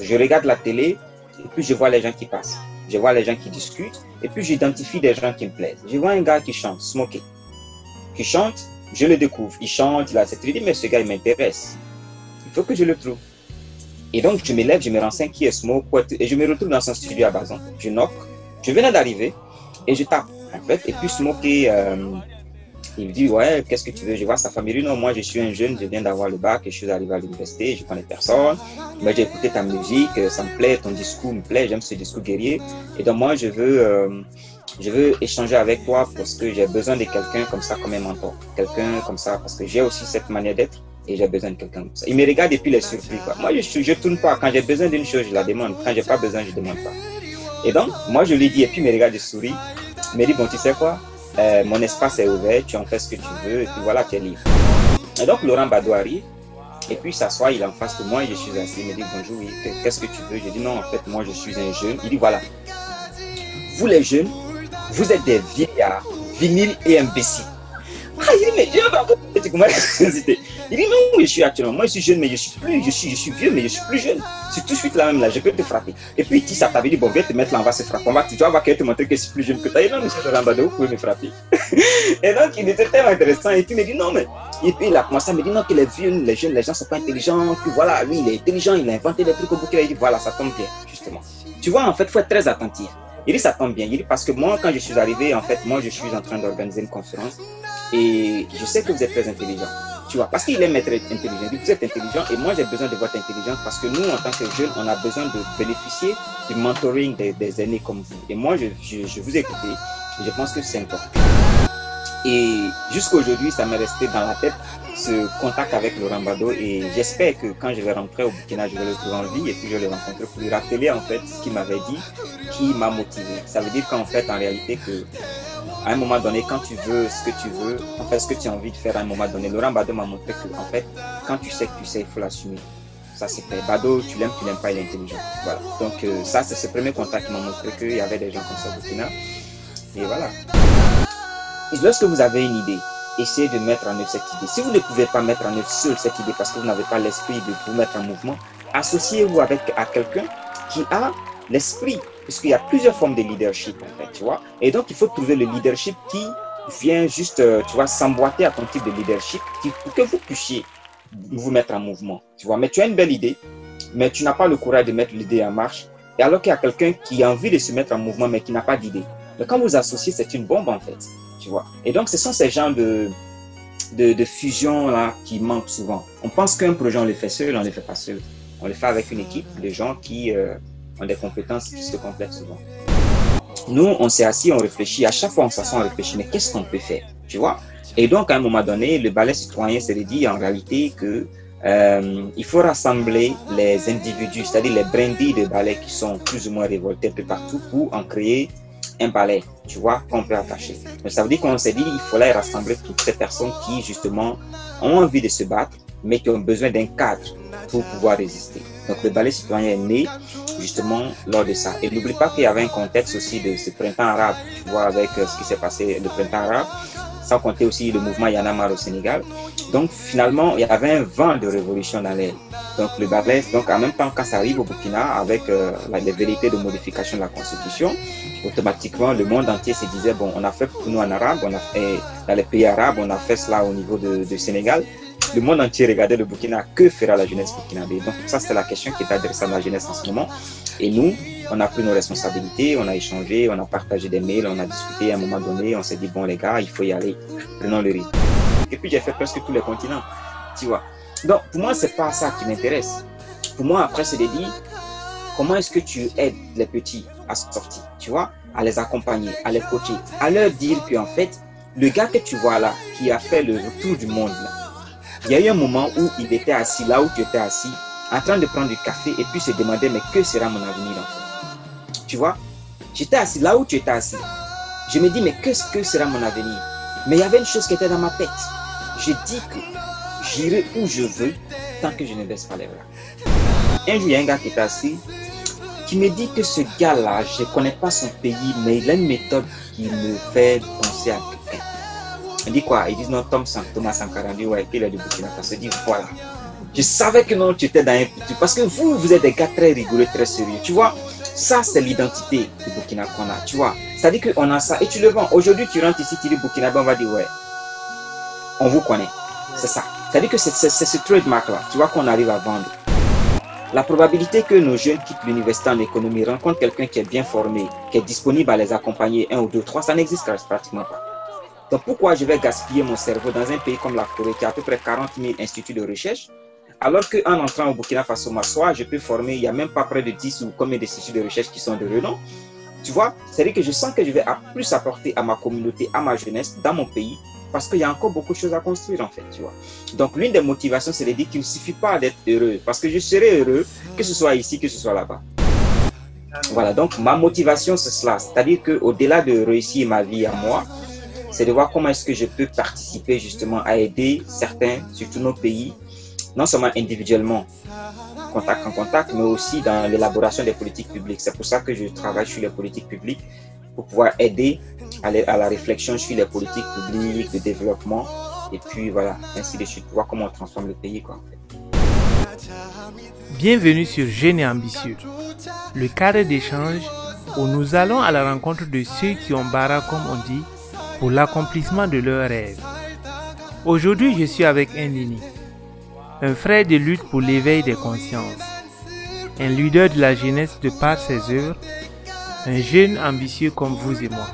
Je regarde la télé et puis je vois les gens qui passent. Je vois les gens qui discutent et puis j'identifie des gens qui me plaisent. Je vois un gars qui chante, Smokey, qui chante, je le découvre. Il chante, il a cette idée, mais ce gars, il m'intéresse. Il faut que je le trouve. Et donc, je me lève, je me renseigne qui est Smoke, et je me retrouve dans son studio à Bazan. Je knock, je venais d'arriver et je tape, en fait. Et puis Smokey, euh, il dit, ouais, qu'est-ce que tu veux Je vois sa famille. Non, moi, je suis un jeune, je viens d'avoir le bac, je suis arrivé à l'université, je connais personne. Mais j'ai écouté ta musique, ça me plaît, ton discours me plaît, j'aime ce discours guerrier. Et donc, moi, je veux, euh, je veux échanger avec toi parce que j'ai besoin de quelqu'un comme ça, comme un mentor. Quelqu'un comme ça, parce que j'ai aussi cette manière d'être et j'ai besoin de quelqu'un comme ça. Il me regarde et puis il est surpris. Quoi. Moi, je ne tourne pas. Quand j'ai besoin d'une chose, je la demande. Quand j'ai pas besoin, je demande pas. Et donc, moi, je lui dis, et puis il me regarde, et sourit. Il me dit, bon, tu sais quoi? Euh, mon espace est ouvert, tu en fais ce que tu veux, et puis voilà, tu es libre. Et donc Laurent Badou arrive, et puis il s'assoit, il est en face de moi, et je suis assis, il me dit bonjour, qu'est-ce que tu veux? Je dis non, en fait, moi je suis un jeune. Il dit voilà, vous les jeunes, vous êtes des vieillards, vinyles et imbéciles. Ah, il dit, mais je pas Il dit, non, je suis actuellement, moi je suis jeune, mais je suis plus, je suis, je suis vieux, mais je suis plus jeune. C'est tout de suite la même là, je peux te frapper. Et puis il ça t'avait dit, bon, viens te mettre là, on va se frapper. On va, tu vas voir qu'elle te montrer que je suis plus jeune que toi. Et non, monsieur Lambado, vous pouvez me frapper. et donc il était tellement intéressant. Et puis il me dit, non, mais. Et puis il a commencé à me dire, non, que les vieux, les jeunes, les gens sont pas intelligents. Puis voilà, lui, il est intelligent, il a inventé des trucs au bout Il dit, voilà, ça tombe bien, justement. Tu vois, en fait, faut être très attentif. Il dit, ça tombe bien. Il dit, parce que moi, quand je suis arrivé, en fait, moi, je suis en train d'organiser une conférence. Et je sais que vous êtes très intelligent. Tu vois, parce qu'il aime être intelligent. Vous êtes intelligent et moi, j'ai besoin de votre intelligence parce que nous, en tant que jeunes, on a besoin de bénéficier du mentoring des, aînés comme vous. Et moi, je vous écoute et je pense que c'est important. Et jusqu'à aujourd'hui, ça m'est resté dans la tête ce contact avec Laurent Bado et j'espère que quand je vais rentrer au Burkina, je vais le trouver en vie et puis je vais le rencontrer pour lui rappeler en fait ce qu'il m'avait dit, qui m'a motivé. Ça veut dire qu'en fait, en réalité, que à un moment donné, quand tu veux ce que tu veux, en fait, ce que tu as envie de faire à un moment donné, Laurent Bado m'a montré que, en fait, quand tu sais que tu sais, il faut l'assumer. Ça, c'est fait. Bado, tu l'aimes, tu l'aimes pas, il est intelligent. Voilà. Donc, euh, ça, c'est ce premier contact qui m'a montré qu'il y avait des gens comme ça au Burkina. Et voilà. Et lorsque vous avez une idée, essayez de mettre en œuvre cette idée. Si vous ne pouvez pas mettre en œuvre seul cette idée parce que vous n'avez pas l'esprit de vous mettre en mouvement, associez-vous avec à quelqu'un qui a l'esprit, puisqu'il y a plusieurs formes de leadership, en fait, tu vois. Et donc, il faut trouver le leadership qui vient juste, euh, tu vois, s'emboîter à ton type de leadership qui, pour que vous puissiez vous mettre en mouvement, tu vois. Mais tu as une belle idée, mais tu n'as pas le courage de mettre l'idée en marche. Et alors qu'il y a quelqu'un qui a envie de se mettre en mouvement, mais qui n'a pas d'idée. Mais quand vous associez, c'est une bombe, en fait, tu vois. Et donc, ce sont ces gens de, de, fusion là qui manquent souvent. On pense qu'un projet, on le fait seul, on ne le fait pas seul. On le fait avec une équipe de gens qui euh, ont des compétences qui se complètent souvent. Nous, on s'est assis, on réfléchit. À chaque fois, on s'assoit, on réfléchit. Mais qu'est-ce qu'on peut faire Tu vois? Et donc, à un moment donné, le ballet citoyen s'est dit en réalité que euh, il faut rassembler les individus, c'est-à-dire les brindilles de ballet qui sont plus ou moins révoltés un peu partout pour en créer un balai, tu vois, qu'on peut attacher. Mais ça veut dire qu'on s'est dit, il fallait rassembler toutes ces personnes qui, justement, ont envie de se battre, mais qui ont besoin d'un cadre pour pouvoir résister. Donc, le ballet citoyen est né, justement, lors de ça. Et n'oublie pas qu'il y avait un contexte aussi de ce printemps arabe, tu vois, avec ce qui s'est passé, le printemps arabe, sans compter aussi le mouvement Yanamar au Sénégal. Donc, finalement, il y avait un vent de révolution dans l'air. Donc, le ballet, donc, en même temps, quand ça arrive au Burkina, avec euh, les vérités de modification de la Constitution, automatiquement, le monde entier se disait, bon, on a fait pour nous en arabe, on a fait, dans les pays arabes, on a fait cela au niveau de, de Sénégal. Le monde entier regardait le Burkina, que fera la jeunesse burkinabé? Donc, ça, c'est la question qui est adressée à la jeunesse en ce moment. Et nous, on a pris nos responsabilités, on a échangé, on a partagé des mails, on a discuté à un moment donné, on s'est dit, bon, les gars, il faut y aller, prenons le risque. Et puis, j'ai fait presque tous les continents, tu vois. Donc, pour moi, c'est pas ça qui m'intéresse. Pour moi, après, c'est de dire, comment est-ce que tu aides les petits à sortir, tu vois, à les accompagner, à les coacher, à leur dire qu'en fait, le gars que tu vois là, qui a fait le tour du monde, là, il y a eu un moment où il était assis là où tu étais assis, en train de prendre du café et puis se demander, mais que sera mon avenir en fait Tu vois, j'étais assis là où tu étais assis. Je me dis, mais qu'est-ce que sera mon avenir? Mais il y avait une chose qui était dans ma tête. Je dis que j'irai où je veux tant que je ne baisse pas les bras. Un jour, il y a un gars qui était assis qui me dit que ce gars-là, je ne connais pas son pays, mais il a une méthode qui me fait penser à Il dit quoi? Il dit non, Thomas Sankara, dit ouais, il est du Burkina Faso. Dit voilà. Je savais que non, tu étais dans un petit. Parce que vous, vous êtes des gars très rigoureux, très sérieux. Tu vois, ça, c'est l'identité du Burkina qu'on a. Tu vois, c'est-à-dire qu'on a ça et tu le vends. Aujourd'hui, tu rentres ici, tu dis Burkina, on va dire ouais, on vous connaît. C'est ça. C'est-à-dire que c'est ce trademark-là, tu vois, qu'on arrive à vendre. La probabilité que nos jeunes quittent l'université en économie, rencontrent quelqu'un qui est bien formé, qui est disponible à les accompagner, un ou deux, trois, ça n'existe pratiquement pas. Donc pourquoi je vais gaspiller mon cerveau dans un pays comme la Corée qui a à peu près 40 000 instituts de recherche alors qu'en entrant au Burkina Faso, soit je peux former, il n'y a même pas près de 10 ou combien d'instituts de recherche qui sont de renom. Tu vois, c'est-à-dire que je sens que je vais plus apporter à ma communauté, à ma jeunesse, dans mon pays, parce qu'il y a encore beaucoup de choses à construire, en fait, tu vois. Donc, l'une des motivations, c'est de dire qu'il ne suffit pas d'être heureux, parce que je serai heureux, que ce soit ici, que ce soit là-bas. Voilà, donc ma motivation, c'est cela. C'est-à-dire qu'au-delà de réussir ma vie à moi, c'est de voir comment est-ce que je peux participer justement à aider certains, surtout nos pays, non seulement individuellement, contact en contact, mais aussi dans l'élaboration des politiques publiques. C'est pour ça que je travaille sur les politiques publiques pour pouvoir aider à, la réflexion sur les politiques publiques, de développement, et puis voilà, ainsi de suite, pour voir comment on transforme le pays. Bienvenue sur Jeunes et Ambitieux, le cadre d'échange où nous allons à la rencontre de ceux qui ont barra, comme on dit, pour l'accomplissement de leurs rêves. Aujourd'hui, je suis avec Indini, un frère de lutte pour l'éveil des consciences, un leader de la jeunesse de par ses œuvres, un jeune ambitieux comme vous et moi.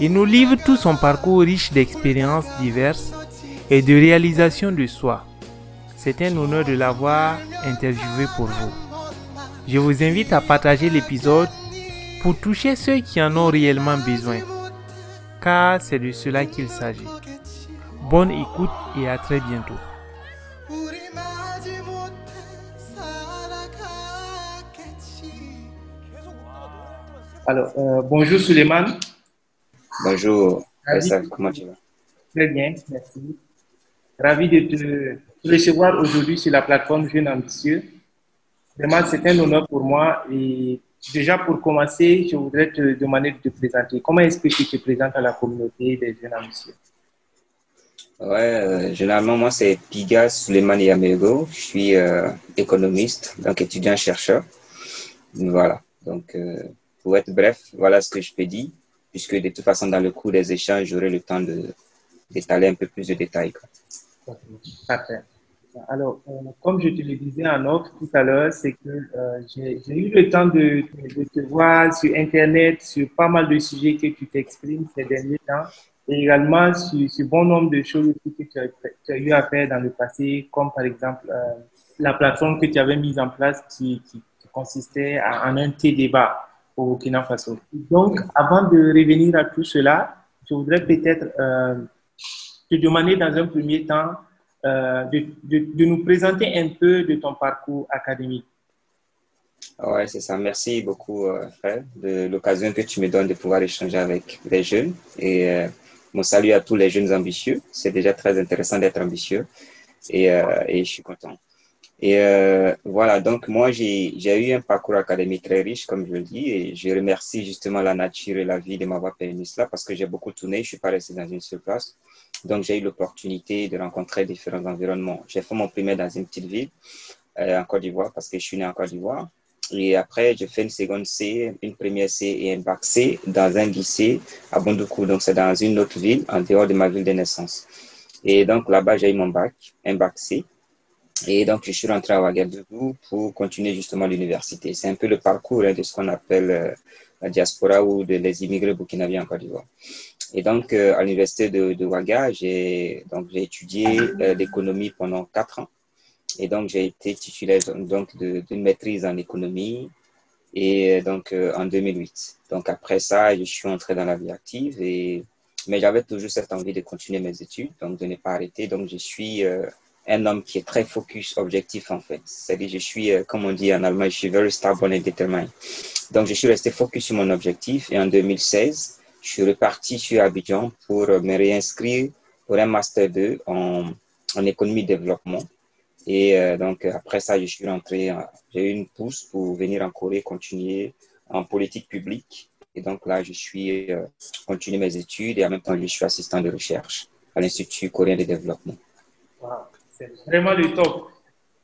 Il nous livre tout son parcours riche d'expériences diverses et de réalisations de soi. C'est un honneur de l'avoir interviewé pour vous. Je vous invite à partager l'épisode pour toucher ceux qui en ont réellement besoin, car c'est de cela qu'il s'agit. Bonne écoute et à très bientôt. Alors, euh, bonjour Suleiman. Bonjour, comment tu vas? Très bien, merci. Ravi de te recevoir aujourd'hui sur la plateforme Jeune Ambitieux. Vraiment, c'est un honneur pour moi. Et déjà, pour commencer, je voudrais te demander de te présenter. Comment est-ce que tu te présentes à la communauté des Jeunes Ambitieux? Ouais, euh, généralement, moi, c'est Piga Suleiman Yamego. Je suis euh, économiste, donc étudiant-chercheur. Voilà, donc pour être bref, voilà ce que je peux dire, puisque de toute façon, dans le cours des échanges, j'aurai le temps d'étaler un peu plus de détails. Parfait. Alors, euh, comme je te le disais en offre tout à l'heure, c'est que euh, j'ai eu le temps de, te voir sur Internet sur pas mal de sujets que tu t'exprimes ces derniers temps et également sur, ce bon nombre de choses que tu as, eu à faire dans le passé, comme par exemple euh, la plateforme que tu avais mise en place qui, consistait en un T-débat au Burkina Faso. Donc, avant de revenir à tout cela, je voudrais peut-être te demander dans un premier temps euh, de, de, nous présenter un peu de ton parcours académique. Oui, c'est ça. Merci beaucoup, euh, frère, de l'occasion que tu me donnes de pouvoir échanger avec les jeunes. Et mon salut à tous les jeunes ambitieux. C'est déjà très intéressant d'être ambitieux. Et, et je suis content. Et euh, voilà, donc moi, j'ai eu un parcours académique très riche, comme je le dis, et je remercie justement la nature et la vie de m'avoir permis cela parce que j'ai beaucoup tourné, je ne suis pas resté dans une seule place. Donc, j'ai eu l'opportunité de rencontrer différents environnements. J'ai fait mon primaire dans une petite ville euh, en Côte d'Ivoire parce que je suis né en Côte d'Ivoire. Et après, j'ai fait une seconde C, une première C et un bac C dans un lycée à Bondoukou. Donc, c'est dans une autre ville, en dehors de ma ville de naissance. Et donc, là-bas, j'ai eu mon bac, un bac C. Et donc, je suis rentré à Ouagadougou pour continuer justement l'université. C'est un peu le parcours hein, de ce qu'on appelle euh, la diaspora ou de les immigrés burkinabés en Côte d'Ivoire. Et donc, euh, à l'université de, de j'ai étudié euh, l'économie pendant quatre ans. Et donc, j'ai été titulaire d'une maîtrise en économie et donc en 2008. Donc, après ça, je suis entré dans la vie active et mais j'avais toujours cette envie de continuer mes études, donc de ne pas arrêter. Donc, je suis un homme qui est très focus, objectif en fait. C'est-à-dire, je suis, euh, comme on dit en allemand, je suis very stubborn and determined. Donc, je suis resté focus sur mon objectif et en 2016, je suis reparti sur Abidjan pour me réinscrire pour un Master 2 en, économie développement. Et euh, donc, après ça, je suis rentré, j'ai eu une pousse pour venir en Corée, continuer en politique publique. Et donc là, je suis euh, continué mes études et en même temps, je suis assistant de recherche à l'Institut coréen de développement. C'est vraiment le top.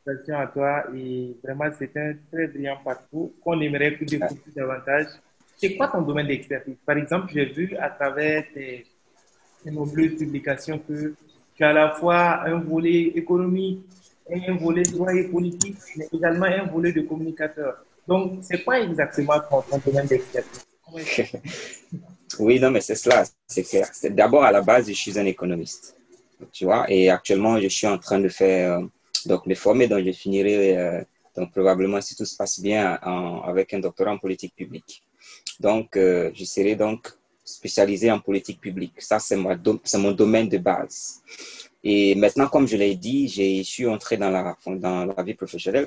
Félicitations à toi et vraiment c'est un très brillant parcours qu'on aimerait plus découvrir davantage. C'est quoi ton domaine d'expertise? Par exemple, j'ai vu à travers tes, nombreuses publications que tu as à la fois un volet économique, un volet droit et politique, mais également un volet de communicateur. Donc, c'est quoi exactement ton, domaine d'expertise? Oui, non, mais c'est cela, c'est clair. D'abord, à la base, je suis un économiste, et actuellement, je suis en train de faire, euh, donc, me former, donc je finirai, euh, donc probablement, si tout se passe bien, avec un doctorat en politique publique. Donc, euh, je serai donc spécialisé en politique publique. Ça, c'est mon domaine de base. Et maintenant, comme je l'ai dit, j'ai suis entré dans la, dans la vie professionnelle.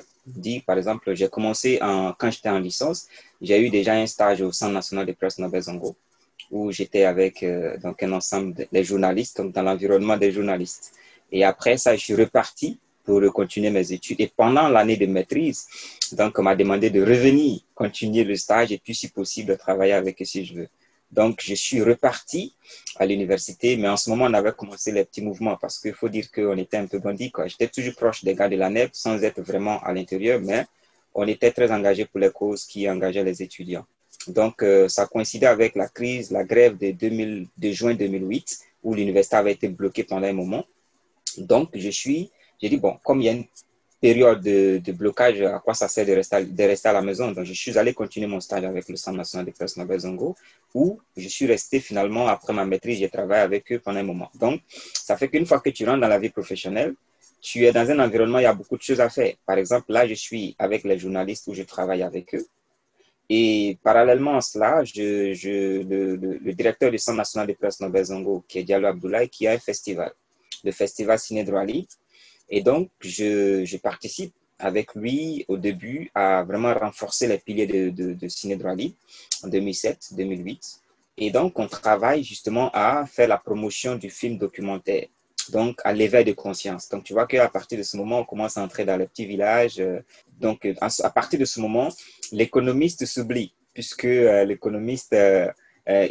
Par exemple, j'ai commencé en, quand j'étais en licence, j'ai eu déjà un stage au Centre national de presse Nobel Zongo, où j'étais avec euh, donc un ensemble de journalistes, donc dans l'environnement des journalistes. Et après ça, je suis reparti pour continuer mes études. Et pendant l'année de maîtrise, donc on m'a demandé de revenir, continuer le stage et puis si possible de travailler avec eux si je veux. Donc, je suis reparti à l'université, mais en ce moment, on avait commencé les petits mouvements parce qu'il faut dire qu'on était un peu bandit. J'étais toujours proche des gars de la NEP sans être vraiment à l'intérieur, mais on était très engagé pour les causes qui engageaient les étudiants. Donc, euh, ça coïncidait avec la crise, la grève de, 2000, de juin 2008, où l'université avait été bloquée pendant un moment. Donc, je suis, j'ai dit, bon, comme il y a une période de, blocage, à quoi ça sert de rester, à la maison? Donc, je suis allé continuer mon stage avec le Centre national de presse Nobel Zongo, où je suis resté finalement, après ma maîtrise, j'ai travaillé avec eux pendant un moment. Donc, ça fait qu'une fois que tu rentres dans la vie professionnelle, tu es dans un environnement, il y a beaucoup de choses à faire. Par exemple, là, je suis avec les journalistes où je travaille avec eux. Et parallèlement à cela, le, directeur du Centre national de presse Nobel Zongo, qui est Diallo Abdoulaye, qui a un festival, le festival Ciné et donc, je, participe avec lui au début à vraiment renforcer les piliers de, de, de Ciné en 2007-2008. Et donc, on travaille justement à faire la promotion du film documentaire, donc à l'éveil de conscience. Donc, tu vois qu'à partir de ce moment, on commence à entrer dans les petits villages. Donc, à partir de ce moment, l'économiste s'oublie, puisque euh, l'économiste... Euh, euh,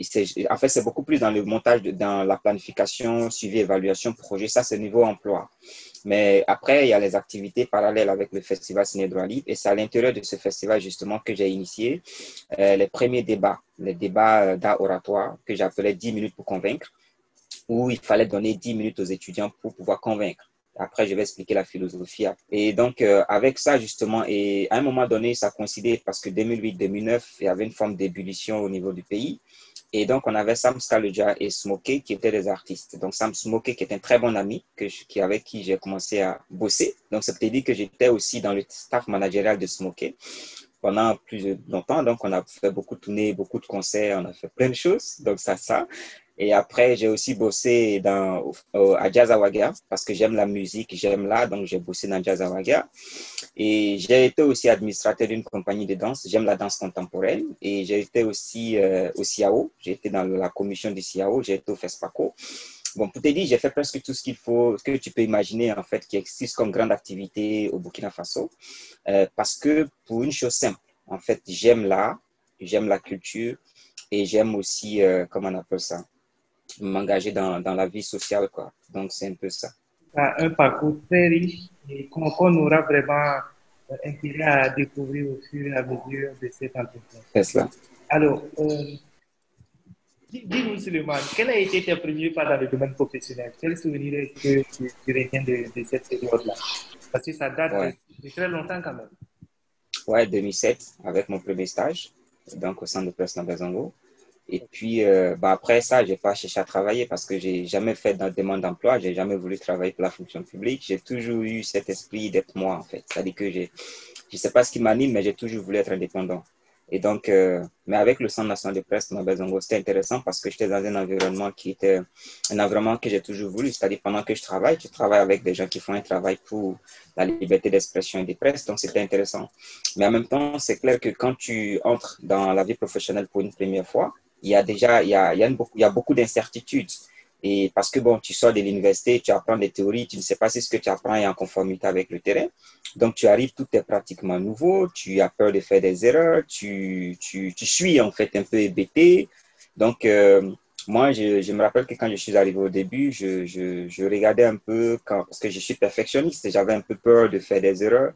en fait, c'est beaucoup plus dans le montage, dans la planification, suivi, évaluation, projet. Ça, c'est niveau emploi. Mais après, il y a les activités parallèles avec le festival Ciné. Et c'est à l'intérieur de ce festival, justement, que j'ai initié euh, les premiers débats, les débats euh, d'art oratoire que j'appelais 10 minutes pour convaincre, où il fallait donner 10 minutes aux étudiants pour pouvoir convaincre. Après, je vais expliquer la philosophie. Et donc, avec ça, justement, et à un moment donné, ça coïncidait parce que 2008-2009, il y avait une forme d'ébullition au niveau du pays. Et donc, on avait Sam Scaluja et Smokey qui étaient des artistes. Donc, Sam Smokey qui est un très bon ami qui, avec qui j'ai commencé à bosser. Donc, ça peut dire que j'étais aussi dans le staff managérial de Smokey pendant plus longtemps. Donc, on a fait beaucoup de tournées, beaucoup de concerts, on a fait plein de choses. Donc, ça, ça. Et après, j'ai aussi bossé dans, à Jazawaga parce que j'aime la musique, j'aime l'art, donc j'ai bossé dans Jazawaga. Et j'ai été aussi administrateur d'une compagnie de danse, j'aime la danse contemporaine. Et j'ai été aussi euh, au CIAO, j'ai été dans la commission du CIAO, j'ai été au FESPACO. Bon, pour te dire, j'ai fait presque tout ce qu'il faut, ce que tu peux imaginer en fait qui existe comme grande activité au Burkina Faso. Euh, parce que pour une chose simple, en fait, j'aime l'art, j'aime la culture et j'aime aussi, euh, comment on appelle ça, m'engager dans, dans, la vie sociale. Quoi. Donc, c'est un peu ça. Un parcours très riche et qu'on aura vraiment euh, intérêt à découvrir au fur et à mesure de cette entretien. C'est cela. Alors, euh, dis-nous, Suleiman, quel a été tes premiers pas dans le domaine professionnel? Quel souvenir est-ce que tu, retiens de, de cette période-là? Parce que ça date de, très longtemps quand même. Ouais, 2007, avec mon premier stage, donc au centre de presse Nambazongo. Et puis, euh, bah après ça, j'ai pas cherché à travailler parce que j'ai jamais fait de demande d'emploi. J'ai jamais voulu travailler pour la fonction publique. J'ai toujours eu cet esprit d'être moi, en fait. C'est-à-dire que j'ai, je sais pas ce qui m'anime, mais j'ai toujours voulu être indépendant. Et donc, euh, mais avec le Centre national de presse c'était intéressant parce que j'étais dans un environnement qui était un environnement que j'ai toujours voulu. C'est-à-dire, pendant que je travaille, je travaille avec des gens qui font un travail pour la liberté d'expression et de presse. Donc, c'était intéressant. Mais en même temps, c'est clair que quand tu entres dans la vie professionnelle pour une première fois, il y a déjà il y a, il il y a beaucoup d'incertitudes. Et parce que bon, tu sors de l'université, tu apprends des théories, tu ne sais pas si ce que tu apprends est en conformité avec le terrain. Donc, tu arrives, tout est pratiquement nouveau, tu as peur de faire des erreurs, tu, tu, tu suis en fait un peu hébété. Donc, euh, moi, je, me rappelle que quand je suis arrivé au début, je, je, je regardais un peu, parce que je suis perfectionniste et j'avais un peu peur de faire des erreurs.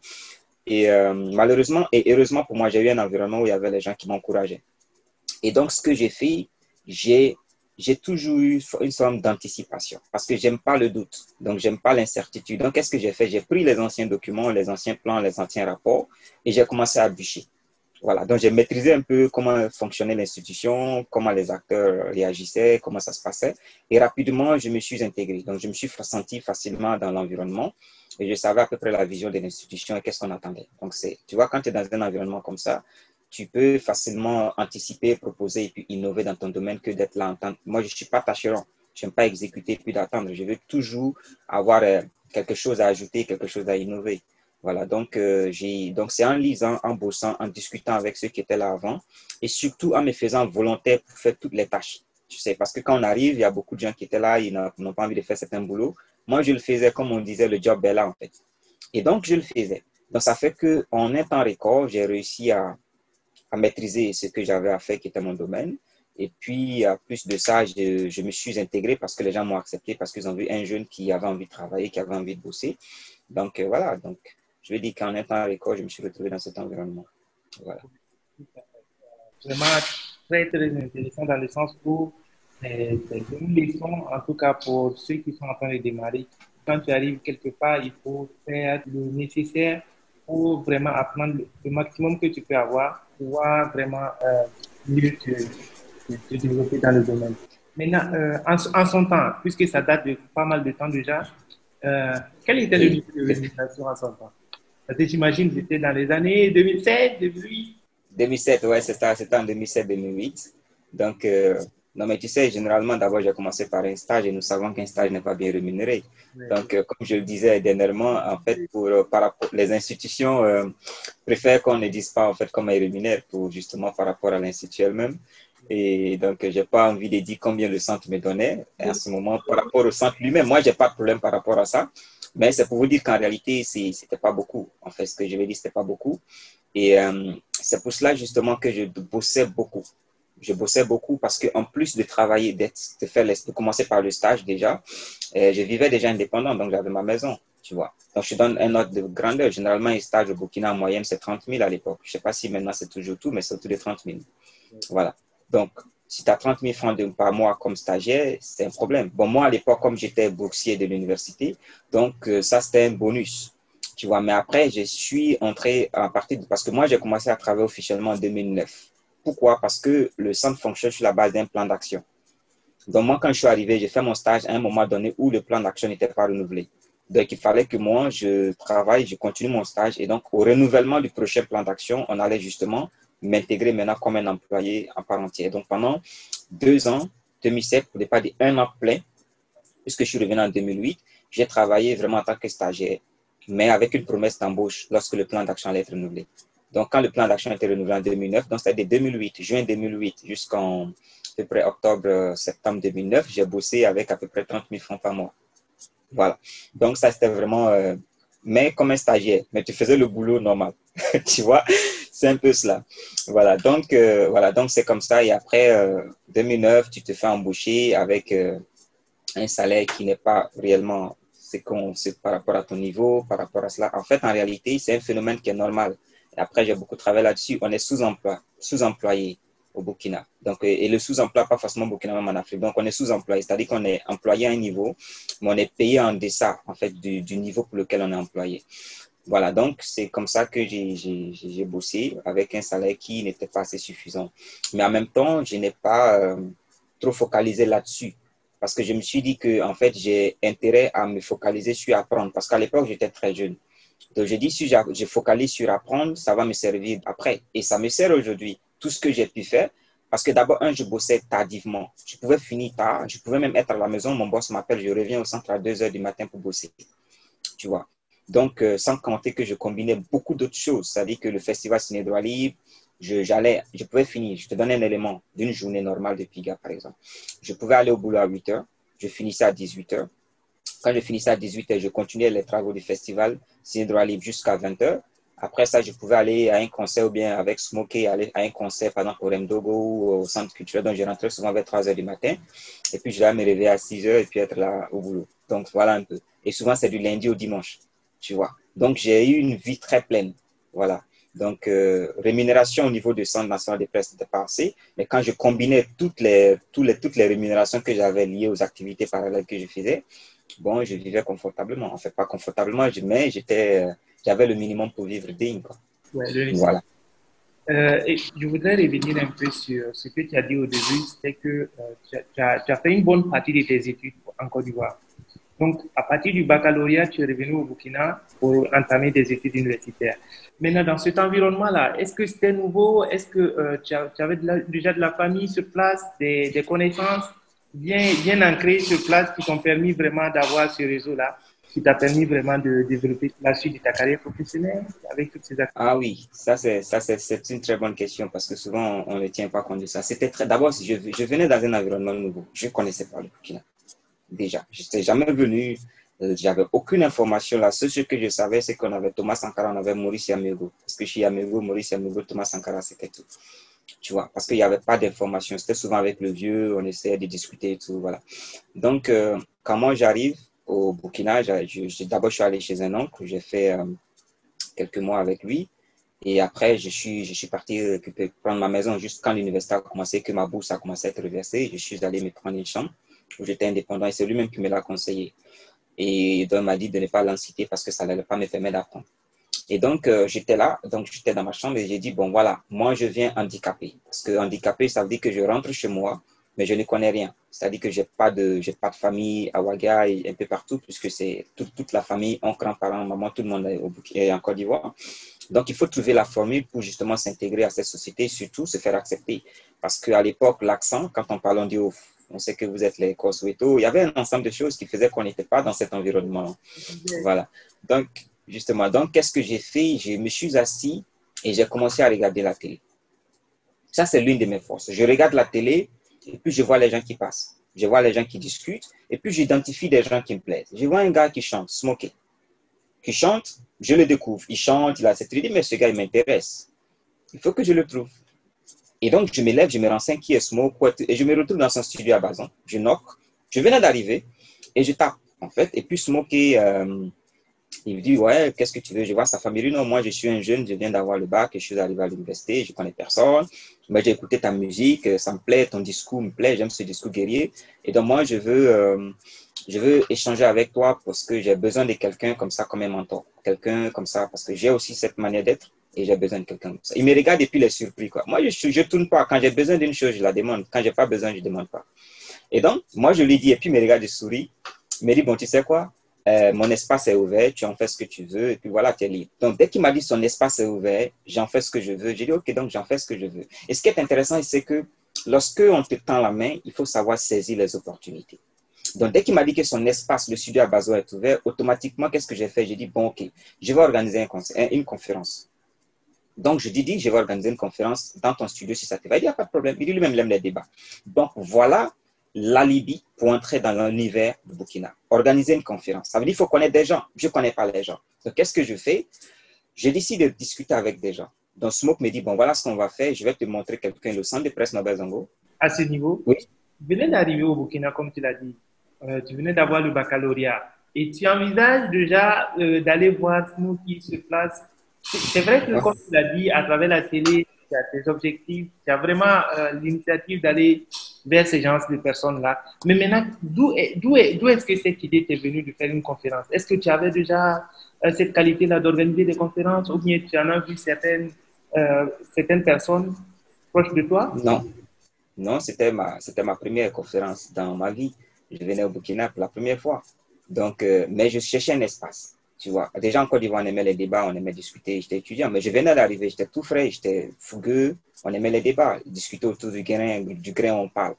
Et euh, malheureusement et heureusement pour moi, j'ai eu un environnement où il y avait les gens qui m'encourageaient. Et donc, ce que j'ai fait, j'ai toujours eu une forme d'anticipation parce que j'aime pas le doute, donc j'aime pas l'incertitude. Donc, qu'est-ce que j'ai fait? J'ai pris les anciens documents, les anciens plans, les anciens rapports et j'ai commencé à bûcher. Voilà, donc j'ai maîtrisé un peu comment fonctionnait l'institution, comment les acteurs réagissaient, comment ça se passait. Et rapidement, je me suis intégré. Donc, je me suis senti facilement dans l'environnement et je savais à peu près la vision de l'institution et qu'est-ce qu'on attendait. Donc, c'est, tu vois, quand tu es dans un environnement comme ça, tu peux facilement anticiper, proposer et puis innover dans ton domaine que d'être là en tant Moi, je ne suis pas tâcheron. Je n'aime pas exécuter puis d'attendre. Je veux toujours avoir euh, quelque chose à ajouter, quelque chose à innover. Voilà, donc euh, donc c'est en lisant, en bossant, en discutant avec ceux qui étaient là avant et surtout en me faisant volontaire pour faire toutes les tâches. Tu sais, parce que quand on arrive, il y a beaucoup de gens qui étaient là, ils n'ont pas envie de faire certains boulots. Moi, je le faisais comme on disait, le job est là en fait. Et donc, je le faisais. Donc, ça fait qu'en un temps record, j'ai réussi à, à maîtriser ce que j'avais à faire, qui était mon domaine. Et puis, à plus de ça, je, je me suis intégré parce que les gens m'ont accepté, parce qu'ils ont vu un jeune qui avait envie de travailler, qui avait envie de bosser. Donc, euh, voilà. Donc, je veux dire qu'en étant à l'école, je me suis retrouvé dans cet environnement. Voilà. Vraiment très, très intéressant dans le sens où c'est une leçon, en tout cas pour ceux qui sont en train de démarrer. Quand tu arrives quelque part, il faut faire le nécessaire pour vraiment apprendre le maximum que tu peux avoir, pouvoir vraiment euh, mieux te, développer dans le domaine. Maintenant, euh, en, son temps, puisque ça date de pas mal de temps déjà, euh, quel était le niveau de rémunération en son temps? J'imagine, c'était dans les années 2007, 2008 2007, ouais, c'était en 2007-2008. Donc, euh, non, mais tu sais, généralement, d'abord, j'ai commencé par un stage et nous savons qu'un stage n'est pas bien rémunéré. Donc, euh, comme je le disais dernièrement, en fait, pour, euh, par rapport, les institutions préfèrent qu'on ne dise pas, en fait, comment ils rémunèrent pour justement par rapport à l'institut elle-même. Et donc, je n'ai pas envie de dire combien le centre me donnait. Et en ce moment, par rapport au centre lui-même, moi, je n'ai pas de problème par rapport à ça. Mais c'est pour vous dire qu'en réalité, ce n'était pas beaucoup. En fait, ce que je vais dire, ce n'était pas beaucoup. Et euh, c'est pour cela justement que je bossais beaucoup. Je bossais beaucoup parce qu'en plus de travailler, de, faire de commencer par le stage déjà, euh, je vivais déjà indépendant, donc j'avais ma maison, tu vois. Donc je donne un ordre de grandeur. Généralement, un stage au Burkina en moyenne, c'est 30 000 à l'époque. Je ne sais pas si maintenant c'est toujours tout, mais c'est autour de 30 000. Voilà. Donc, si tu as 30 000 francs par mois comme stagiaire, c'est un problème. Bon, moi, à l'époque, comme j'étais boursier de l'université, donc euh, ça, c'était un bonus. Tu vois, mais après, je suis entré à partir. Parce que moi, j'ai commencé à travailler officiellement en 2009. Pourquoi? Parce que le centre fonctionne sur la base d'un plan d'action. Donc, moi, quand je suis arrivé, j'ai fait mon stage à un moment donné où le plan d'action n'était pas renouvelé. Donc, il fallait que moi, je travaille, je continue mon stage. Et donc, au renouvellement du prochain plan d'action, on allait justement m'intégrer maintenant comme un employé en part entière. Donc pendant deux ans, 2007, pour ne pas dire un an plein, puisque je suis revenu en 2008, j'ai travaillé vraiment en tant que stagiaire, mais avec une promesse d'embauche lorsque le plan d'action allait être renouvelé. Donc quand le plan d'action a été renouvelé en 2009, donc de 2008, juin 2008 jusqu'en à peu près octobre, septembre 2009, j'ai bossé avec à peu près 30 000 francs par mois. Voilà. Donc ça, c'était vraiment, euh, mais comme un stagiaire, mais tu faisais le boulot normal, tu vois. C'est un peu cela. Voilà, donc euh, voilà, donc c'est comme ça. Et après 2009, euh, tu te fais embaucher avec euh, un salaire qui n'est pas réellement c'est par rapport à ton niveau, par rapport à cela. En fait, en réalité, c'est un phénomène qui est normal. Après, j'ai beaucoup travaillé là-dessus. On est sous-emploi, sous-employé au Burkina. Donc, et le sous-emploi, pas forcément au Burkina, même en Afrique. Donc, on est sous-employé, c'est-à-dire qu'on est employé à un niveau, mais on est payé en deçà, en fait, du, du niveau pour lequel on est employé. Voilà, donc c'est comme ça que j'ai bossé avec un salaire qui n'était pas assez suffisant. Mais en même temps, je n'ai pas euh, trop focalisé là-dessus parce que je me suis dit que en fait, j'ai intérêt à me focaliser sur apprendre parce qu'à l'époque, j'étais très jeune. Donc, j'ai dit, si je focalise sur apprendre, ça va me servir après. Et ça me sert aujourd'hui. Tout ce que j'ai pu faire, parce que d'abord, un, je bossais tardivement. Je pouvais finir tard. Je pouvais même être à la maison. Mon boss m'appelle, je reviens au centre à 2 heures du matin pour bosser. Tu vois. Donc, euh, sans compter que je combinais beaucoup d'autres choses, c'est-à-dire que le festival Ciné Droit Libre, je, j'allais, je pouvais finir. Je te donne un élément d'une journée normale de Piga, par exemple. Je pouvais aller au boulot à 8 heures, je finissais à 18 heures. Quand je finissais à 18 heures, je continuais les travaux du festival Droit Libre jusqu'à 20 heures. Après ça, je pouvais aller à un concert ou bien avec Smokey, aller à un concert, par exemple, au Remdogo ou au centre culturel. Donc, je rentrais souvent vers 3 heures du matin. Et puis, je vais me réveiller à 6 heures et puis être là au boulot. Donc, voilà un peu. Et souvent, c'est du lundi au dimanche, tu vois. Donc, j'ai eu une vie très pleine. Voilà. Donc, euh, rémunération au niveau du Centre national des presse était passé. Mais quand je combinais toutes les, toutes les, toutes les rémunérations que j'avais liées aux activités parallèles que je faisais, bon, je vivais confortablement. En fait, pas confortablement, mais j'étais, euh, j'avais le minimum pour vivre digne. Quoi. voilà. Euh, et je voudrais revenir un peu sur ce que tu as dit au début, c'est que tu, as, tu, as, fait une bonne partie de tes études en Côte d'Ivoire. Donc, à partir du baccalauréat, tu es revenu au Burkina pour entamer des études universitaires. Maintenant, dans cet environnement-là, est-ce que c'était nouveau? Est-ce que euh, tu, avais déjà de la famille sur place, des, connaissances bien, ancrées sur place qui t'ont permis vraiment d'avoir ce réseau-là qui t'a permis vraiment de développer la suite de ta carrière professionnelle avec toutes ces activités? Ah oui, ça c'est une très bonne question parce que souvent on ne tient pas compte de ça. C'était très d'abord je, venais dans un environnement nouveau, je connaissais pas le Burkina déjà. Je n'étais jamais venu, j'avais aucune information. Seule chose que je savais, c'est qu'on avait Thomas Sankara, on avait Maurice Yamego. Parce que chez Yamego, Maurice Yamego, Thomas Sankara, c'était tout. Tu vois, parce qu'il n'y avait pas d'information. C'était souvent avec le vieux, on essayait de discuter et tout, voilà. Donc, euh, quand moi j'arrive au Burkina, d'abord je suis allé chez un oncle, j'ai fait euh, quelques mois avec lui. Et après, je suis, je suis parti prendre ma maison juste quand l'université a commencé, que ma bourse a commencé à être reversée. Je suis allé me prendre une chambre où j'étais indépendant et c'est lui-même qui me l'a conseillé. Et il m'a dit de ne pas l'inciter parce que ça n'allait pas me permettre d'apprendre. Et donc, euh, j'étais là, donc j'étais dans ma chambre et j'ai dit, bon voilà, moi je viens handicapé. Parce que handicapé, ça veut dire que je rentre chez moi, mais je ne connais rien. C'est-à-dire que je n'ai pas, de, pas de famille à Ouaga et un peu partout, puisque c'est toute la famille, oncle, grands-parents, maman, tout le monde est, au, est en Côte d'Ivoire. Donc, il faut trouver la formule pour justement s'intégrer à cette société surtout se faire accepter. Parce qu'à l'époque, l'accent, quand on parle, on dit on sait que vous êtes les Kosoveto. Il y avait un ensemble de choses qui faisaient qu'on n'était pas dans cet environnement. Voilà. Donc, justement, donc, qu'est-ce que j'ai fait? Je me suis assis et j'ai commencé à regarder la télé. Ça, c'est l'une de mes forces. Je regarde la télé et puis je vois les gens qui passent. Je vois les gens qui discutent et puis j'identifie des gens qui me plaisent. Je vois un gars qui chante, Smokey, qui chante, je le découvre. Il chante, il a cette idée, mais ce gars, il m'intéresse. Il faut que je le trouve. Et donc, je me lève, je me renseigne qui est Smoke, et je me retrouve dans son studio à Bazan. Je knock, je venais d'arriver, et je tape, en fait. Et puis, Smoke, euh, il me dit, ouais, qu'est-ce que tu veux? Je vois sa famille. Non, moi, je suis un jeune, je viens d'avoir le bac, et je suis arrivé à l'université, je connais personne. Mais j'ai écouté ta musique, ça me plaît, ton discours me plaît, j'aime ce discours guerrier. Et donc, moi, je veux, euh, je veux échanger avec toi parce que j'ai besoin de quelqu'un comme ça, comme un mentor. Quelqu'un comme ça, parce que j'ai aussi cette manière d'être et j'ai besoin de quelqu'un comme ça. Il me regarde et puis il est surpris. Quoi. Moi, je ne tourne pas. Quand j'ai besoin d'une chose, je la demande. Quand je n'ai pas besoin, je ne demande pas. Et donc, moi, je lui dis, et puis il me regarde, il sourit. Il me dit, bon, tu sais quoi? Euh, Mon espace est ouvert, tu en fais ce que tu veux, et puis voilà, tu es libre. Donc, dès qu'il m'a dit son espace est ouvert, j'en fais ce que je veux. J'ai dit, OK, donc j'en fais ce que je veux. Et ce qui est intéressant, c'est que lorsque on te tend la main, il faut savoir saisir les opportunités. Donc, dès qu'il m'a dit que son espace, le studio à Bazo est ouvert, automatiquement, qu'est-ce que j'ai fait? J'ai dit, bon, OK, je vais organiser une conférence. Donc, je dis, dis, je vais organiser une conférence dans ton studio si ça te va. Il n'y a pas de problème. Il dit lui-même, il aime les débats. Donc, voilà l'alibi pour entrer dans l'univers de Burkina. Organiser une conférence. Ça veut dire qu'il faut connaître des gens. Je ne connais pas les gens. Donc, qu'est-ce que je fais? Je décide de discuter avec des gens. Donc, Smoke me dit, bon, voilà ce qu'on va faire. Je vais te montrer quelqu'un, le centre de presse Nobel Zongo. À ce niveau Oui. Tu venais d'arriver au Burkina, comme tu l'as dit. Euh, tu venais d'avoir le baccalauréat. Et tu envisages déjà euh, d'aller voir Smoke qui se place c'est vrai que, comme tu l'as dit, à travers la télé, tu as tes objectifs, tu as vraiment euh, l'initiative d'aller vers ces gens de personnes-là. Mais maintenant, d'où est-ce que cette idée t'est venue de faire une conférence? Est-ce que tu avais déjà euh, cette qualité-là d'organiser des conférences ou bien tu en as vu certaines, euh, certaines personnes proches de toi? Non. Non, c'était ma, ma première conférence dans ma vie. Je venais au Burkina pour la première fois. Donc, mais je cherchais un espace. Tu vois, déjà en Côte d'Ivoire, on aimait les débats, on aimait discuter. J'étais étudiant, mais je venais d'arriver, j'étais tout frais, j'étais fougueux. On aimait les débats, discuter autour du grain, du grain, on parle.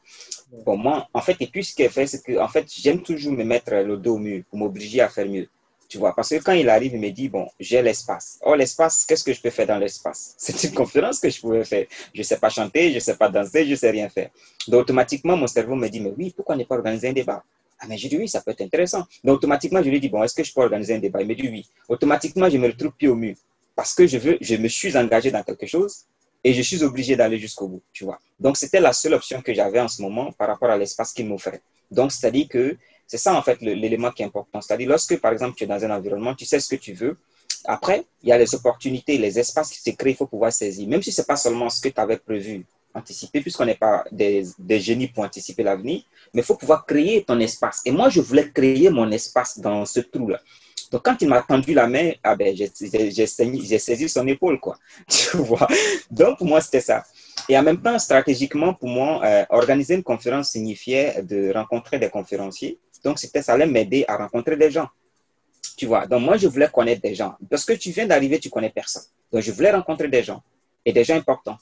Pour moi, en fait, et puis ce qu'il fait, c'est que, en fait, j'aime toujours me mettre le dos au mur pour m'obliger à faire mieux. Tu vois, parce que quand il arrive, il me dit, bon, j'ai l'espace. Oh, l'espace, qu'est-ce que je peux faire dans l'espace? C'est une conférence que je pouvais faire. Je ne sais pas chanter, je ne sais pas danser, je ne sais rien faire. Donc, automatiquement, mon cerveau me dit, mais oui, pourquoi ne pas organiser un débat? Ah, mais j'ai dit oui, ça peut être intéressant. Donc, automatiquement, je lui dit, bon, est-ce que je peux organiser un débat? Il me dit oui. Automatiquement, je me retrouve pied au mur. parce que je veux, je me suis engagé dans quelque chose et je suis obligé d'aller jusqu'au bout. Donc, c'était la seule option que j'avais en ce moment par rapport à l'espace qu'il m'offrait. Donc, c'est-à-dire que c'est ça, en fait, l'élément qui est important. C'est-à-dire, lorsque, par exemple, tu es dans un environnement, tu sais ce que tu veux. Après, il y a les opportunités, les espaces qui se créent, il faut pouvoir saisir. Même si ce n'est pas seulement ce que tu avais prévu, anticiper, puisqu'on n'est pas des, génies pour anticiper l'avenir, mais il faut pouvoir créer ton espace. Et moi, je voulais créer mon espace dans ce trou-là. Donc, quand il m'a tendu la main, ah ben, j'ai saisi son épaule, quoi. Tu vois? Donc, pour moi, c'était ça. Et en même temps, stratégiquement, pour moi, euh, organiser une conférence signifiait de rencontrer des conférenciers. Donc, ça allait m'aider à rencontrer des gens. Tu vois? Donc, moi, je voulais connaître des gens. Parce que tu viens d'arriver, tu connais personne. Donc, je voulais rencontrer des gens. Et des gens importants.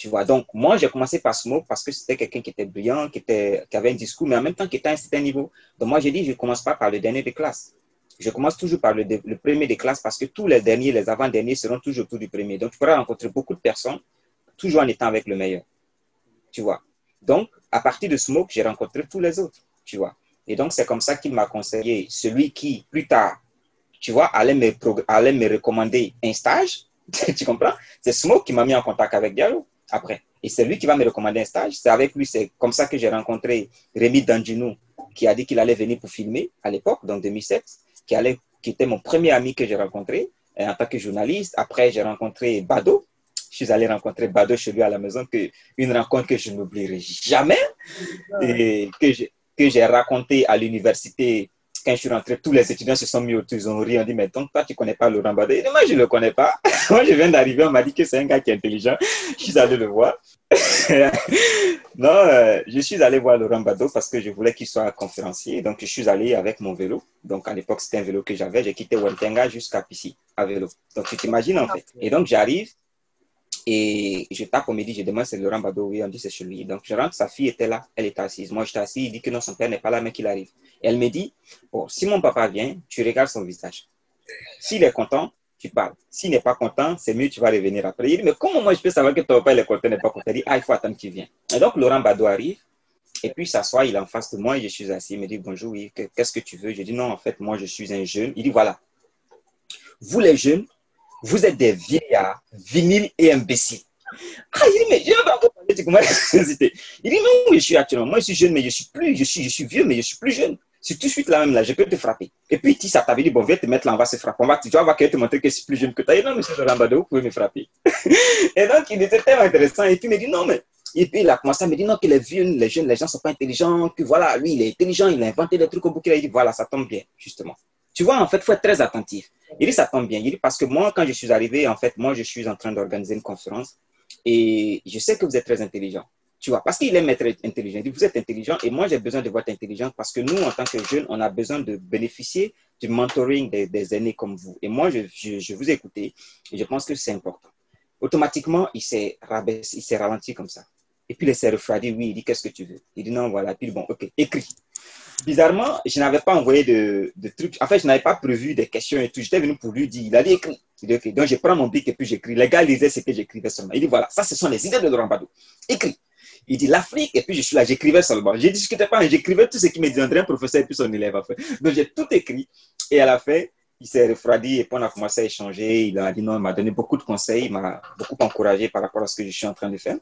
Tu vois, donc moi, j'ai commencé par ce mot parce que c'était quelqu'un qui était brillant, qui, était, qui avait un discours, mais en même temps qui était à un certain niveau. Donc moi, j'ai dit, je ne commence pas par le dernier de classe je commence toujours par le, premier des classes parce que tous les derniers, les avant-derniers seront toujours autour du premier. Donc, tu pourras rencontrer beaucoup de personnes, toujours en étant avec le meilleur. Tu vois. Donc, à partir de Smoke, j'ai rencontré tous les autres. Tu vois. Et donc, c'est comme ça qu'il m'a conseillé celui qui, plus tard, tu vois, allait me, allait me recommander un stage. tu comprends? C'est Smoke qui m'a mis en contact avec Diallo après. Et c'est lui qui va me recommander un stage. C'est avec lui, c'est comme ça que j'ai rencontré Rémi Dandinou, qui a dit qu'il allait venir pour filmer à l'époque, donc 2007 qui, allait, qui était mon premier ami que j'ai rencontré euh, en tant que journaliste. Après, j'ai rencontré Bado. Je suis allé rencontrer Bado chez lui à la maison, que, une rencontre que je n'oublierai jamais et que j'ai raconté à l'université quand je suis rentré, tous les étudiants se sont mis autour, ils ont ri, on dit, mais donc toi, tu ne connais pas Laurent Bado Moi, je ne le connais pas. moi, je viens d'arriver, on m'a dit que c'est un gars qui est intelligent. Je suis allé le voir. non, euh, je suis allé voir Laurent Bado parce que je voulais qu'il soit conférencier. Donc, je suis allé avec mon vélo. Donc, à l'époque, c'était un vélo que j'avais. J'ai quitté Wentenga jusqu'à Pissi à vélo. Donc, tu t'imagines en fait. Et donc, j'arrive et je tape au midi, je demande c'est Laurent Bado. Oui, on dit c'est chez lui. Donc, je rentre, sa fille était là, elle était assise. Moi, j'étais assis. Il dit que non, son père n'est pas là, mais qu'il arrive. Et elle me dit, bon, si mon papa vient, tu regardes son visage. S'il est content, tu parles. S'il n'est pas content, c'est mieux, tu vas revenir après. Il dit, mais comment moi je peux savoir que ton papa est content, n'est pas content? Il dit, ah, il faut attendre qu'il vienne. Et donc, Laurent Bado arrive, et puis il s'assoit, il est en face de moi, et je suis assis. Il me dit, bonjour, oui, qu'est-ce que tu veux? Je dis, non, en fait, moi, je suis un jeune. Il dit, voilà, vous les jeunes, vous êtes des vieillards, vinyles et imbéciles. Ah, il dit, mais je vais encore parler de Il dit, non, je suis actuellement, moi, je suis jeune, mais je suis plus, je suis, je suis vieux, mais je suis plus jeune. C'est tout de suite là même là, je peux te frapper. Et puis, si ça t'avait dit, bon, viens te mettre là, on va se frapper. On va, tu vas qu'elle te montrer que je suis plus jeune que toi. Et non, monsieur Rambado, vous pouvez me frapper. et donc, il était tellement intéressant. Et puis, il me dit, non, mais. Et puis, il a commencé à me dire, non, que les vieux, les jeunes, les gens ne sont pas intelligents, que voilà, lui, il est intelligent, il a inventé des trucs au bouquet. Il dit, voilà, ça tombe bien, justement. Tu vois, en fait, il faut être très attentif. Il dit, ça tombe bien. Il dit, parce que moi, quand je suis arrivé, en fait, moi, je suis en train d'organiser une conférence et je sais que vous êtes très intelligent. Tu vois, parce qu'il aime être intelligent. Il dit, vous êtes intelligent et moi, j'ai besoin de votre intelligence parce que nous, en tant que jeunes, on a besoin de bénéficier du mentoring des, aînés comme vous. Et moi, je, je, vous ai écouté et je pense que c'est important. Automatiquement, il s'est rabaissé, il s'est ralenti comme ça. Et puis, il s'est refroidi. Oui, il dit, qu'est-ce que tu veux? Il dit, non, voilà. Puis, bon, OK, écris. Bizarrement, je n'avais pas envoyé de, trucs. En fait, je n'avais pas prévu des questions et tout. J'étais venu pour lui dire, il a dit écrit. Il dit, OK. Donc, je prends mon bic et puis j'écris. Les gars ce que j'écrivais seulement. Il dit, voilà, ça, ce sont les idées de Laurent Badou. Écris. Il dit l'Afrique, et puis je suis là, j'écrivais seulement. Je ne discutais pas, j'écrivais tout ce qui me disait un professeur et puis son élève. Donc j'ai tout écrit. Et à la fin, il s'est refroidi et puis on a commencé à échanger. Il a dit non, il m'a donné beaucoup de conseils, il m'a beaucoup encouragé par rapport à ce que je suis en train de faire.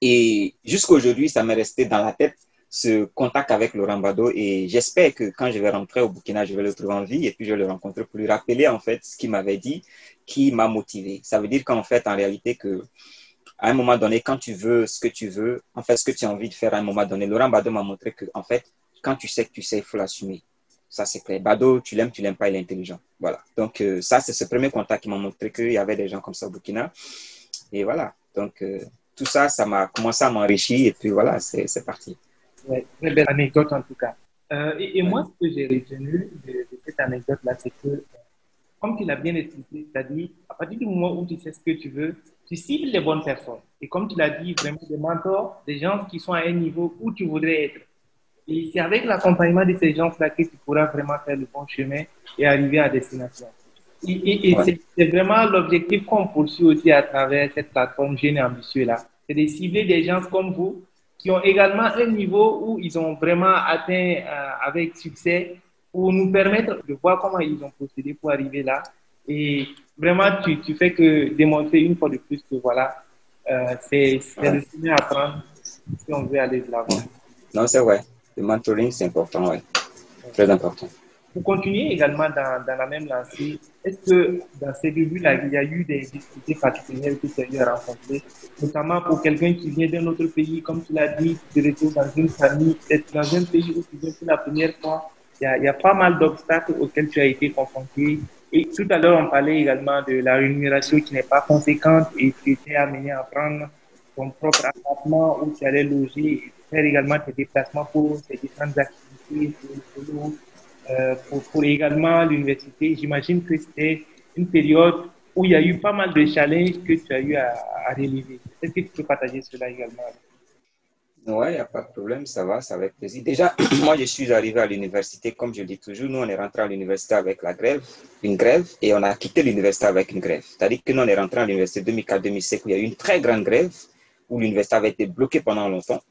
Et jusqu'à aujourd'hui, ça m'est resté dans la tête ce contact avec Laurent Bado et j'espère que quand je vais rentrer au Burkina, je vais le trouver en vie et puis je vais le rencontrer pour lui rappeler en fait ce qu'il m'avait dit qui m'a motivé. Ça veut dire qu'en fait, en réalité, que à un moment donné, quand tu veux ce que tu veux, en fait, ce que tu as envie de faire à un moment donné, Laurent Bado m'a montré que, en fait, quand tu sais que tu sais, il faut l'assumer. Ça, c'est clair. Bado, tu l'aimes, tu l'aimes pas, il est intelligent. Voilà. Donc, euh, ça, c'est ce premier contact qui m'a montré qu'il y avait des gens comme ça au Burkina. Et voilà. Donc, euh, tout ça, ça m'a commencé à m'enrichir. Et puis, voilà, c'est parti. Ouais, très belle anecdote, en tout cas. Euh, et, moi, ce que j'ai retenu de, de cette anecdote-là, c'est que, comme tu l'as bien expliqué, c'est-à-dire, à partir du moment où tu sais ce que tu veux, tu cibles les bonnes personnes. Et comme tu l'as dit, vraiment des mentors, des gens qui sont à un niveau où tu voudrais être. Et c'est avec l'accompagnement de ces gens-là que tu pourras vraiment faire le bon chemin et arriver à destination. Et, c'est vraiment l'objectif qu'on poursuit aussi à travers cette plateforme Jeune et Ambitieux-là. C'est de cibler des gens comme vous qui ont également un niveau où ils ont vraiment atteint euh, avec succès pour nous permettre de voir comment ils ont procédé pour arriver là et vraiment, tu, tu fais que démontrer une fois de plus que voilà, euh, c'est le chemin à prendre si on veut aller de l'avant. Non, c'est vrai. Le mentoring, c'est important, oui. Très important. Pour continuer également dans, la même lancée, est-ce que dans ces débuts-là, il y a eu des difficultés particulières que tu as eu à rencontrer, notamment pour quelqu'un qui vient d'un autre pays, comme tu l'as dit, te retrouves dans une famille, être dans un pays où tu viens pour la première fois, il y a, pas mal d'obstacles auxquels tu as été confronté. Et tout à l'heure, on parlait également de la rémunération qui n'est pas conséquente et tu étais amené à prendre ton propre appartement où tu allais loger et faire également tes déplacements pour tes différentes activités, pour, pour, pour également l'université. J'imagine que c'était une période où il y a eu pas mal de challenges que tu as eu à, à relever. Est-ce que tu peux partager cela également Ouais, il n'y a pas de problème, ça va, ça avec plaisir. Déjà, moi, je suis arrivé à l'université, comme je dis toujours, nous, on est rentré à l'université avec la grève, une grève, et on a quitté l'université avec une grève. C'est-à-dire que nous, on est rentré à l'université 2004-2005, où il y a eu une très grande grève, où l'université avait été bloquée pendant longtemps,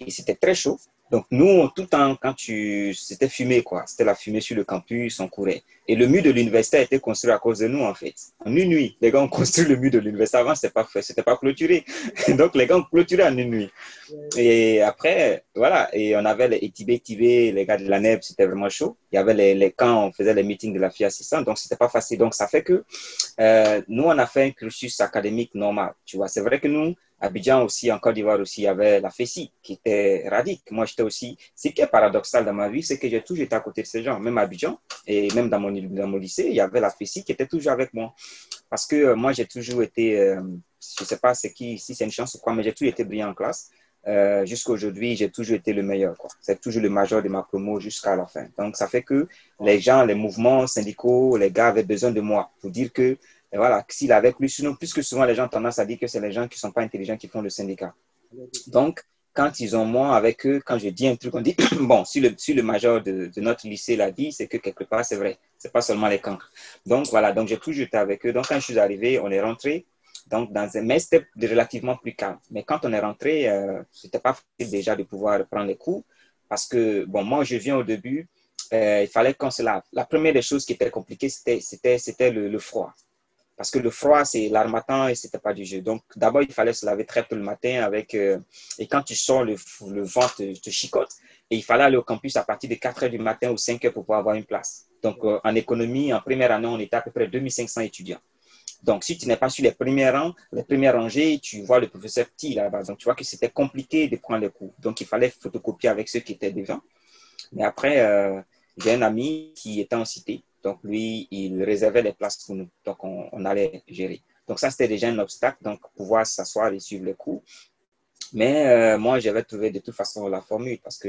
et c'était très chaud. Donc, nous, tout le temps, quand tu. C'était fumé, quoi. C'était la fumée sur le campus, on courait. Et le mur de l'université a été construit à cause de nous, en fait. En une nuit, les gars ont construit le mur de l'université. Avant, c'était pas fait, c'était pas clôturé. Donc, les gars ont clôturé en une nuit. Et après, voilà. Et on avait les Tibé, Tibé, les gars de la NEB, c'était vraiment chaud. Il y avait les, les camps, on faisait les meetings de la FIA 600. Donc, c'était pas facile. Donc, ça fait que euh, nous, on a fait un cursus académique normal. Tu vois, c'est vrai que nous, Abidjan aussi, en Côte d'Ivoire aussi, il y avait la FESI qui était radique. Moi, j'étais aussi. Ce qui est paradoxal dans ma vie, c'est que j'ai toujours été à côté de ces gens, même à Abidjan et même dans mon, dans mon lycée, il y avait la FESI qui était toujours avec moi. Parce que euh, moi, j'ai toujours été, euh, je ne sais pas qui, si c'est une chance ou quoi, mais j'ai toujours été brillant en classe. Euh, jusqu'à aujourd'hui, j'ai toujours été le meilleur. C'est toujours le major de ma promo jusqu'à la fin. Donc, ça fait que les gens, les mouvements syndicaux, les gars avaient besoin de moi pour dire que et voilà, s'il avait plus, sinon, plus que souvent, les gens ont tendance à dire que c'est les gens qui ne sont pas intelligents qui font le syndicat. Donc, quand ils ont moi avec eux, quand je dis un truc, on dit, bon, si le, si le major de, notre lycée l'a dit, c'est que quelque part, c'est vrai. C'est pas seulement les cancres. Donc, voilà, donc j'ai toujours été avec eux. Donc, quand je suis arrivé, on est rentré. Donc, dans un, mais c'était relativement plus calme. Mais quand on est rentré, euh, c'était pas facile déjà de pouvoir prendre les coups. Parce que, bon, moi, je viens au début, euh, il fallait qu'on se lave. La première des choses qui était compliquée, c'était, c'était, c'était le, le froid. Parce que le froid, c'est l'armatan et c'était pas du jeu. Donc, d'abord, il fallait se laver très tôt le matin avec, euh, et quand tu sors, le, vent te, te, chicote. Et il fallait aller au campus à partir de 4 heures du matin ou 5 heures pour pouvoir avoir une place. Donc, euh, en économie, en première année, on était à peu près 2500 étudiants. Donc, si tu n'es pas sur les premiers rangs, les premières rangées, tu vois le professeur petit là-bas. Donc, tu vois que c'était compliqué de prendre les cours. Donc, il fallait photocopier avec ceux qui étaient devant. Mais après, euh, j'ai un ami qui était en cité. Donc, lui, il réservait les places pour nous. Donc, on, allait gérer. Donc, ça, c'était déjà un obstacle. Donc, pouvoir s'asseoir et suivre les cours. Mais euh, moi, j'avais trouvé de toute façon la formule parce que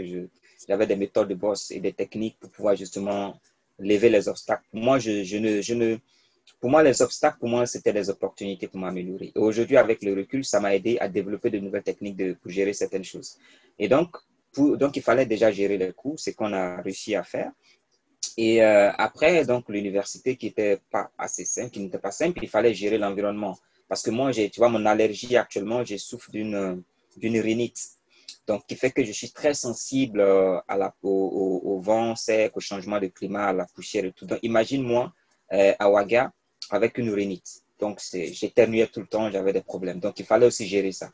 j'avais des méthodes de boss et des techniques pour pouvoir justement lever les obstacles. Moi, je, ne, je ne, pour moi, les obstacles, pour moi, c'était des opportunités pour m'améliorer. Et aujourd'hui, avec le recul, ça m'a aidé à développer de nouvelles techniques de, pour gérer certaines choses. Et donc, donc, il fallait déjà gérer les cours, c'est qu'on a réussi à faire. Et euh, après, donc, l'université qui n'était pas assez simple, qui n'était pas simple, il fallait gérer l'environnement. Parce que moi, tu vois, mon allergie actuellement, j'ai souffre d'une, d'une. Donc, qui fait que je suis très sensible euh, au, vent sec, au changement de climat, à la poussière et tout. Donc, imagine-moi euh, à Ouaga avec une rhinite. Donc, j'éternuais tout le temps, j'avais des problèmes. Donc, il fallait aussi gérer ça.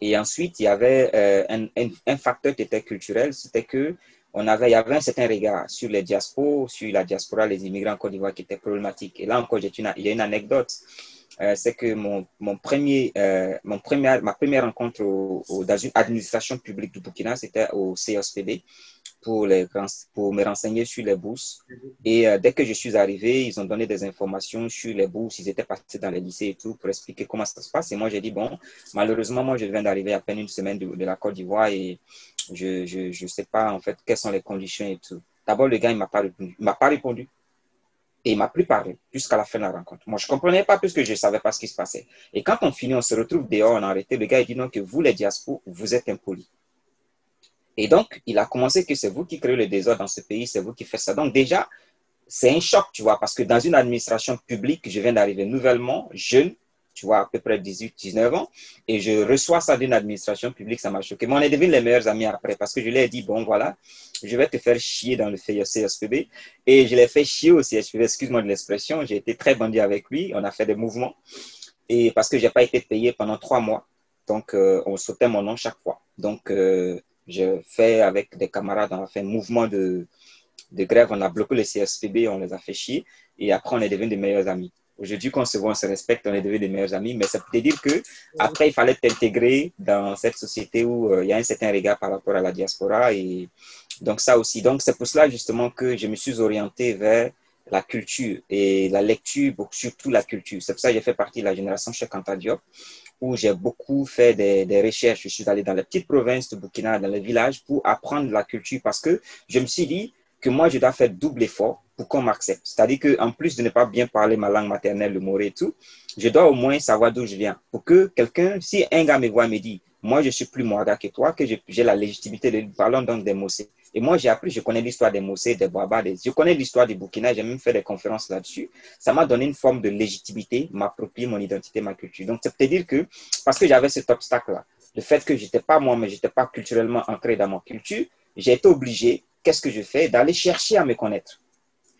Et ensuite, il y avait un, facteur qui était culturel, c'était que on avait, il y avait un certain regard sur les diasporas, sur la diaspora, les immigrants en Côte d'Ivoire qui était problématique. Et là encore, il y a une anecdote. Euh, c'est que mon, premier, euh, mon premier, ma première rencontre dans une administration publique du Burkina, c'était au les, pour me renseigner sur les bourses. Et euh, dès que je suis arrivé, ils ont donné des informations sur les bourses. Ils étaient passés dans les lycées et tout pour expliquer comment ça se passe. Et moi, j'ai dit, bon, malheureusement, moi, je viens d'arriver à peine une semaine de, de la Côte d'Ivoire et je ne je, je sais pas, en fait, quelles sont les conditions et tout. D'abord, le gars, il m'a pas répondu. Il m'a pas répondu. Et il m'a plus parlé jusqu'à la fin de la rencontre. Moi, je comprenais pas puisque je savais pas ce qui se passait. Et quand on finit, on se retrouve dehors, on a arrêté. Le gars, il dit non, que vous, les diasporas, vous êtes impolis. Et donc, il a commencé que c'est vous qui créez le désordre dans ce pays, c'est vous qui faites ça. Donc, déjà, c'est un choc, tu vois, parce que dans une administration publique, je viens d'arriver nouvellement, jeune, tu vois, à peu près 18, 19 ans, et je reçois ça d'une administration publique, ça m'a choqué. Mais on est devenus les meilleurs amis après, parce que je lui ai dit, bon, voilà, je vais te faire chier dans le CSPB, et je l'ai fait chier au CSPB, excuse-moi de l'expression, j'ai été très bandit avec lui, on a fait des mouvements, et parce que j'ai pas été payé pendant trois mois, donc euh, on sautait mon nom chaque fois. Donc, euh, je fais avec des camarades, on a fait un mouvement de, de grève, on a bloqué le CSPB, on les a fait chier, et après on est devenus des meilleurs amis. Aujourd'hui, quand on se voit, on se respecte, on est devenus des meilleurs amis, mais ça peut dire que après, il fallait t'intégrer dans cette société où euh, il y a un certain regard par rapport à la diaspora. Et donc, ça aussi. Donc, c'est pour cela justement que je me suis orienté vers la culture et la lecture, surtout la culture. C'est pour ça que j'ai fait partie de la génération Anta Diop, où j'ai beaucoup fait des, des, recherches. Je suis allé dans les petites provinces de Burkina, dans les villages, pour apprendre la culture parce que je me suis dit que moi, je dois faire double effort pour qu'on m'accepte. C'est-à-dire qu'en plus de ne pas bien parler ma langue maternelle, le moré et tout, je dois au moins savoir d'où je viens. Pour que quelqu'un, si un gars me voit et me dit, moi je suis plus Mouaga que toi, que j'ai la légitimité de parler donc des Mossé. Et moi j'ai appris, je connais l'histoire des Mossé, des Boaba, je connais l'histoire du Burkina, j'ai même fait des conférences là-dessus. Ça m'a donné une forme de légitimité, m'approprier mon identité, ma culture. Donc, c'est peut dire que, parce que j'avais cet obstacle-là, le fait que j'étais pas moi, mais j'étais pas culturellement ancré dans mon culture, j'ai été obligé, qu'est-ce que je fais D'aller chercher à me connaître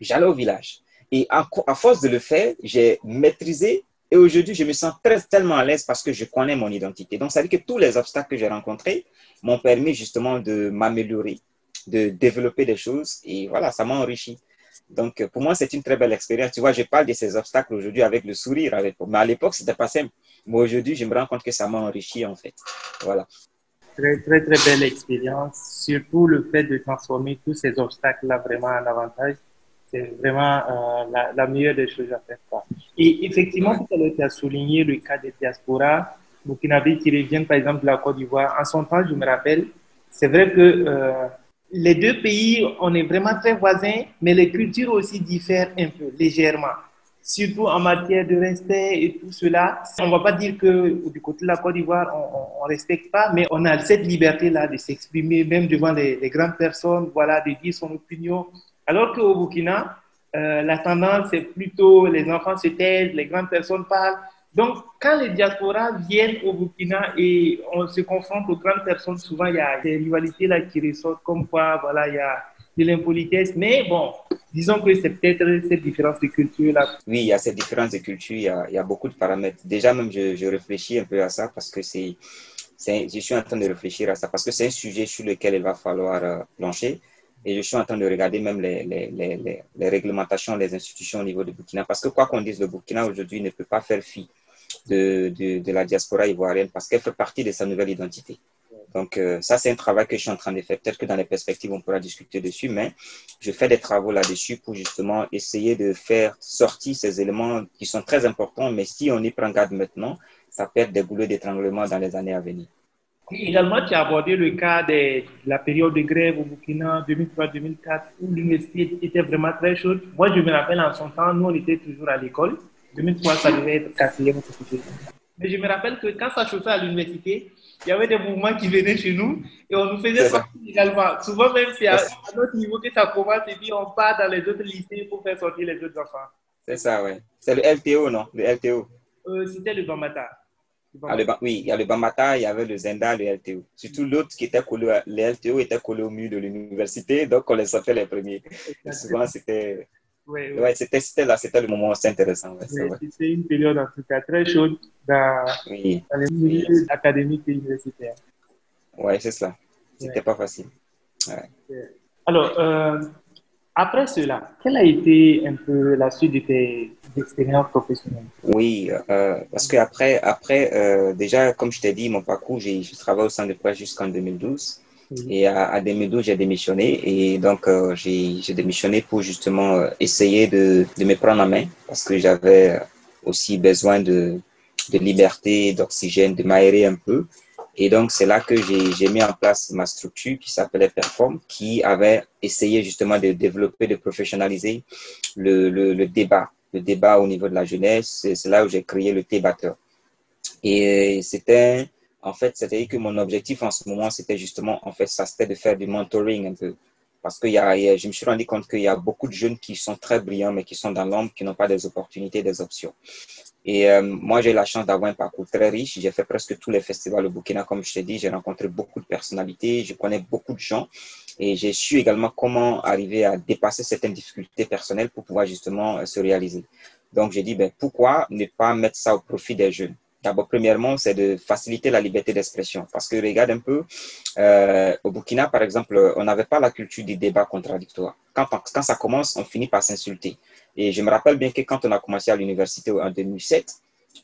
j'allais au village. Et à, force de le faire, j'ai maîtrisé et aujourd'hui, je me sens très, tellement à l'aise parce que je connais mon identité. Donc, ça veut dire que tous les obstacles que j'ai rencontrés m'ont permis justement de m'améliorer, de développer des choses. Et voilà, ça m'a enrichi. Donc, pour moi, c'est une très belle expérience. Tu vois, je parle de ces obstacles aujourd'hui avec le sourire. Mais à l'époque, c'était pas simple. Mais aujourd'hui, je me rends compte que ça m'a enrichi, en fait. Voilà. Très, très, très belle expérience. Surtout le fait de transformer tous ces obstacles-là vraiment en avantage c'est vraiment euh, la, la, meilleure des choses à faire. Et effectivement, tout à l'heure, tu as souligné le cas des diasporas burkinabés qui reviennent, par exemple, de la Côte d'Ivoire. En son temps, je me rappelle, c'est vrai que euh, les deux pays, on est vraiment très voisins, mais les cultures aussi diffèrent un peu, légèrement. Surtout en matière de respect et tout cela. On ne va pas dire que du côté de la Côte d'Ivoire, on ne respecte pas, mais on a cette liberté-là de s'exprimer, même devant les, grandes personnes, voilà, de dire son opinion alors qu'au Burkina, euh, la tendance, c'est plutôt les enfants se taisent, les grandes personnes parlent. Donc, quand les diasporas viennent au Burkina et on se confronte aux grandes personnes, souvent il y a des rivalités là qui ressortent, comme quoi, voilà, il y a de l'impolitesse. Mais bon, disons que c'est peut-être cette différence de culture là. Oui, il y a cette différence de culture, il y a, beaucoup de paramètres. Déjà, même, je, je, réfléchis un peu à ça parce que c'est, je suis en train de réfléchir à ça parce que c'est un sujet sur lequel il va falloir euh, plancher. Et je suis en train de regarder même les, les, les, réglementations, les institutions au niveau du Burkina. Parce que quoi qu'on dise, le Burkina aujourd'hui ne peut pas faire fi de, de la diaspora ivoirienne parce qu'elle fait partie de sa nouvelle identité. Donc, euh, ça, c'est un travail que je suis en train de faire. Peut-être que dans les perspectives, on pourra discuter dessus, mais je fais des travaux là-dessus pour justement essayer de faire sortir ces éléments qui sont très importants. Mais si on y prend garde maintenant, ça peut être des boulets d'étranglement dans les années à venir. Également, tu as abordé le cas de la période de grève au Burkina 2003-2004 où l'université était vraiment très chaude. Moi, je me rappelle en son temps, nous, on était toujours à l'école. 2003, ça devait être quatrième Mais je me rappelle que quand ça chauffait à l'université, il y avait des mouvements qui venaient chez nous et on nous faisait sortir également. Souvent, même, c'est à, notre niveau que ça commence et puis on part dans les autres lycées pour faire sortir les autres enfants. C'est ça, oui. C'est le LTO, non? Le LTO. Euh, C'était le Bambata. Ah, oui, il y a le Bamata, il y avait le Zenda, le LTO. Surtout l'autre qui était collé, le LTO était collé au mur de l'université, donc on les sortait les premiers. souvent, c'était. Ouais, c'était là, c'était le moment assez intéressant. c'était une période en tout cas très chaude dans, oui. dans les milieux académiques et universitaires. Oui, c'est ça. C'était pas facile. Alors, euh, après cela, quelle a été un peu la suite de tes expériences professionnelles? Oui, euh, parce que après, après euh, déjà, comme je t'ai dit, mon parcours, j'ai travaillé au centre de presse jusqu'en 2012. Et à, 2012, j'ai démissionné. Et donc, euh, j'ai démissionné pour justement euh, essayer de, de, me prendre en main parce que j'avais aussi besoin de, de liberté, d'oxygène, de m'aérer un peu. Et donc, c'est là que j'ai mis en place ma structure qui s'appelait Perform, qui avait essayé justement de développer, de professionnaliser le, le, le débat, le débat au niveau de la jeunesse. C'est là où j'ai créé le T-Batteur. Et c'était, en fait, c'était que mon objectif en ce moment, c'était justement, en fait, ça c'était de faire du mentoring un peu parce que je me suis rendu compte qu'il y a beaucoup de jeunes qui sont très brillants, mais qui sont dans l'ombre, qui n'ont pas des opportunités, des options. Et euh, moi, j'ai la chance d'avoir un parcours très riche. J'ai fait presque tous les festivals au Burkina, comme je t'ai dit. J'ai rencontré beaucoup de personnalités, je connais beaucoup de gens. Et j'ai su également comment arriver à dépasser certaines difficultés personnelles pour pouvoir justement euh, se réaliser. Donc, j'ai dit, ben, pourquoi ne pas mettre ça au profit des jeunes? D'abord, premièrement, c'est de faciliter la liberté d'expression. Parce que regarde un peu, euh, au Burkina, par exemple, on n'avait pas la culture du débat contradictoire. Quand, quand ça commence, on finit par s'insulter. Et je me rappelle bien que quand on a commencé à l'université en 2007,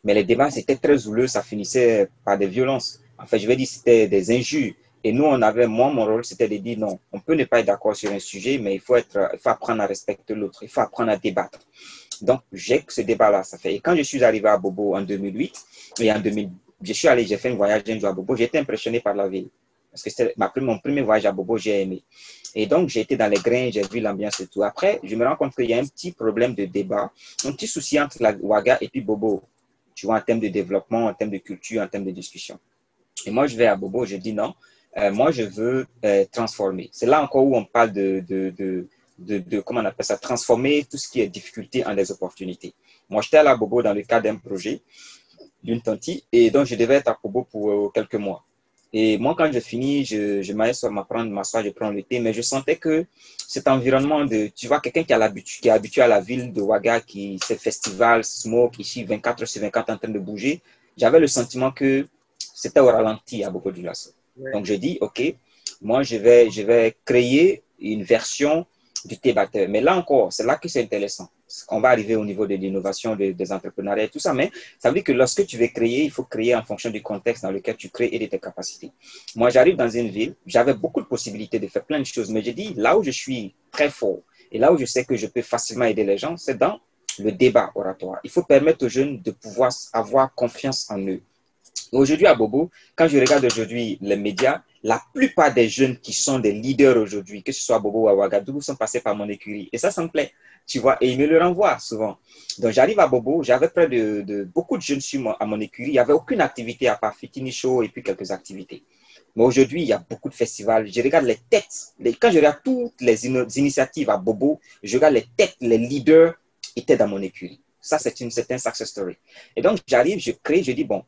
mais les débats, c'était très houleux, ça finissait par des violences. Enfin, je vais dire, c'était des injures. Et nous, on avait, moi, mon rôle, c'était de dire non, on peut ne pas être d'accord sur un sujet, mais il faut, être, il faut apprendre à respecter l'autre, il faut apprendre à débattre. Donc, j'ai ce débat-là, ça fait. Et quand je suis arrivé à Bobo en 2008, et en 2000, je suis allé, j'ai fait un voyage un jour à Bobo, j'étais impressionné par la ville. Parce que c'était mon premier voyage à Bobo, j'ai aimé. Et donc, j'ai été dans les grains, j'ai vu l'ambiance et tout. Après, je me rends compte qu'il y a un petit problème de débat, un petit souci entre la Ouaga et puis Bobo. Tu vois, en termes de développement, en termes de culture, en termes de discussion. Et moi, je vais à Bobo, je dis non, euh, moi, je veux euh, transformer. C'est là encore où on parle de, de, comment on appelle ça, transformer tout ce qui est difficulté en des opportunités. Moi, j'étais à Bobo dans le cadre d'un projet d'une tante et donc je devais être à Bobo pour euh, quelques mois. Et moi, quand je finis, je, je m'assois, m'assois, je prends le thé, mais je sentais que cet environnement de, tu vois, quelqu'un qui, a qui est habitué à la ville de Ouaga, qui, c'est festival, smoke, ici, 24 heures sur 24 en train de bouger, j'avais le sentiment que c'était au ralenti à beaucoup de lasso. Donc, je dis, OK, moi, je vais, je vais créer une version du thé batteur. Mais là encore, c'est là que c'est intéressant on va arriver au niveau de l'innovation, des entrepreneurs et tout ça, mais ça veut dire que lorsque tu veux créer, il faut créer en fonction du contexte dans lequel tu crées et de tes capacités. Moi, j'arrive dans une ville, j'avais beaucoup de possibilités de faire plein de choses, mais j'ai dit, là où je suis très fort et là où je sais que je peux facilement aider les gens, c'est dans le débat oratoire. Il faut permettre aux jeunes de pouvoir avoir confiance en eux. Aujourd'hui, à Bobo, quand je regarde aujourd'hui les médias, la plupart des jeunes qui sont des leaders aujourd'hui, que ce soit à Bobo ou à Ouagadougou, sont passés par mon écurie. Et ça, ça me plaît tu vois, et il me le renvoie souvent. Donc, j'arrive à Bobo, j'avais près de, beaucoup de jeunes sur à mon écurie, il n'y avait aucune activité à part Fitini Show et puis quelques activités. Mais aujourd'hui, il y a beaucoup de festivals. Je regarde les têtes. quand je regarde toutes les initiatives à Bobo, je regarde les têtes, les leaders étaient dans mon écurie. Ça, c'est une certaine success story. Et donc, j'arrive, je crée, je dis, bon,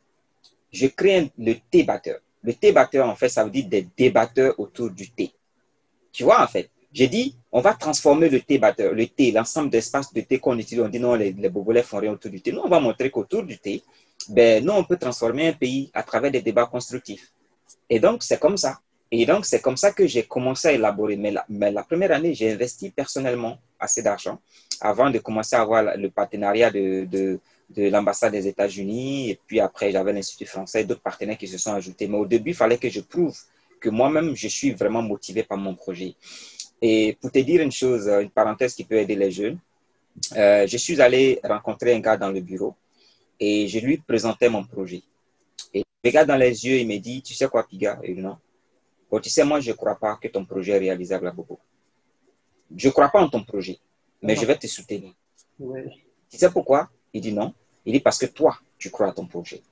je crée le thé batteur. Le thé batteur, en fait, ça veut dire des débatteurs autour du thé. Tu vois, en fait, j'ai dit, on va transformer le thé batteur, le thé, l'ensemble d'espaces de thé qu'on utilise. On dit non, les, les bobolets font rien autour du thé. Nous, on va montrer qu'autour du thé, ben, nous, on peut transformer un pays à travers des débats constructifs. Et donc, c'est comme ça. Et donc, c'est comme ça que j'ai commencé à élaborer. Mais la, première année, j'ai investi personnellement assez d'argent avant de commencer à avoir le partenariat de, de l'ambassade des États-Unis. Et puis après, j'avais l'Institut français et d'autres partenaires qui se sont ajoutés. Mais au début, il fallait que je prouve que moi-même, je suis vraiment motivé par mon projet. Et pour te dire une chose, une parenthèse qui peut aider les jeunes, euh, je suis allé rencontrer un gars dans le bureau et je lui présentais mon projet. Et le gars dans les yeux, il me dit, tu sais quoi, Piga Et non. Bon, tu sais, moi, je ne crois pas que ton projet est réalisable à Bobo. Je ne crois pas en ton projet, mais je vais te soutenir. Tu sais pourquoi? Il dit non. Il dit parce que toi, tu crois à ton projet.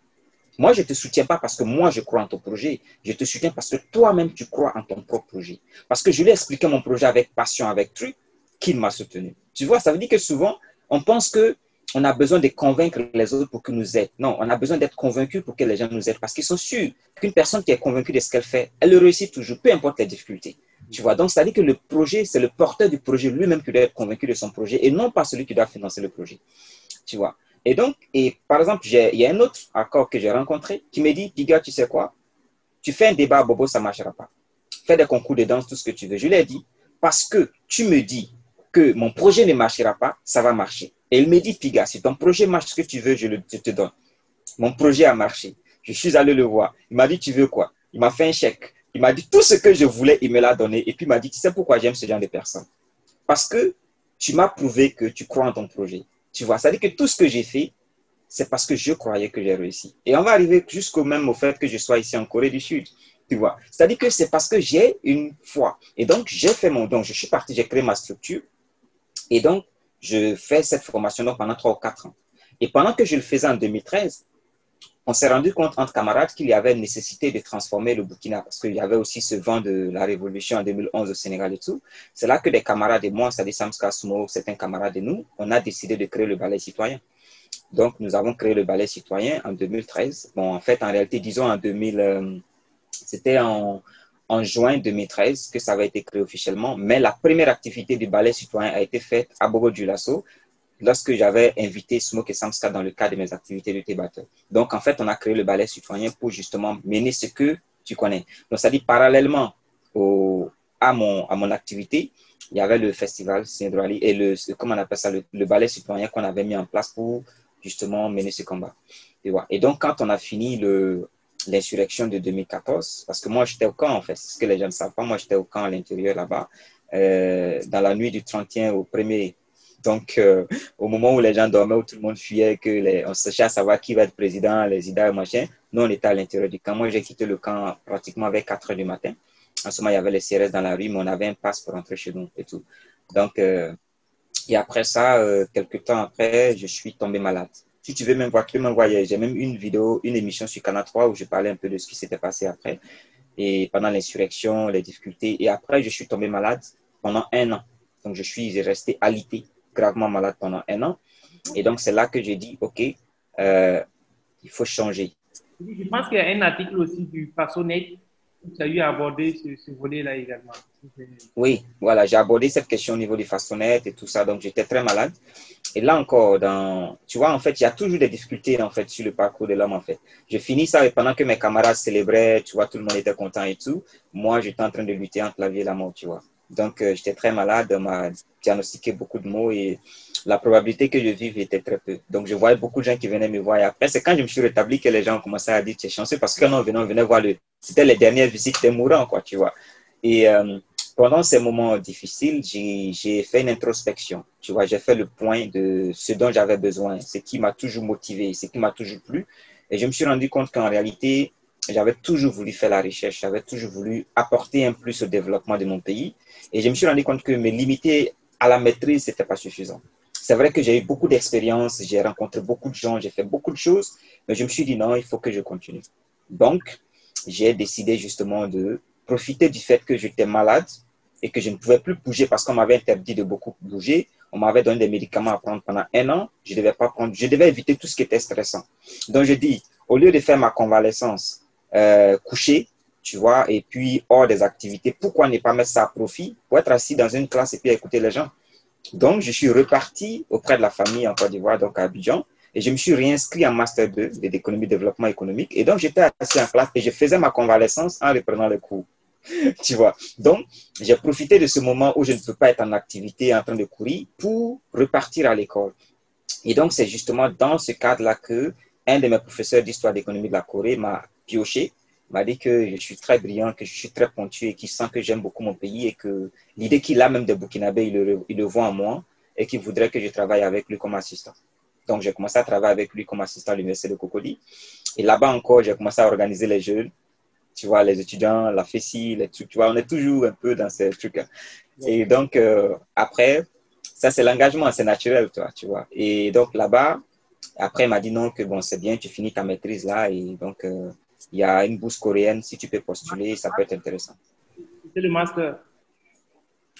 Moi, je ne te soutiens pas parce que moi, je crois en ton projet. Je te soutiens parce que toi-même, tu crois en ton propre projet. Parce que je lui ai expliqué mon projet avec passion, avec truc, qu'il m'a soutenu. Tu vois, ça veut dire que souvent, on pense que on a besoin de convaincre les autres pour qu'ils nous aident. Non, on a besoin d'être convaincu pour que les gens nous aident parce qu'ils sont sûrs qu'une personne qui est convaincue de ce qu'elle fait, elle le réussit toujours, peu importe les difficultés. Tu vois, donc ça dire que le projet, c'est le porteur du projet lui-même qui doit être convaincu de son projet et non pas celui qui doit financer le projet. Tu vois. Et donc, et par exemple, il y a un autre accord que j'ai rencontré qui me dit, Piga, tu sais quoi? Tu fais un débat à Bobo, ça ne marchera pas. Fais des concours de danse, tout ce que tu veux. Je lui ai dit, parce que tu me dis que mon projet ne marchera pas, ça va marcher. Et il me dit, Piga, si ton projet marche ce que tu veux, je, le, te donne. Mon projet a marché. Je suis allé le voir. Il m'a dit, tu veux quoi? Il m'a fait un chèque. Il m'a dit tout ce que je voulais, il me l'a donné. Et puis il m'a dit, tu sais pourquoi j'aime ce genre de personnes? Parce que tu m'as prouvé que tu crois en ton projet. Tu vois, ça veut dire que tout ce que j'ai fait, c'est parce que je croyais que j'ai réussi. Et on va arriver jusqu'au même au fait que je sois ici en Corée du Sud. Tu vois, c'est-à-dire que c'est parce que j'ai une foi. Et donc, j'ai fait mon don. Je suis parti, j'ai créé ma structure. Et donc, je fais cette formation pendant 3 ou 4 ans. Et pendant que je le faisais en 2013, on s'est rendu compte entre camarades qu'il y avait nécessité de transformer le Burkina parce qu'il y avait aussi ce vent de la révolution en 2011 au Sénégal et tout. C'est là que des camarades et moi, Sadi Samska Sumo, certains camarades de nous, on a décidé de créer le ballet citoyen. Donc, nous avons créé le ballet citoyen en 2013. Bon, en fait, en réalité, disons en 2000, euh, c'était en, en juin 2013 que ça avait été créé officiellement, mais la première activité du ballet citoyen a été faite à Bobo du Lasso lorsque j'avais invité Smoke et Samska dans le cadre de mes activités de théâtre. Donc, en fait, on a créé le ballet citoyen pour justement mener ce que tu connais. Donc, ça dit parallèlement à, mon, à mon activité, il y avait le festival Sindroali et le, comment on appelle ça, le, ballet citoyen qu'on avait mis en place pour justement mener ce combat. Et, et donc, quand on a fini l'insurrection de 2014, parce que moi, j'étais au camp, en fait, c'est ce que les gens ne savent pas. Moi, j'étais au camp à l'intérieur là-bas, euh, dans la nuit du 31 au 1er. Donc, euh, au moment où les gens dormaient, où tout le monde fuyait, que les, on cherchait à savoir qui va être président, les idées, machin, nous, on était à l'intérieur du camp. Moi, j'ai quitté le camp pratiquement vers 4 heures du matin. En ce moment, il y avait les CRS dans la rue, mais on avait un passe pour rentrer chez nous et tout. Donc, euh, et après ça, euh, quelques temps après, je suis tombé malade. Si tu veux même voir, tu peux m'envoyer. J'ai même une vidéo, une émission sur Canal 3 où je parlais un peu de ce qui s'était passé après. Et pendant l'insurrection, les difficultés. Et après, je suis tombé malade pendant un an. Donc, je suis resté alité, gravement malade pendant un an. Et donc, c'est là que j'ai dit, OK, euh, il faut changer. Je pense qu'il y a un article aussi du Passonet tu as eu à aborder ce, volet-là également. Oui, voilà, j'ai abordé cette question au niveau des façonnettes et tout ça, donc j'étais très malade. Et là encore, dans, tu vois, en fait, il y a toujours des difficultés en fait sur le parcours de l'homme en fait. Je finis ça et pendant que mes camarades célébraient, tu vois, tout le monde était content et tout. Moi, j'étais en train de lutter entre la vie et la mort, tu vois. Donc, euh, j'étais très malade, on m'a diagnostiqué beaucoup de mots et la probabilité que je vive était très peu. Donc, je voyais beaucoup de gens qui venaient me voir. Et après, c'est quand je me suis rétabli que les gens ont commencé à dire, tu es chanceux parce que quand on venait, on venait voir le, c'était les dernières visites des mourants, quoi, tu vois. Et euh, pendant ces moments difficiles, j'ai fait une introspection. Tu vois, j'ai fait le point de ce dont j'avais besoin, ce qui m'a toujours motivé, ce qui m'a toujours plu. Et je me suis rendu compte qu'en réalité, j'avais toujours voulu faire la recherche, j'avais toujours voulu apporter un plus au développement de mon pays. Et je me suis rendu compte que me limiter à la maîtrise, ce n'était pas suffisant. C'est vrai que j'ai eu beaucoup d'expérience, j'ai rencontré beaucoup de gens, j'ai fait beaucoup de choses, mais je me suis dit non, il faut que je continue. Donc, j'ai décidé justement de profiter du fait que j'étais malade et que je ne pouvais plus bouger parce qu'on m'avait interdit de beaucoup bouger. On m'avait donné des médicaments à prendre pendant un an. Je devais pas prendre, je devais éviter tout ce qui était stressant. Donc, je dis, au lieu de faire ma convalescence euh, coucher, tu vois, et puis hors des activités, pourquoi ne pas mettre ça à profit pour être assis dans une classe et puis écouter les gens? Donc, je suis reparti auprès de la famille en Côte d'Ivoire, donc à Abidjan, et je me suis réinscrit en Master 2 d'économie développement économique. Et donc, j'étais assis en classe et je faisais ma convalescence en reprenant les cours. tu vois? Donc, j'ai profité de ce moment où je ne peux pas être en activité, en train de courir, pour repartir à l'école. Et donc, c'est justement dans ce cadre-là que un de mes professeurs d'histoire d'économie de la Corée m'a pioché, m'a dit que je suis très brillant, que je suis très pointu et qu'il sent que j'aime beaucoup mon pays et que l'idée qu'il a même de Burkinabé, il le, il le voit en moi et qu'il voudrait que je travaille avec lui comme assistant. Donc, j'ai commencé à travailler avec lui comme assistant à l'Université de Cocody. Et là-bas encore, j'ai commencé à organiser les jeunes. Tu vois, les étudiants, la FECI, les trucs, tu vois, on est toujours un peu dans ces trucs. Et donc, euh, après, ça, c'est l'engagement, c'est naturel, toi, tu vois. Et donc, là-bas, après, il m'a dit non, que bon, c'est bien, tu finis ta maîtrise là. Et donc, euh, il y a une bourse coréenne, si tu peux postuler, ça peut être intéressant. C'est le master.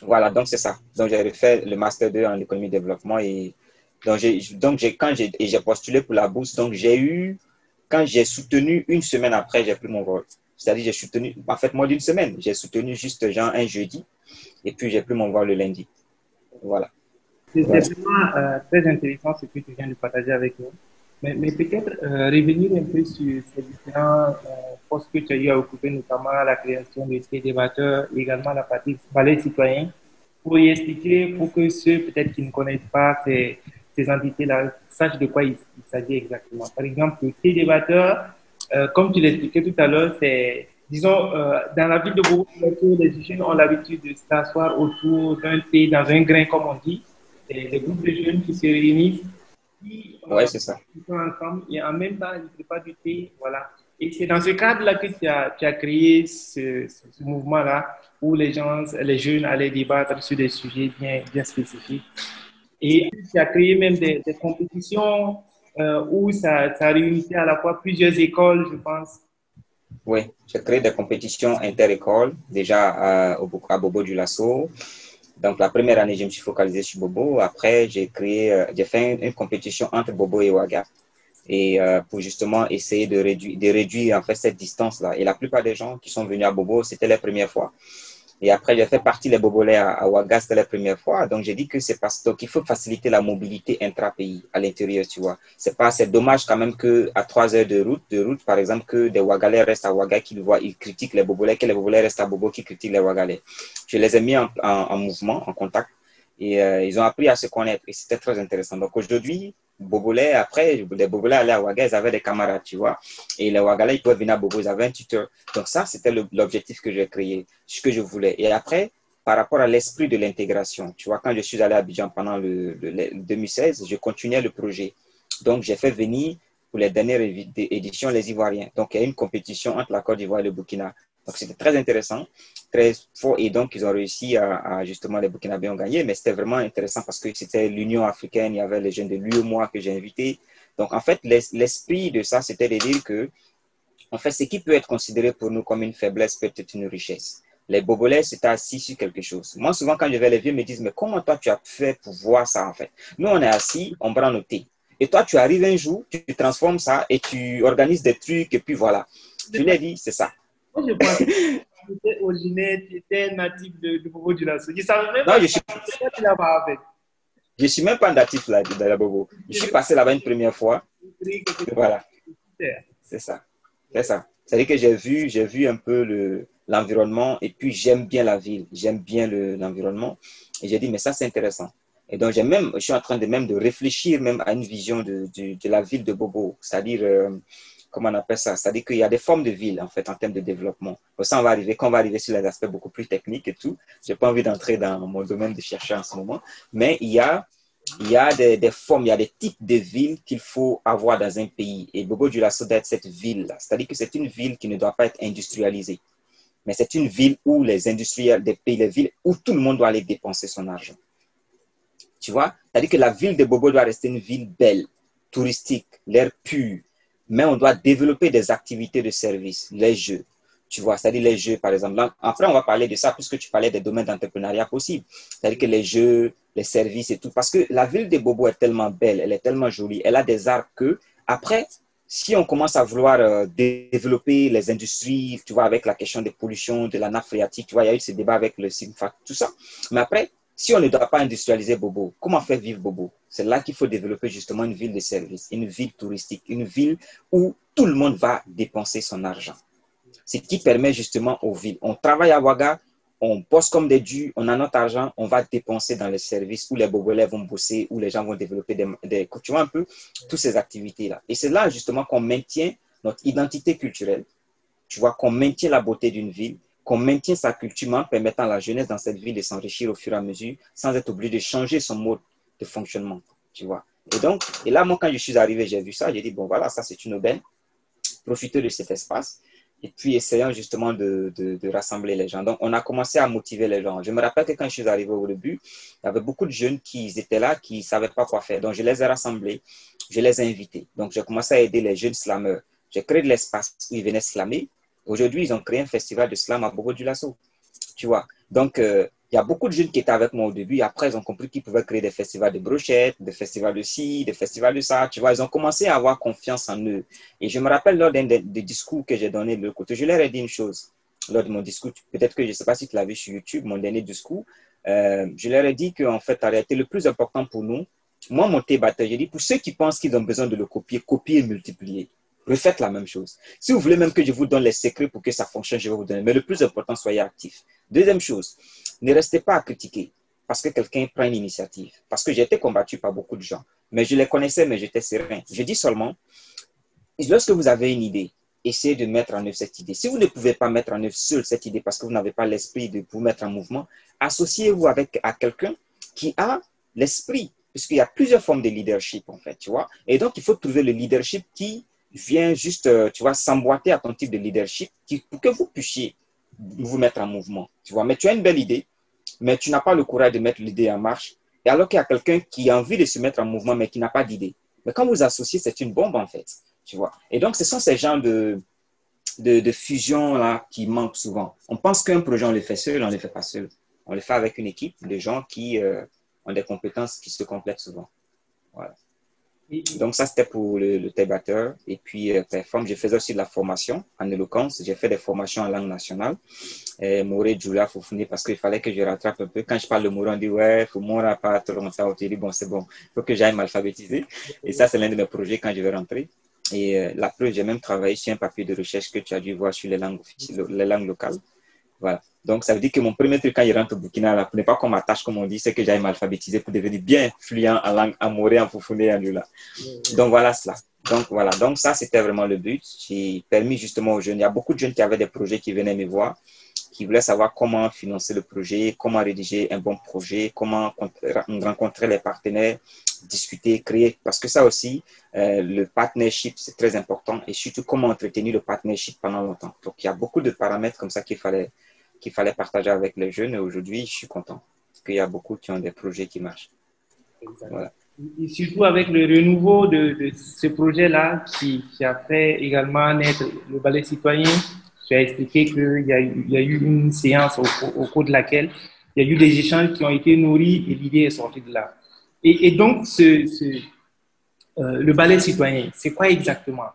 Voilà, donc c'est ça. Donc, j'ai fait le master 2 en économie de développement et donc, j'ai, donc j'ai, quand j'ai, j'ai postulé pour la bourse, donc j'ai eu, quand j'ai soutenu une semaine après, j'ai pris mon vol. C'est-à-dire, j'ai soutenu, en fait, moins d'une semaine, j'ai soutenu juste genre un jeudi, et puis j'ai pris mon vol le lundi. Voilà. C'est vraiment euh, très intéressant ce que tu viens de partager avec nous. Mais, mais peut-être euh, revenir un peu sur ces différents euh, postes que tu as eu à occuper, notamment la création de ces débatteurs, également la partie ballet citoyen, pour y expliquer, pour que ceux peut-être qui ne connaissent pas ces, ces entités-là sachent de quoi il, s'agit exactement. Par exemple, le thé débatteur, euh, comme tu l'expliquais tout à l'heure, c'est, disons, euh, dans la ville de Bobo, les jeunes ont l'habitude de s'asseoir autour d'un thé, dans un grain, comme on dit. Des groupes de jeunes qui se réunissent, qui, euh, c'est ça. sont ensemble et en même temps, ils ne préparent du thé. Voilà. Et c'est dans ce cadre-là que tu as, tu as créé ce, ce, mouvement-là où les gens, les jeunes allaient débattre sur des sujets bien, bien spécifiques. Et tu as créé même des, compétitions euh, où ça, ça réunissait à la fois plusieurs écoles, je pense. Oui, j'ai créé des compétitions inter-écoles, déjà à, à Bobo du Lasso. Donc, la première année, je me suis focalisé sur Bobo. Après, j'ai créé, euh, j'ai fait une, compétition entre Bobo et Ouaga. Et euh, pour justement essayer de réduire, de réduire en fait cette distance-là. Et la plupart des gens qui sont venus à Bobo, c'était la première fois. Et après, j'ai fait partie des Bobolais à, à Ouaga, c'était la première fois. Donc, j'ai dit que c'est parce qu'il faut faciliter la mobilité intra-pays à l'intérieur, tu vois. C'est pas, c'est dommage quand même que à trois heures de route, de route, par exemple, que des Ouagalais restent à Ouaga, qu'ils voient, ils critiquent les Bobolais, que les Bobolais restent à Bobo, qui critiquent les Ouagalais. Je les ai mis en, en, mouvement, en contact. Et euh, ils ont appris à se connaître. Et c'était très intéressant. Donc, aujourd'hui, Bobolais, après, les Bobolais allaient à Ouaga, ils avaient des camarades, tu vois. Et les Ouagalais, ils pouvaient venir à Bobo, ils avaient un tuteur. Donc ça, c'était l'objectif que j'ai créé, ce que je voulais. Et après, par rapport à l'esprit de l'intégration, tu vois, quand je suis allé à Abidjan pendant le, 2016, je continuais le projet. Donc, j'ai fait venir pour les dernières éditions les Ivoiriens. Donc, il y a une compétition entre la Côte d'Ivoire et le Burkina. Donc, c'était très intéressant, très fort. Et donc, ils ont réussi à, justement, les Burkinabés ont gagné. Mais c'était vraiment intéressant parce que c'était l'Union africaine, il y avait les jeunes de l'UEMOA que j'ai invités. Donc, en fait, l'esprit de ça, c'était de dire que, en fait, ce qui peut être considéré pour nous comme une faiblesse peut être une richesse. Les Bobolais c'était assis sur quelque chose. Moi, souvent, quand je vais les vieux, me disent, mais comment toi, tu as fait pour voir ça, en fait? Nous, on est assis, on prend nos thés. Et toi, tu arrives un jour, tu transformes ça et tu organises des trucs, et puis voilà. Je l'ai dit, c'est ça. Moi, je que tu étais originaire, tu étais natif de, de Bobo du. Je savais même pas je suis... là-bas avec. Je suis même pas natif là, de la Bobo. Je suis passé là-bas une première fois. Voilà. C'est ça. C'est ça. C'est-à-dire que j'ai vu, j'ai vu un peu le, l'environnement et puis j'aime bien la ville, j'aime bien l'environnement. et j'ai dit, mais ça, c'est intéressant. Et donc, j'ai même, je suis en train de même de réfléchir même à une vision de, de, de la ville de Bobo, c'est-à-dire euh, comment on appelle ça C'est-à-dire qu'il y a des formes de ville, en fait, en termes de développement. Pour ça, on va arriver, quand on va arriver sur les aspects beaucoup plus techniques et tout, j'ai pas envie d'entrer dans mon domaine de chercher en ce moment, mais il y a, il y a des, formes, il y a des types de villes qu'il faut avoir dans un pays. Et Bobo du Lasso d'être cette ville-là. C'est-à-dire que c'est une ville qui ne doit pas être industrialisée. Mais c'est une ville où les industriels des pays, les villes où tout le monde doit aller dépenser son argent. Tu vois? C'est-à-dire que la ville de Bobo doit rester une ville belle, touristique, l'air pur, mais on doit développer des activités de service, les jeux. Tu vois, c'est-à-dire les jeux, par exemple. après, on va parler de ça puisque tu parlais des domaines d'entrepreneuriat possibles. C'est-à-dire que les jeux, les services et tout. Parce que la ville de Bobo est tellement belle, elle est tellement jolie, elle a des arts que, après, si on commence à vouloir euh, développer les industries, tu vois, avec la question des pollutions, de la nappe phréatique, tu vois, il y a eu ce débat avec le SIGFAC, tout ça. Mais après, si on ne doit pas industrialiser Bobo, comment faire vivre Bobo? C'est là qu'il faut développer justement une ville de service, une ville touristique, une ville où tout le monde va dépenser son argent. Ce qui permet justement aux villes. On travaille à Ouaga, on poste comme des dus, on a notre argent, on va dépenser dans les services où les Bobolais vont bosser, où les gens vont développer des, des tu vois un peu, toutes ces activités-là. Et c'est là justement qu'on maintient notre identité culturelle, tu vois, qu'on maintient la beauté d'une ville qu'on maintient sa culture permettant à la jeunesse dans cette ville de s'enrichir au fur et à mesure sans être obligé de changer son mode de fonctionnement, tu vois. Et donc, et là, moi, quand je suis arrivé, j'ai vu ça, j'ai dit, bon, voilà, ça, c'est une aubaine. Profitez de cet espace et puis essayons justement de, de, rassembler les gens. Donc, on a commencé à motiver les gens. Je me rappelle que quand je suis arrivé au début, il y avait beaucoup de jeunes qui étaient là, qui ne savaient pas quoi faire. Donc, je les ai rassemblés, je les ai invités. Donc, j'ai commencé à aider les jeunes slameurs. J'ai créé de l'espace où ils venaient slammer Aujourd'hui, ils ont créé un festival de slam à Bobo du Lasso. Tu vois. Donc, euh, il y a beaucoup de jeunes qui étaient avec moi au début. Après, ils ont compris qu'ils pouvaient créer des festivals de brochettes, des festivals de ci, des festivals de ça. Tu vois, ils ont commencé à avoir confiance en eux. Et je me rappelle lors d'un des, discours que j'ai donné de l'autre côté, je leur ai dit une chose. Lors de mon discours, peut-être que je ne sais pas si tu l'as vu sur YouTube, mon dernier discours, euh, je leur ai dit qu'en fait, en le plus important pour nous, moi, mon thé j'ai dit, pour ceux qui pensent qu'ils ont besoin de le copier, copier et multiplier refaites la même chose. Si vous voulez même que je vous donne les secrets pour que ça fonctionne, je vais vous donner. Mais le plus important, soyez actif. Deuxième chose, ne restez pas à critiquer parce que quelqu'un prend une initiative. Parce que j'ai été combattu par beaucoup de gens. Mais je les connaissais, mais j'étais serein. Je dis seulement, lorsque vous avez une idée, essayez de mettre en œuvre cette idée. Si vous ne pouvez pas mettre en œuvre seul cette idée parce que vous n'avez pas l'esprit de vous mettre en mouvement, associez-vous avec à quelqu'un qui a l'esprit, puisqu'il y a plusieurs formes de leadership en fait, tu vois. Et donc, il faut trouver le leadership qui viens juste, euh, tu vois, s'emboîter à ton type de leadership pour que vous puissiez vous mettre en mouvement. Tu vois, mais tu as une belle idée, mais tu n'as pas le courage de mettre l'idée en marche. Et alors qu'il y a quelqu'un qui a envie de se mettre en mouvement, mais qui n'a pas d'idée. Mais quand vous associez, c'est une bombe en fait. Tu vois. Et donc, ce sont ces genres de, de, fusion-là qui manquent souvent. On pense qu'un projet, on le fait seul, on ne le fait pas seul. On le fait avec une équipe de gens qui euh, ont des compétences qui se complètent souvent. Voilà. Donc, ça, c'était pour le, le. Et puis, euh, Perform, je faisais aussi de la formation en éloquence. J'ai fait des formations en langue nationale. Et Moré, Julia, Foufouni, parce qu'il fallait que je rattrape un peu. Quand je parle de Moré, on dit, ouais, moi pas trop longtemps. On dit, bon, c'est bon. Il faut que j'aille m'alphabétiser. Et ça, c'est l'un de mes projets quand je vais rentrer. Et euh, la preuve, j'ai même travaillé sur un papier de recherche que tu as dû voir sur les langues, les langues locales. Voilà. Donc, ça veut dire que mon premier truc quand il rentre au Burkina, là, n'est pas qu'on m'attache, comme on dit, c'est que j'aille m'alphabétiser pour devenir bien fluent en langue amoré, en foufoune en lula. Donc, voilà cela. Donc, voilà. Donc, ça, c'était vraiment le but. J'ai permis justement aux jeunes. Il y a beaucoup de jeunes qui avaient des projets qui venaient me voir, qui voulaient savoir comment financer le projet, comment rédiger un bon projet, comment rencontrer les partenaires, discuter, créer. Parce que ça aussi, euh, le partnership, c'est très important. Et surtout, comment entretenir le partnership pendant longtemps. Donc, il y a beaucoup de paramètres comme ça qu'il fallait qu'il fallait partager avec les jeunes. Et aujourd'hui, je suis content parce qu'il y a beaucoup qui ont des projets qui marchent. Et surtout avec le renouveau de, ce projet-là qui, a fait également naître le ballet citoyen. Tu as expliqué qu'il y, a eu, y a eu une séance au, cours de laquelle il y a eu des échanges qui ont été nourris et l'idée est sortie de là. Et, donc, ce, euh, le ballet citoyen, c'est quoi exactement?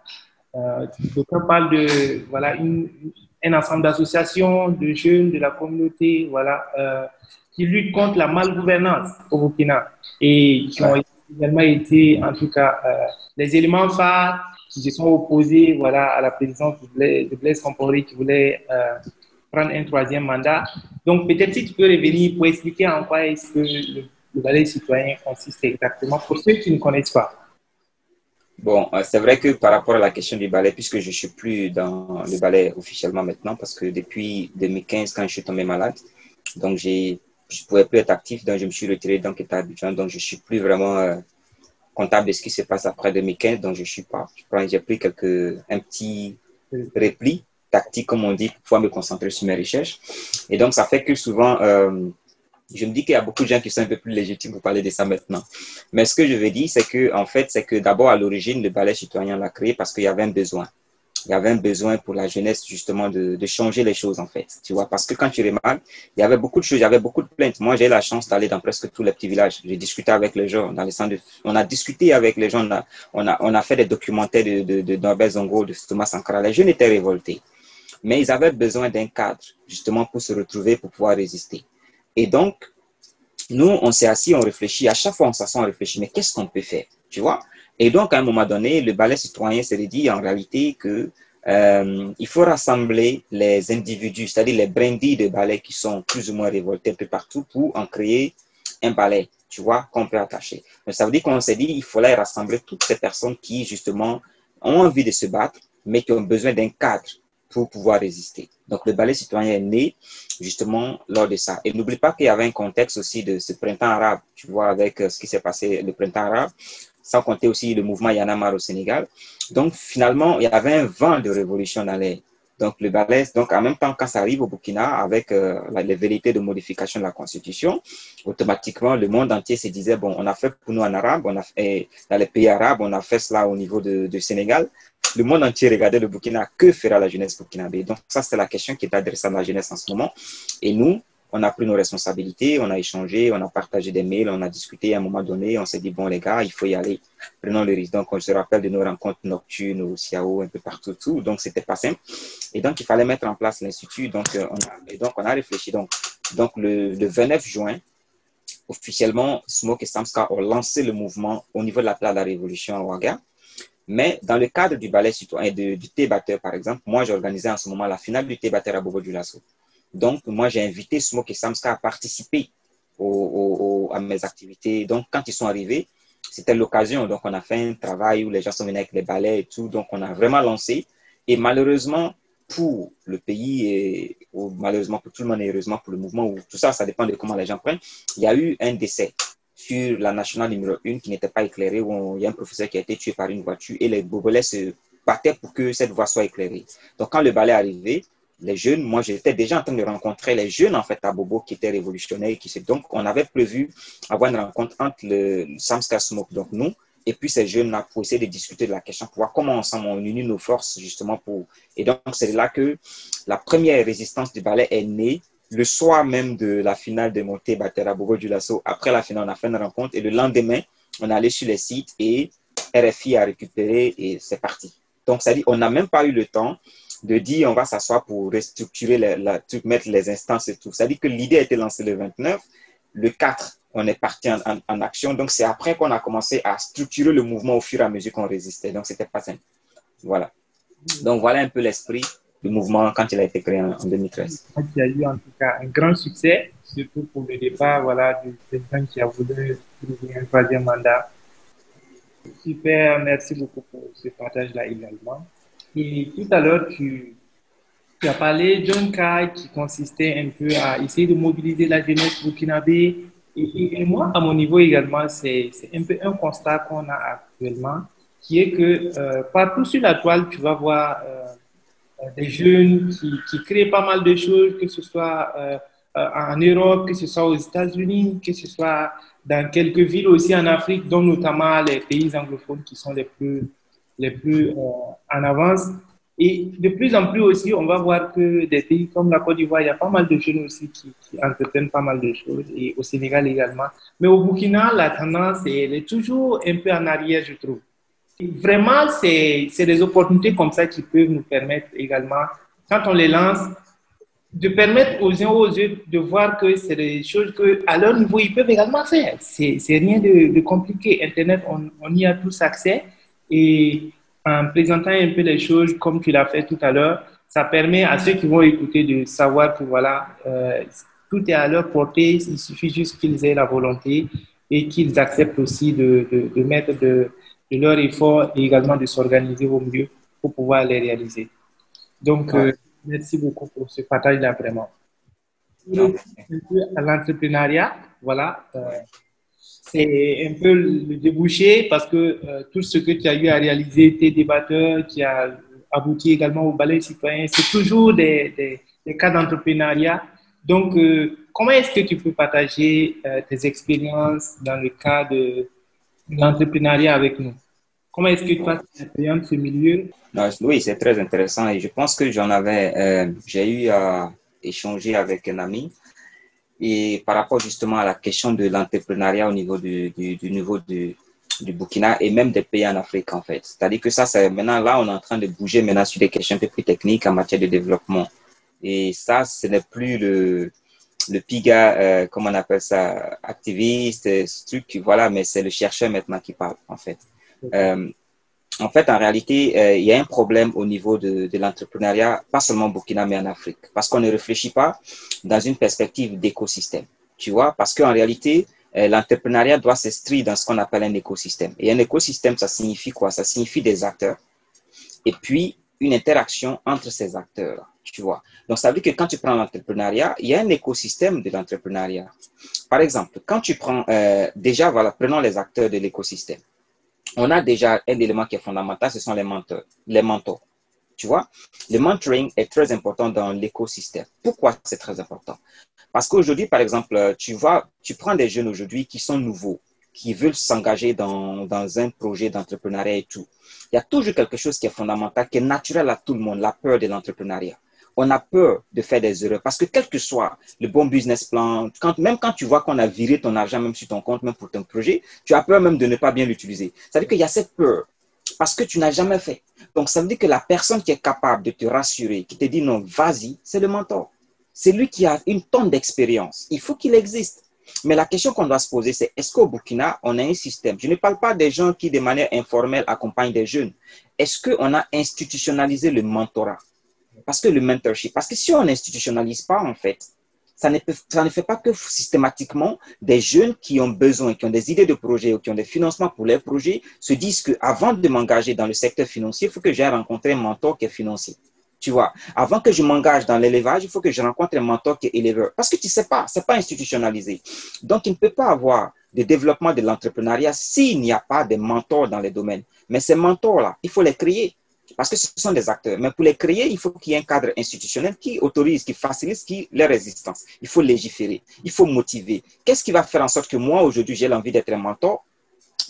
Euh, on parle de voilà, une, un ensemble d'associations, de jeunes de la communauté, voilà, euh, qui luttent contre la malgouvernance au Burkina et qui ont également été, en tout cas, euh, les éléments phares qui se sont opposés voilà, à la présidence de Blaise, Compaoré qui voulait euh, prendre un troisième mandat. Donc, peut-être si tu peux revenir pour expliquer en quoi est-ce que le, le ballet citoyen consiste exactement pour ceux qui ne connaissent pas. Bon, euh, c'est vrai que par rapport à la question du ballet, puisque je suis plus dans le ballet officiellement maintenant, parce que depuis 2015, quand je suis tombé malade, donc je pouvais plus être actif, donc je me suis retiré donc état Abidjan, donc je suis plus vraiment euh, comptable de ce qui se passe après 2015, donc je suis pas. J'ai pris quelques, un petit repli tactique, comme on dit, pour pouvoir me concentrer sur mes recherches. Et donc, ça fait que souvent, euh, je me dis qu'il y a beaucoup de gens qui sont un peu plus légitimes pour parler de ça maintenant. Mais ce que je veux dire, c'est que, en fait, c'est que d'abord, à l'origine, le ballet citoyen l'a créé parce qu'il y avait un besoin. Il y avait un besoin pour la jeunesse, justement, de, changer les choses, en fait. Tu vois, parce que quand tu remarques, il y avait beaucoup de choses, il y avait beaucoup de plaintes. Moi, j'ai la chance d'aller dans presque tous les petits villages. J'ai discuté avec les gens dans les centres de... On a discuté avec les gens, on a, on a, fait des documentaires de Norbert Zongo, de Thomas Sankara. Les jeunes étaient révoltés. Mais ils avaient besoin d'un cadre, justement, pour se retrouver, pour pouvoir résister. Et donc, nous, on s'est assis, on réfléchit. À chaque fois, on s'assoit, on réfléchit. Mais qu'est-ce qu'on peut faire Tu vois? Et donc, à un moment donné, le ballet citoyen s'est dit en réalité que euh, il faut rassembler les individus, c'est-à-dire les brindilles de ballet qui sont plus ou moins révoltés un peu partout pour en créer un ballet, tu vois, qu'on peut attacher. Mais ça veut dire qu'on s'est dit il fallait rassembler toutes ces personnes qui, justement, ont envie de se battre, mais qui ont besoin d'un cadre pour pouvoir résister. Donc, le ballet citoyen est né justement lors de ça. Et n'oublie pas qu'il y avait un contexte aussi de ce printemps arabe, tu vois, avec euh, ce qui s'est passé le printemps arabe, sans compter aussi le mouvement Yanamar au Sénégal. Donc, finalement, il y avait un vent de révolution dans les, donc le ballet, donc en même temps quand ça arrive au Burkina avec euh, les vérités de modification de la constitution, automatiquement le monde entier se disait bon on a fait pour nous en arabe, on a fait dans les pays arabes, on a fait cela au niveau du de Sénégal. Le monde entier regardait le Burkina, que fera la jeunesse burkinabé? Donc ça c'est la question qui est adressée à la jeunesse en ce moment. Et nous, on a pris nos responsabilités, on a échangé, on a partagé des mails, on a discuté à un moment donné, on s'est dit, bon les gars, il faut y aller, prenons le risque. Donc on se rappelle de nos rencontres nocturnes au Ciao, un peu partout, tout. donc c'était pas simple. Et donc il fallait mettre en place l'institut, donc, euh, on a, et donc on a réfléchi. Donc, le, 29 juin, officiellement, Smoke et Samska ont lancé le mouvement au niveau de la place de la Révolution à Ouaga. Mais dans le cadre du ballet citoyen, du thé batteur, par exemple, moi, j'organisais en ce moment la finale du thé batteur à Bobo du Lasso. Donc, moi, j'ai invité Smoke et Samska à participer à mes activités. Donc, quand ils sont arrivés, c'était l'occasion. Donc, on a fait un travail où les gens sont venus avec les balais et tout. Donc, on a vraiment lancé. Et malheureusement, pour le pays, ou malheureusement pour tout le monde et heureusement pour le mouvement, ou tout ça, ça dépend de comment les gens prennent, il y a eu un décès sur la nationale numéro 1 qui n'était pas éclairée, où il y a un professeur qui a été tué par une voiture et les Bobolais se battaient pour que cette voie soit éclairée. Donc, quand le balai est arrivé, les jeunes, moi j'étais déjà en train de rencontrer les jeunes en fait à Bobo qui étaient révolutionnaires. Qui, donc on avait prévu avoir une rencontre entre le, Samska Smoke, donc nous, et puis ces jeunes-là pour essayer de discuter de la question, pour voir comment ensemble on unit nos forces justement pour... Et donc, c'est là que la première résistance du ballet est née le soir même de la finale de montée Batera Bogo du Lasso. Après la finale, on a fait une rencontre et le lendemain, on est allé sur les sites et RFI a récupéré et c'est parti. Donc, ça dit, on n'a même pas eu le temps de dire on va s'asseoir pour restructurer, la, mettre les instances et tout. Dit que l'idée a été lancée le 29. Le 4, on est parti en, action. Donc, c'est après qu'on a commencé à structurer le mouvement au fur et à mesure qu'on résistait. Donc, c'était pas simple. Voilà. Donc, voilà un peu l'esprit du mouvement quand il a été créé en, 2013. Il y a eu en tout cas un grand succès, surtout pour le départ voilà, du qui a voulu trouver un troisième mandat. Super, merci beaucoup pour ce partage-là également. Et tout à l'heure, tu, as parlé d'un cas qui consistait un peu à essayer de mobiliser la jeunesse burkinabé. Et, moi, à mon niveau également, c'est un peu un constat qu'on a actuellement, qui est que euh, partout sur la toile, tu vas voir euh, des jeunes qui, créent pas mal de choses, que ce soit euh, en Europe, que ce soit aux États-Unis, que ce soit dans quelques villes aussi en Afrique, dont notamment les pays anglophones qui sont les plus, les plus en avance. Et de plus en plus aussi, on va voir que des pays comme la Côte d'Ivoire, il y a pas mal de jeunes aussi qui, entretiennent pas mal de choses, et au Sénégal également. Mais au Burkina, la tendance, elle est toujours un peu en arrière, je trouve. vraiment, c'est des opportunités comme ça qui peuvent nous permettre également, quand on les lance, de permettre aux uns aux autres de voir que c'est des choses qu'à leur niveau, ils peuvent également faire. C'est rien de, de, compliqué. Internet, on, on y a tous accès. Et en présentant un peu les choses comme tu l'as fait tout à l'heure, ça permet à ceux qui vont écouter de savoir que voilà, euh, tout est à leur portée, il suffit juste qu'ils aient la volonté et qu'ils acceptent aussi de, de, mettre de, de, leur effort et également de s'organiser au mieux pour pouvoir les réaliser. Donc, euh, merci beaucoup pour ce partage-là, vraiment. À l'entrepreneuriat, voilà. Euh, c'est un peu le débouché parce que euh, tout ce que tu as eu à réaliser, tes débatteurs, qui a abouti également au ballet citoyen, c'est toujours des, des, cas d'entrepreneuriat. Donc, euh, comment est-ce que tu peux partager euh, tes expériences dans le cas de, l'entrepreneuriat avec nous? Comment est-ce que tu as expérience ce milieu? Oui, c'est très intéressant et je pense que j'en avais, j'ai eu à échanger avec un ami et par rapport justement à la question de l'entrepreneuriat au niveau du, du, du niveau du, du, Burkina et même des pays en Afrique, en fait. C'est-à-dire que ça, c'est maintenant, là, on est en train de bouger maintenant sur des questions un peu plus techniques en matière de développement. Et ça, ce n'est plus le, le piga, euh, comment on appelle ça, activiste, ce truc, voilà, mais c'est le chercheur maintenant qui parle, en fait. Euh, en fait, en réalité, euh, il y a un problème au niveau de, l'entrepreneuriat, pas seulement au Burkina, mais en Afrique, parce qu'on ne réfléchit pas dans une perspective d'écosystème. Tu vois, parce qu'en réalité, euh, l'entrepreneuriat doit s'inscrire dans ce qu'on appelle un écosystème. Et un écosystème, ça signifie quoi? Ça signifie des acteurs et puis une interaction entre ces acteurs. Tu vois? Donc, ça veut dire que quand tu prends l'entrepreneuriat, il y a un écosystème de l'entrepreneuriat. Par exemple, quand tu prends, euh, déjà, voilà, prenons les acteurs de l'écosystème on a déjà un élément qui est fondamental, ce sont les mentors. Les mentors. Tu vois, le mentoring est très important dans l'écosystème. Pourquoi c'est très important? Parce qu'aujourd'hui, par exemple, tu vois, tu prends des jeunes aujourd'hui qui sont nouveaux, qui veulent s'engager dans, dans un projet d'entrepreneuriat et tout. Il y a toujours quelque chose qui est fondamental, qui est naturel à tout le monde, la peur de l'entrepreneuriat on a peur de faire des erreurs parce que quel que soit le bon business plan, même quand tu vois qu'on a viré ton argent même sur ton compte, même pour ton projet, tu as peur même de ne pas bien l'utiliser. Ça veut dire qu'il y a cette peur parce que tu n'as jamais fait. Donc, ça veut dire que la personne qui est capable de te rassurer, qui te dit non, vas-y, c'est le mentor. C'est lui qui a une tonne d'expérience. Il faut qu'il existe. Mais la question qu'on doit se poser, c'est est-ce qu'au Burkina, on a un système? Je ne parle pas des gens qui, de manière informelle, accompagnent des jeunes. Est-ce qu'on a institutionnalisé le mentorat? Parce que le mentorship, parce que si on n'institutionnalise pas, en fait, ça ne, ne fait pas que systématiquement des jeunes qui ont besoin, qui ont des idées de projet ou qui ont des financements pour leurs projets se disent que avant de m'engager dans le secteur financier, il faut que j'ai rencontré un mentor qui est financier. Tu vois, avant que je m'engage dans l'élevage, il faut que je rencontre un mentor qui est éleveur. Parce que tu sais pas, c'est pas institutionnalisé. Donc, il ne peut pas avoir de développement de l'entrepreneuriat s'il n'y a pas de mentors dans les domaines. Mais ces mentors-là, il faut les créer parce que ce sont des acteurs. Mais pour les créer, il faut qu'il y ait un cadre institutionnel qui autorise, qui facilite qui, les résistances. Il faut légiférer, il faut motiver. Qu'est-ce qui va faire en sorte que moi, aujourd'hui, j'ai l'envie d'être un mentor?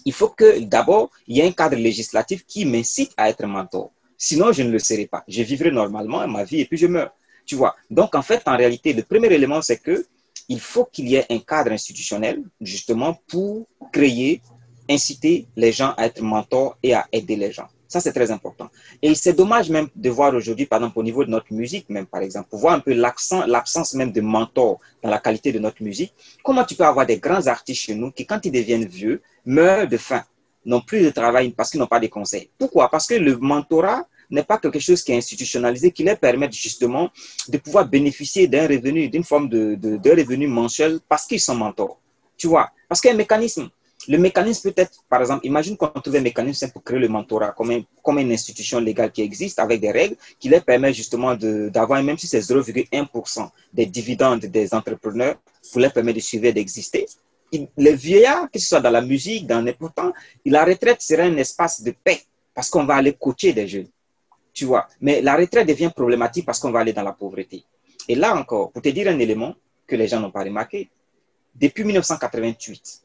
Il faut que d'abord, il y ait un cadre législatif qui m'incite à être mentor. Sinon, je ne le serai pas. Je vivrai normalement ma vie et puis je meurs. Tu vois? Donc, en fait, en réalité, le premier élément, c'est que il faut qu'il y ait un cadre institutionnel, justement, pour créer, inciter les gens à être mentors et à aider les gens. Ça, c'est très important. Et c'est dommage même de voir aujourd'hui, par exemple, au niveau de notre musique, même par exemple, pour voir un peu l'absence même de mentors dans la qualité de notre musique. Comment tu peux avoir des grands artistes chez nous qui, quand ils deviennent vieux, meurent de faim, n'ont plus de travail parce qu'ils n'ont pas de conseils. Pourquoi? Parce que le mentorat n'est pas quelque chose qui est institutionnalisé, qui leur permet justement de pouvoir bénéficier d'un revenu, d'une forme de revenu mensuel parce qu'ils sont mentors. Tu vois? Parce qu'il y a un mécanisme. Le mécanisme peut être, par exemple, imagine qu'on trouve un mécanisme pour créer le mentorat comme, une institution légale qui existe avec des règles qui leur permet justement d'avoir, même si c'est 0,1% des dividendes des entrepreneurs, pour leur permettre de suivre et d'exister. Les vieillards, que ce soit dans la musique, dans n'importe quoi, la retraite serait un espace de paix parce qu'on va aller coacher des jeunes. Tu vois? Mais la retraite devient problématique parce qu'on va aller dans la pauvreté. Et là encore, pour te dire un élément que les gens n'ont pas remarqué, depuis 1988,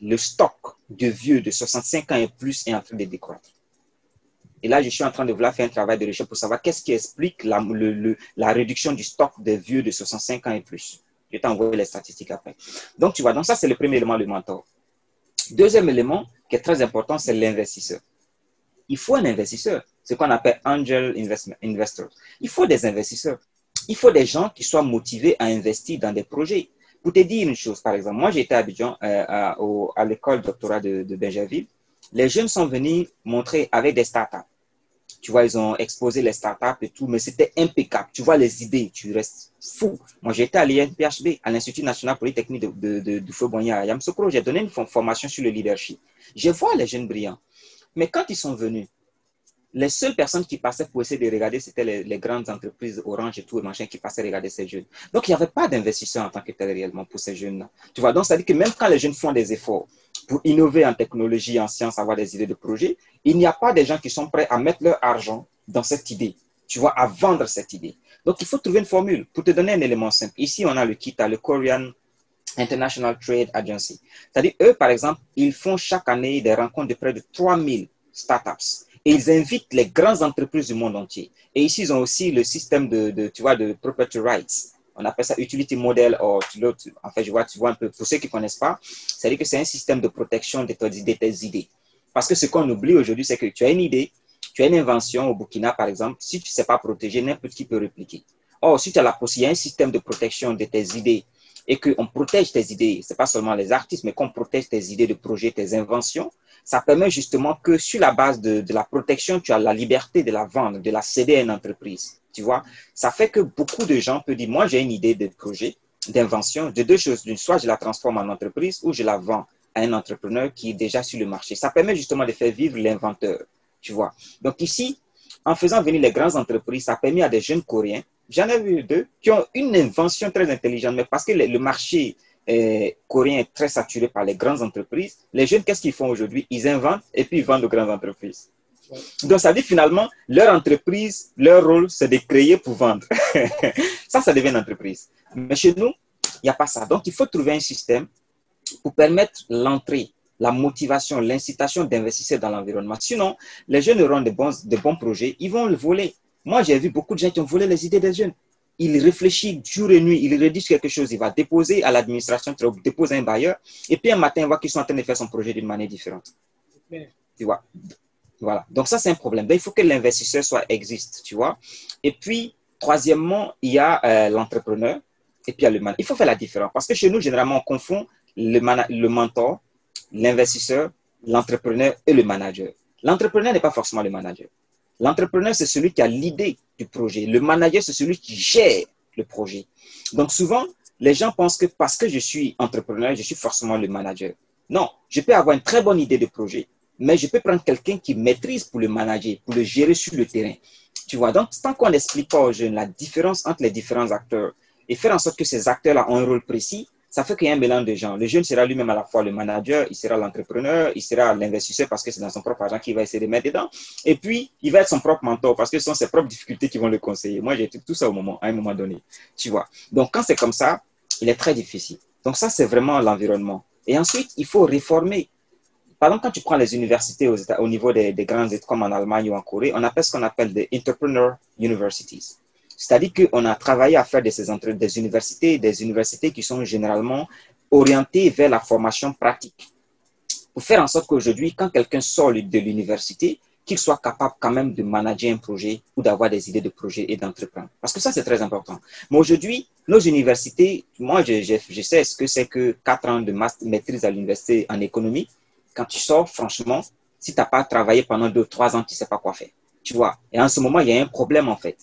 le stock de vieux de 65 ans et plus est en train de décroître. Et là, je suis en train de vouloir faire un travail de recherche pour savoir qu'est-ce qui explique la, réduction du stock de vieux de 65 ans et plus. Je t'envoie les statistiques après. Donc, tu vois, donc ça, c'est le premier élément, le mentor. Deuxième élément qui est très important, c'est l'investisseur. Il faut un investisseur, ce qu'on appelle angel investors. Il faut des investisseurs. Il faut des gens qui soient motivés à investir dans des projets. Pour te dire une chose, par exemple, moi j'étais à Abidjan, euh, à, l'école doctorat de, de Benjerville. Les jeunes sont venus montrer avec des startups. Tu vois, ils ont exposé les startups et tout, mais c'était impeccable. Tu vois les idées, tu restes fou. Moi, j'étais à l'INPHB, à l'Institut national polytechnique de, de, de, Boigny à Yamsokro. J'ai donné une formation sur le leadership. Je vois les jeunes brillants. Mais quand ils sont venus, les seules personnes qui passaient pour essayer de regarder, c'était les, grandes entreprises Orange et tout, machin, qui passaient regarder ces jeunes. Donc, il n'y avait pas d'investisseur en tant que tel réellement pour ces jeunes-là. Tu vois, donc ça dire que même quand les jeunes font des efforts pour innover en technologie, en sciences, avoir des idées de projet, il n'y a pas des gens qui sont prêts à mettre leur argent dans cette idée, tu vois, à vendre cette idée. Donc, il faut trouver une formule. Pour te donner un élément simple, ici, on a le KITA, le Korean International Trade Agency. C'est-à-dire, eux, par exemple, ils font chaque année des rencontres de près de 3000 startups et ils invitent les grandes entreprises du monde entier. Et ici, ils ont aussi le système de, tu vois, de property rights. On appelle ça utility model, ou en fait, je vois, tu vois un peu, pour ceux qui ne connaissent pas, c'est-à-dire que c'est un système de protection de, tes idées. Parce que ce qu'on oublie aujourd'hui, c'est que tu as une idée, tu as une invention au Burkina, par exemple, si tu ne sais pas protéger, n'importe qui peut répliquer. Or, si tu as la possibilité, il y a un système de protection de tes idées et qu'on protège tes idées, ce n'est pas seulement les artistes, mais qu'on protège tes idées de projet, tes inventions, ça permet justement que sur la base de, de, la protection, tu as la liberté de la vendre, de la céder à une entreprise. Tu vois, ça fait que beaucoup de gens peuvent dire, moi j'ai une idée de projet, d'invention, de deux choses. D'une, soit je la transforme en entreprise ou je la vends à un entrepreneur qui est déjà sur le marché. Ça permet justement de faire vivre l'inventeur. Tu vois? Donc ici, en faisant venir les grandes entreprises, ça a permis à des jeunes Coréens, j'en ai vu deux, qui ont une invention très intelligente, mais parce que le, le marché coréen est très saturé par les grandes entreprises. Les jeunes, qu'est-ce qu'ils font aujourd'hui? Ils inventent et puis ils vendent aux grandes entreprises. Donc, ça dit finalement, leur entreprise, leur rôle, c'est de créer pour vendre. ça, ça devient une entreprise. Mais chez nous, il n'y a pas ça. Donc, il faut trouver un système pour permettre l'entrée, la motivation, l'incitation d'investir dans l'environnement. Sinon, les jeunes auront de bons, de bons projets, ils vont le voler. Moi, j'ai vu beaucoup de gens qui ont volé les idées des jeunes il réfléchit jour et nuit, il rédige quelque chose, il va déposer à l'administration, déposer un bailleur, et puis un matin, il voit qu'ils sont en train de faire son projet d'une manière différente. Tu vois Voilà. Donc ça, c'est un problème. Ben, il faut que l'investisseur soit existe, tu vois. Et puis, troisièmement, il y a euh, l'entrepreneur, et puis il y a le manager. Il faut faire la différence, parce que chez nous, généralement, on confond le, le mentor, l'investisseur, l'entrepreneur et le manager. L'entrepreneur n'est pas forcément le manager. L'entrepreneur, c'est celui qui a l'idée du projet. Le manager, c'est celui qui gère le projet. Donc souvent, les gens pensent que parce que je suis entrepreneur, je suis forcément le manager. Non, je peux avoir une très bonne idée de projet, mais je peux prendre quelqu'un qui maîtrise pour le manager, pour le gérer sur le terrain. Tu vois, donc tant qu'on n'explique pas aux jeunes la différence entre les différents acteurs et faire en sorte que ces acteurs-là ont un rôle précis, ça fait qu'il y a un mélange de gens. Le jeune sera lui-même à la fois le manager, il sera l'entrepreneur, il sera l'investisseur parce que c'est dans son propre argent qu'il va essayer de mettre dedans. Et puis, il va être son propre mentor parce que ce sont ses propres difficultés qui vont le conseiller. Moi, j'ai tout ça au moment, à un moment donné. Tu vois. Donc, quand c'est comme ça, il est très difficile. Donc, ça, c'est vraiment l'environnement. Et ensuite, il faut réformer Par exemple, quand tu prends les universités aux États, au niveau des, des grandes écoles comme en Allemagne ou en Corée, on appelle ce qu'on appelle des entrepreneur universities. C'est-à-dire qu'on a travaillé à faire de ces des universités, des universités qui sont généralement orientées vers la formation pratique. Pour faire en sorte qu'aujourd'hui, quand quelqu'un sort de l'université, qu'il soit capable quand même de manager un projet ou d'avoir des idées de projet et d'entreprendre. Parce que ça, c'est très important. Mais aujourd'hui, nos universités, moi, je sais ce que c'est que quatre ans de maîtrise à l'université en économie. Quand tu sors, franchement, si tu n'as pas travaillé pendant deux, trois ans, tu ne sais pas quoi faire. Tu vois? Et en ce moment, il y a un problème, en fait.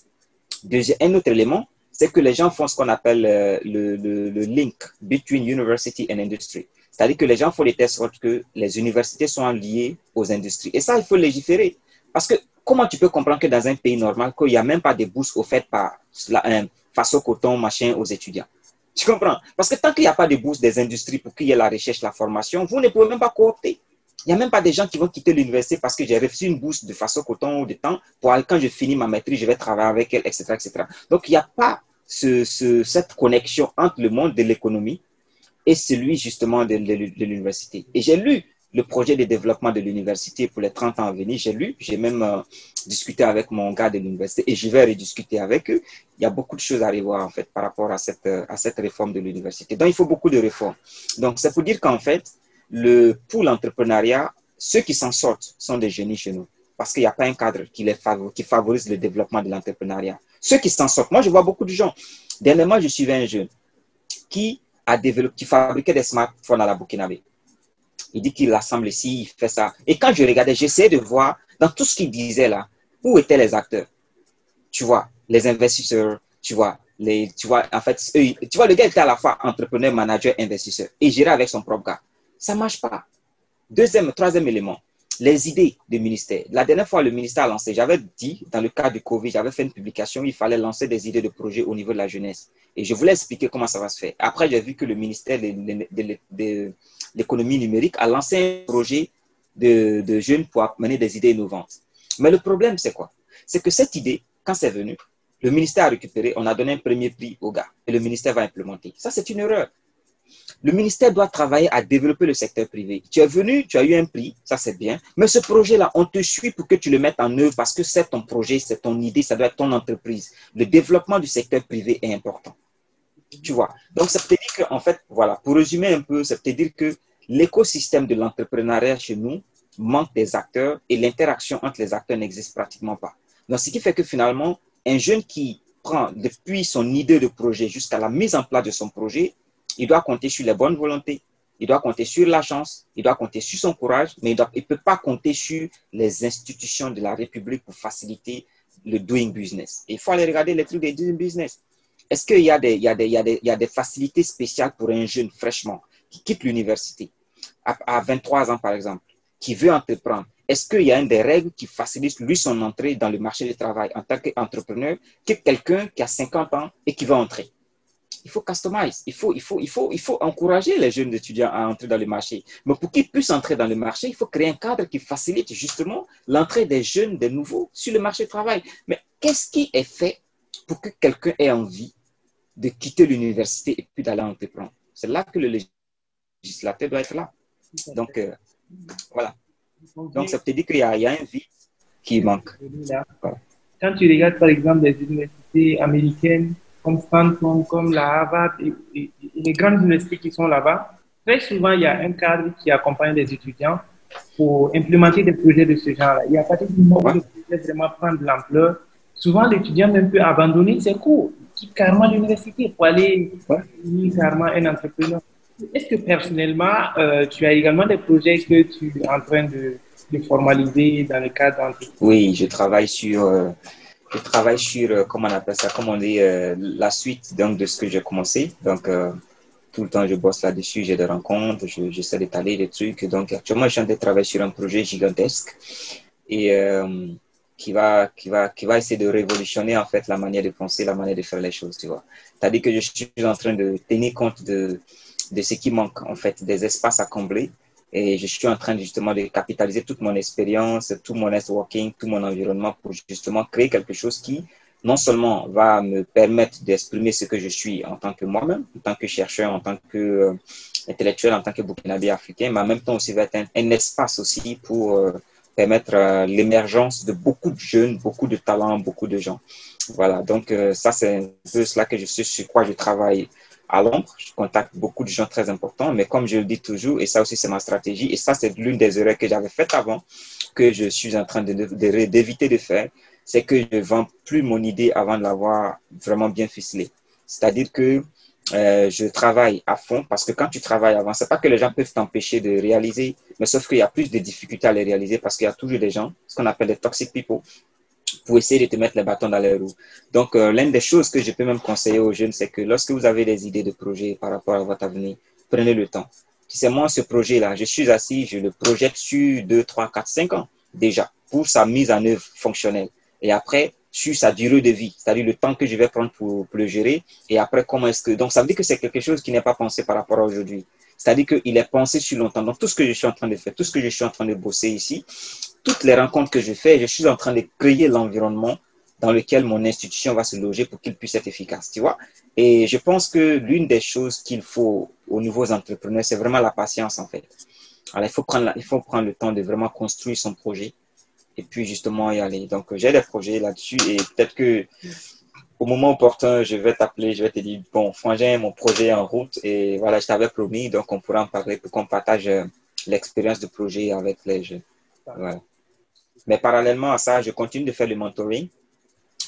Deuxième, un autre élément, c'est que les gens font ce qu'on appelle euh, le, le, le, link between university and industry. C'est-à-dire que les gens font les tests sorte que les universités sont liées aux industries. Et ça, il faut légiférer. Parce que comment tu peux comprendre que dans un pays normal, qu'il n'y a même pas de bourses offertes par la, euh, face au coton, machin, aux étudiants? Tu comprends? Parce que tant qu'il n'y a pas de bourse des industries pour qu'il y ait la recherche, la formation, vous ne pouvez même pas coopter. Il n'y a même pas des gens qui vont quitter l'université parce que j'ai reçu une bourse de façon coton ou de temps pour quand je finis ma maîtrise, je vais travailler avec elle, etc. etc. Donc, il n'y a pas ce, ce, cette connexion entre le monde de l'économie et celui justement de, l'université. Et j'ai lu le projet de développement de l'université pour les 30 ans à venir. J'ai lu, j'ai même euh, discuté avec mon gars de l'université et je vais rediscuter avec eux. Il y a beaucoup de choses à revoir en fait par rapport à cette, à cette réforme de l'université. Donc il faut beaucoup de réformes. Donc c'est pour dire qu'en fait, le, pour l'entrepreneuriat, ceux qui s'en sortent sont des génies chez nous parce qu'il n'y a pas un cadre qui, les favorise, le développement de l'entrepreneuriat. Ceux qui s'en sortent, moi je vois beaucoup de gens. Dernièrement, je suivais un jeune qui a développé, qui fabriquait des smartphones à la Burkinabé. Il dit qu'il assemble ici, il fait ça. Et quand je regardais, j'essayais de voir dans tout ce qu'il disait là, où étaient les acteurs. Tu vois, les investisseurs, tu vois, les, tu vois, en fait, tu vois, le gars était à la fois entrepreneur, manager, investisseur et gérait avec son propre gars. Ça marche pas. Deuxième, troisième élément, les idées du ministère. La dernière fois, le ministère a lancé, j'avais dit, dans le cas du Covid, j'avais fait une publication, il fallait lancer des idées de projets au niveau de la jeunesse. Et je voulais expliquer comment ça va se faire. Après, j'ai vu que le ministère de l'économie numérique a lancé un projet de, de jeunes pour mener des idées innovantes. Mais le problème, c'est quoi? C'est que cette idée, quand c'est venu, le ministère a récupéré, on a donné un premier prix au gars et le ministère va implémenter. Ça, c'est une erreur. Le ministère doit travailler à développer le secteur privé. Tu es venu, tu as eu un prix, ça c'est bien, mais ce projet-là, on te suit pour que tu le mettes en œuvre parce que c'est ton projet, c'est ton idée, ça doit être ton entreprise. Le développement du secteur privé est important. Tu vois. Donc, ça veut dire qu'en fait, voilà, pour résumer un peu, ça veut dire que l'écosystème de l'entrepreneuriat chez nous manque des acteurs et l'interaction entre les acteurs n'existe pratiquement pas. Donc, ce qui fait que finalement, un jeune qui prend depuis son idée de projet jusqu'à la mise en place de son projet, il doit compter sur les bonnes volontés, il doit compter sur la chance, il doit compter sur son courage, mais il ne peut pas compter sur les institutions de la République pour faciliter le doing business. Il faut aller regarder les trucs des doing business. Est-ce qu'il y a des facilités spéciales pour un jeune fraîchement qui quitte l'université à, à 23 ans, par exemple, qui veut entreprendre? Est-ce qu'il y a une des règles qui facilite lui son entrée dans le marché du travail en tant qu'entrepreneur que quelqu'un qui a 50 ans et qui veut entrer? Il faut customize, il faut, il, faut, il, faut, il faut encourager les jeunes étudiants à entrer dans le marché. Mais pour qu'ils puissent entrer dans le marché, il faut créer un cadre qui facilite justement l'entrée des jeunes, des nouveaux sur le marché du travail. Mais qu'est-ce qui est fait pour que quelqu'un ait envie de quitter l'université et puis d'aller entreprendre? C'est là que le législateur doit être là. Donc, euh, voilà. Donc, ça peut dire qu'il y, a un vide qui manque. Quand tu regardes, par exemple, les universités américaines, comme Stanford, comme la Harvard et, et, et, les grandes universités qui sont là-bas, très souvent, il y a un cadre qui accompagne les étudiants pour implémenter des projets de ce genre-là. Il y a pas du moment où le projet vraiment prendre de l'ampleur. Souvent, l'étudiant même peut abandonner ses cours, quitte carrément l'université pour aller devenir carrément un entrepreneur. Est-ce que personnellement, euh, tu as également des projets que tu es en train de, de formaliser dans le cadre d'entreprise? Oui, je travaille sur... Euh je travaille sur, euh, comment on appelle ça, comment on dit, euh, la suite donc, de ce que j'ai commencé. Donc, euh, tout le temps, je bosse là-dessus, j'ai des rencontres, j'essaie d'étaler des trucs. Donc, actuellement, je suis en train de travailler sur un projet gigantesque et qui, va, qui, va, qui va essayer de révolutionner en fait la manière de penser, la manière de faire les choses, tu vois. C'est-à-dire que je suis en train de tenir compte de, de ce qui manque, en fait, des espaces à combler et je suis en train justement de capitaliser toute mon expérience, tout mon networking, tout mon environnement pour justement créer quelque chose qui non seulement va me permettre d'exprimer ce que je suis en tant que moi-même, en tant que chercheur, en tant que euh, intellectuel, en tant que burkinabé africain, mais en même temps aussi va être un, espace aussi pour euh, permettre euh, l'émergence de beaucoup de jeunes, beaucoup de talents, beaucoup de gens. Voilà, donc ça c'est un peu cela que je suis, sur quoi je travaille à l'ombre. Je contacte beaucoup de gens très importants, mais comme je le dis toujours, et ça aussi c'est ma stratégie, et ça c'est l'une des erreurs que j'avais faites avant, que je suis en train d'éviter de, de, de faire, c'est que je ne vends plus mon idée avant de l'avoir vraiment bien ficelée. C'est-à-dire que euh, je travaille à fond parce que quand tu travailles avant, c'est pas que les gens peuvent t'empêcher de réaliser, mais sauf qu'il y a plus de difficultés à les réaliser parce qu'il y a toujours des gens, ce qu'on appelle des toxic people, pour essayer de te mettre les bâtons dans les roues. Donc, euh, l'une des choses que je peux même conseiller aux jeunes, c'est que lorsque vous avez des idées de projet par rapport à votre avenir, prenez le temps. Tu sais, moi, ce projet-là, je suis assis, je le projette sur 2, 3, 4, 5 ans déjà pour sa mise en œuvre fonctionnelle. Et après, sur sa durée de vie, c'est-à-dire le temps que je vais prendre pour, le gérer. Et après, comment est-ce que... Donc, ça veut dire que c'est quelque chose qui n'est pas pensé par rapport à aujourd'hui. C'est-à-dire qu'il est pensé sur longtemps. Donc, tout ce que je suis en train de faire, tout ce que je suis en train de bosser ici, toutes les rencontres que je fais, je suis en train de créer l'environnement dans lequel mon institution va se loger pour qu'il puisse être efficace, tu vois. Et je pense que l'une des choses qu'il faut aux nouveaux entrepreneurs, c'est vraiment la patience, en fait. Alors, il faut prendre, il faut prendre le temps de vraiment construire son projet et puis justement y aller. Donc j'ai des projets là-dessus et peut-être que au moment opportun, je vais t'appeler, je vais te dire, bon, frangin, mon projet est en route et voilà, je t'avais promis, donc on pourra en parler pour qu'on partage euh, l'expérience de projet avec les jeunes. Voilà. Mais parallèlement à ça, je continue de faire le mentoring.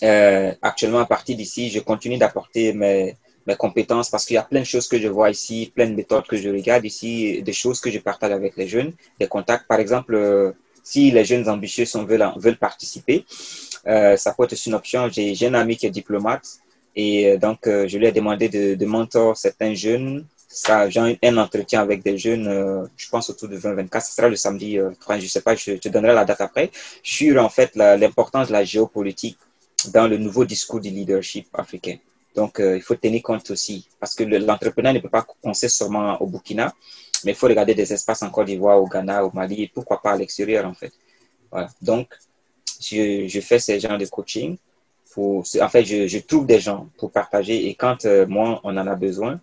Euh, actuellement, à partir d'ici, je continue d'apporter mes, compétences parce qu'il y a plein de choses que je vois ici, plein de méthodes que je regarde ici, des choses que je partage avec les jeunes, des contacts. Par exemple, euh, si les jeunes ambitieux sont, veulent, veulent participer, euh, ça peut être une option. J'ai un ami qui est diplomate et euh, donc euh, je lui ai demandé de, de mentor certains jeunes. Ça, j'ai un entretien avec des jeunes, je pense autour de 2024, ce sera le samedi 3, je sais pas, je te donnerai la date après, sur en fait l'importance de la géopolitique dans le nouveau discours du leadership africain. Donc, il faut tenir compte aussi, parce que l'entrepreneur ne peut pas penser seulement au Burkina, mais il faut regarder des espaces en Côte d'Ivoire, au Ghana, au Mali, et pourquoi pas à l'extérieur, en fait. Voilà. Donc, je, fais ces genres de coaching. Pour, en fait, je, trouve des gens pour partager et quand euh, moi, on en a besoin,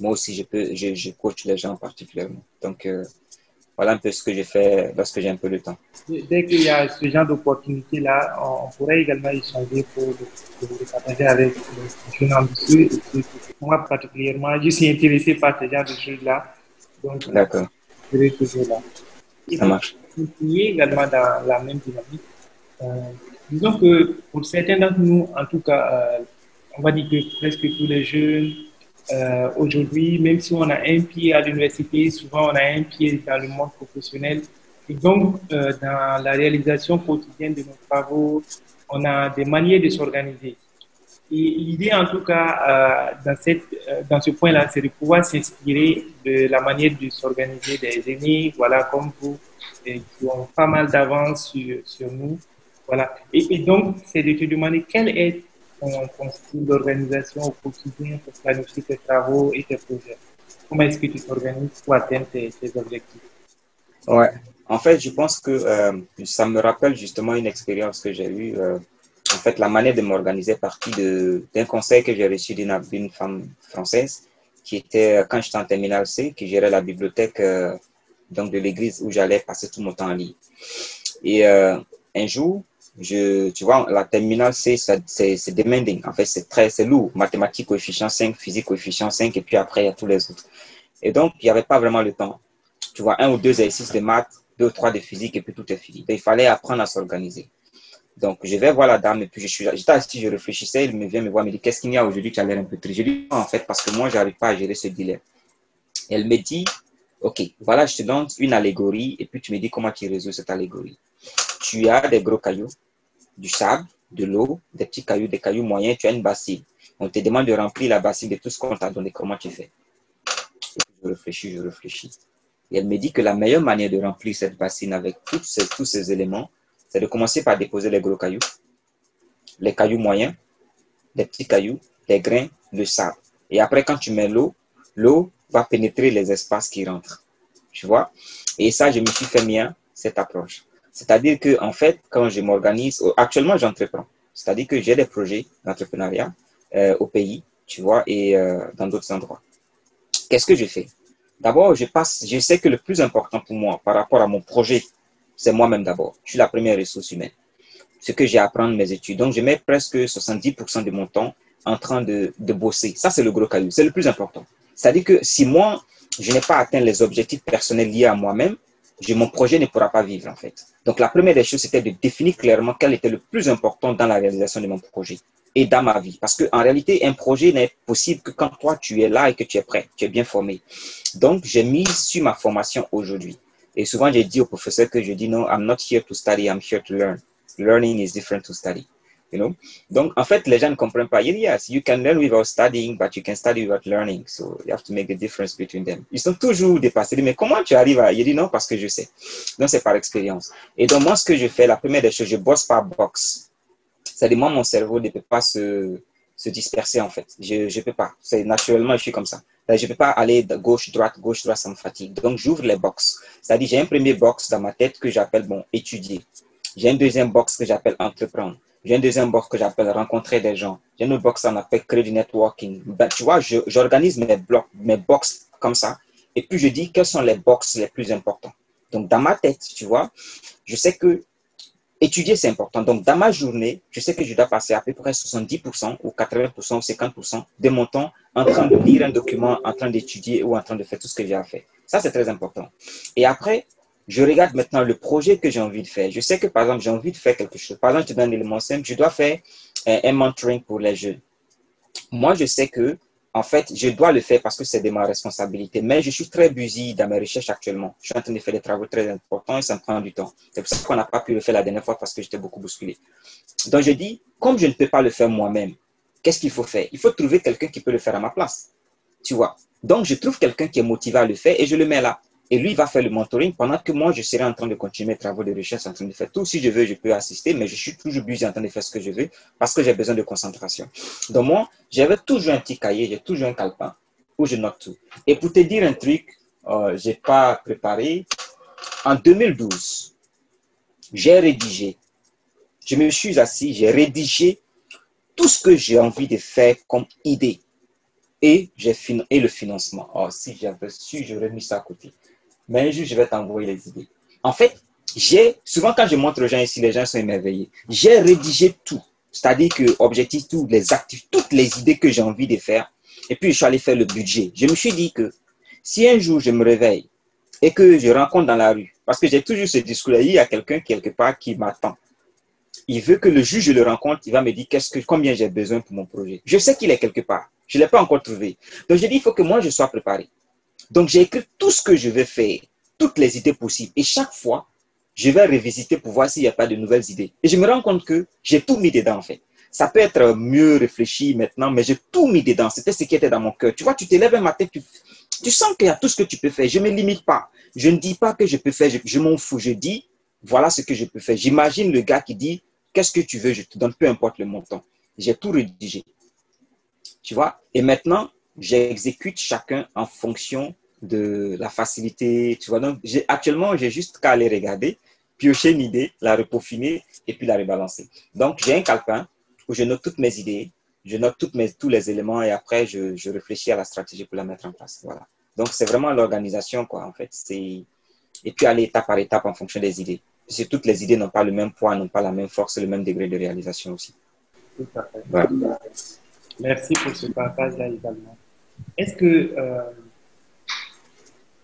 moi aussi, je, peux, je coach les gens particulièrement. Donc, euh, voilà un peu ce que je fais lorsque j'ai un peu de temps. Dès qu'il y a ce genre d'opportunité-là, on, pourrait également échanger pour le, partager avec les jeunes ambitieux. Moi, particulièrement, je suis intéressé par ce genre de choses-là. Donc, D'accord. je serai toujours là. Ça marche. Continuer également dans la même dynamique. Euh, disons que pour certains d'entre nous, en tout cas, euh, on va dire que presque tous les jeunes, euh, aujourd'hui, même si on a un pied à l'université, souvent on a un pied dans le monde professionnel. Et donc, dans la réalisation quotidienne de nos travaux, on a des manières de s'organiser. Et l'idée, en tout cas, euh, dans, cette, euh, dans ce point-là, c'est de pouvoir s'inspirer de la manière de s'organiser des aînés, voilà, comme vous, qui ont pas mal d'avance sur, sur, nous. Voilà. Et, donc, c'est de te demander quel est ton, style d'organisation au quotidien pour planifier tes travaux et tes projets. Comment est-ce que tu t'organises pour atteindre tes, objectifs? Ouais. En fait, je pense que euh, ça me rappelle justement une expérience que j'ai eue en fait, la manière de m'organiser partie d'un conseil que j'ai reçu d'une femme française qui était, quand j'étais en terminale C, qui gérait la bibliothèque euh, donc de l'église où j'allais passer tout mon temps en ligne. Et euh, un jour, tu vois, la terminale C, c'est demanding. En fait, c'est très, c'est lourd. Mathématiques, coefficient 5, physique, coefficient 5, et puis après, il y a tous les autres. Et donc, il n'y avait pas vraiment le temps. Tu vois, un ou deux exercices de maths, deux ou trois de physique, et puis tout est fini. Il fallait apprendre à s'organiser. Donc, je vais voir la dame et puis je suis j'étais assis, je réfléchissais, il me vient me voir, me dit, qu'est-ce qu'il y a aujourd'hui, tu as l'air un peu triste? Je lui dis, en fait, parce que moi, je n'arrive pas à gérer ce dilemme. elle me dit, OK, voilà, je te donne une allégorie et puis tu me dis comment tu résous cette allégorie. Tu as des gros cailloux, du sable, de l'eau, des petits cailloux, des cailloux moyens, tu as une bassine. On te demande de remplir la bassine de tout ce qu'on t'a donné, comment tu fais? Je réfléchis, je réfléchis. Et elle me dit que la meilleure manière de remplir cette bassine avec tous ces, tous ces éléments, c'est de commencer par déposer les gros cailloux, les cailloux moyens, les petits cailloux, les grains, le sable. Et après, quand tu mets l'eau, l'eau va pénétrer les espaces qui rentrent. Tu vois? Et ça, je me suis fait bien cette approche. C'est-à-dire que, en fait, quand je m'organise, actuellement, j'entreprends. C'est-à-dire que j'ai des projets d'entrepreneuriat euh, au pays, tu vois, et euh, dans d'autres endroits. Qu'est-ce que je fais? D'abord, je passe, je sais que le plus important pour moi par rapport à mon projet, c'est moi-même d'abord. Je suis la première ressource humaine. Ce que j'ai à apprendre mes études. Donc, je mets presque 70% de mon temps en train de, de bosser. Ça, c'est le gros caillou. C'est le plus important. C'est-à-dire que si moi, je n'ai pas atteint les objectifs personnels liés à moi-même, mon projet ne pourra pas vivre en fait. Donc la première des choses, c'était de définir clairement quel était le plus important dans la réalisation de mon projet et dans ma vie. Parce qu'en réalité, un projet n'est possible que quand toi, tu es là et que tu es prêt, tu es bien formé. Donc, j'ai mis sur ma formation aujourd'hui. Et souvent, j'ai dit au professeur que je dis non, I'm not here to study, I'm here to learn. Learning is different to study. You know? Donc, en fait, les gens ne comprennent pas. Yes, you can learn without studying, but you can study without learning. So, you have to make the difference between them. Ils sont toujours dépassés. Mais comment tu arrives à... Il dit non, parce que je sais. Donc, c'est par expérience. Et donc, moi, ce que je fais, la première des choses, je bosse par box. C'est-à-dire, moi, mon cerveau ne peut pas se, se disperser, en fait. Je ne peux pas. C'est naturellement, je suis comme ça. Je ne peux pas aller de gauche, droite, gauche, droite, ça me fatigue. Donc, j'ouvre les box. C'est-à-dire, j'ai un premier box dans ma tête que j'appelle, bon, étudier. J'ai un deuxième box que j'appelle entreprendre. J'ai un deuxième box que j'appelle rencontrer des gens. J'ai une autre box qu'on appelle créer du networking. Ben, tu vois, j'organise mes blocs, mes box comme ça. Et puis je dis quels sont les box les plus importants. Donc dans ma tête, tu vois, je sais que étudier c'est important. Donc dans ma journée, je sais que je dois passer à peu près 70% ou 80% ou 50% de mon temps en train de lire un document, en train d'étudier ou en train de faire tout ce que j'ai à faire. Ça c'est très important. Et après, je regarde maintenant le projet que j'ai envie de faire. Je sais que, par exemple, j'ai envie de faire quelque chose. Par exemple, je te donne un élément simple. Je dois faire un, un mentoring pour les jeunes. Moi, je sais que, en fait, je dois le faire parce que c'est de ma responsabilité. Mais je suis très busy dans mes recherches actuellement. Je suis en train de faire des travaux très importants et ça me prend du temps. C'est pour ça qu'on n'a pas pu le faire la dernière fois parce que j'étais beaucoup bousculé. Donc, je dis, comme je ne peux pas le faire moi-même, qu'est-ce qu'il faut faire? Il faut trouver quelqu'un qui peut le faire à ma place. Tu vois? Donc, je trouve quelqu'un qui est motivé à le faire et je le mets là. Et lui, va faire le mentoring pendant que moi, je serai en train de continuer mes travaux de recherche, en train de faire tout. Si je veux, je peux assister, mais je suis toujours busy en train de faire ce que je veux parce que j'ai besoin de concentration. Donc moi, j'avais toujours un petit cahier, j'ai toujours un calepin où je note tout. Et pour te dire un truc, euh, j'ai pas préparé. En 2012, j'ai rédigé. Je me suis assis, j'ai rédigé tout ce que j'ai envie de faire comme idée et le financement. Oh, si j'avais su, j'aurais mis ça à côté mais un jour, je vais t'envoyer les idées. En fait, j'ai, souvent quand je montre aux gens ici, les gens sont émerveillés. J'ai rédigé tout. C'est-à-dire que, objectif, tous les actifs, toutes les idées que j'ai envie de faire. Et puis, je suis allé faire le budget. Je me suis dit que si un jour je me réveille et que je rencontre dans la rue, parce que j'ai toujours ce discours-là, il y a quelqu'un quelque part qui m'attend. Il veut que le juge le rencontre, il va me dire combien j'ai besoin pour mon projet. Je sais qu'il est quelque part. Je ne l'ai pas encore trouvé. Donc, je dis, il faut que moi, je sois préparé. Donc, j'ai écrit tout ce que je vais faire, toutes les idées possibles. Et chaque fois, je vais revisiter pour voir s'il n'y a pas de nouvelles idées. Et je me rends compte que j'ai tout mis dedans, en fait. Ça peut être mieux réfléchi maintenant, mais j'ai tout mis dedans. C'était ce qui était dans mon cœur. Tu vois, tu te lèves un matin, tu, tu sens qu'il y a tout ce que tu peux faire. Je ne me limite pas. Je ne dis pas que je peux faire, je, je m'en fous. Je dis, voilà ce que je peux faire. J'imagine le gars qui dit, qu'est-ce que tu veux, je te donne, peu importe le montant. J'ai tout rédigé. Tu vois, et maintenant, j'exécute chacun en fonction de la facilité. Tu vois, donc actuellement, j'ai juste qu'à aller regarder, piocher une idée, la repaufiner et puis la rebalancer. Donc, j'ai un calepin où je note toutes mes idées, je note toutes mes, tous les éléments et après, je, je, réfléchis à la stratégie pour la mettre en place. Voilà. Donc, c'est vraiment l'organisation, quoi, en fait. Et puis, aller étape par étape en fonction des idées. Parce que toutes les idées n'ont pas le même poids, n'ont pas la même force, le même degré de réalisation aussi. Tout à fait. Voilà. Merci pour ce partage-là également. Est-ce que euh,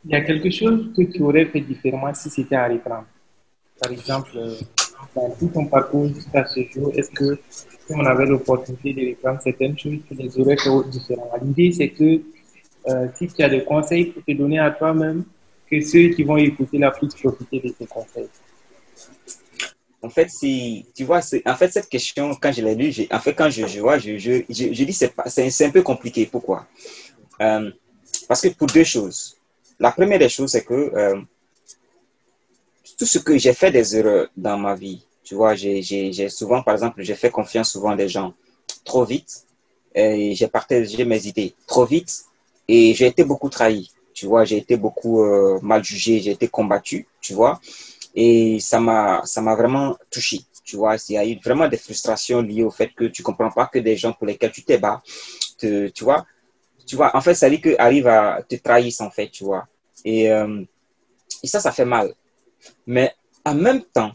il y a quelque chose que tu aurais fait différemment si c'était à reprendre? Par exemple, euh, dans tout ton parcours jusqu'à ce jour, est-ce que si on avait l'opportunité de reprendre certaines choses, tu les aurais fait différemment? L'idée, c'est que euh, si tu as des conseils pour te donner à toi-même, que ceux qui vont écouter la puissent profiter de tes conseils. En fait, si tu vois, en fait, cette question, quand je l'ai lue, en fait, quand je, vois, je, je, je, dis c'est c'est un peu compliqué. Pourquoi? Euh, Parce que pour deux choses. La première des choses, c'est que euh, tout ce que j'ai fait des erreurs dans ma vie, tu vois, j'ai souvent, par exemple, j'ai fait confiance souvent des gens trop vite j'ai partagé mes idées trop vite et j'ai été beaucoup trahi, tu vois, j'ai été beaucoup euh, mal jugé, j'ai été combattu, tu vois, et ça m'a ça m'a vraiment touché. Tu vois, il y a eu vraiment des frustrations liées au fait que tu comprends pas que des gens pour lesquels tu t'es bas, tu vois, tu vois, en fait, ça dit que arrive à te trahir en fait, tu vois. Et, euh, et ça, ça fait mal. Mais en même temps,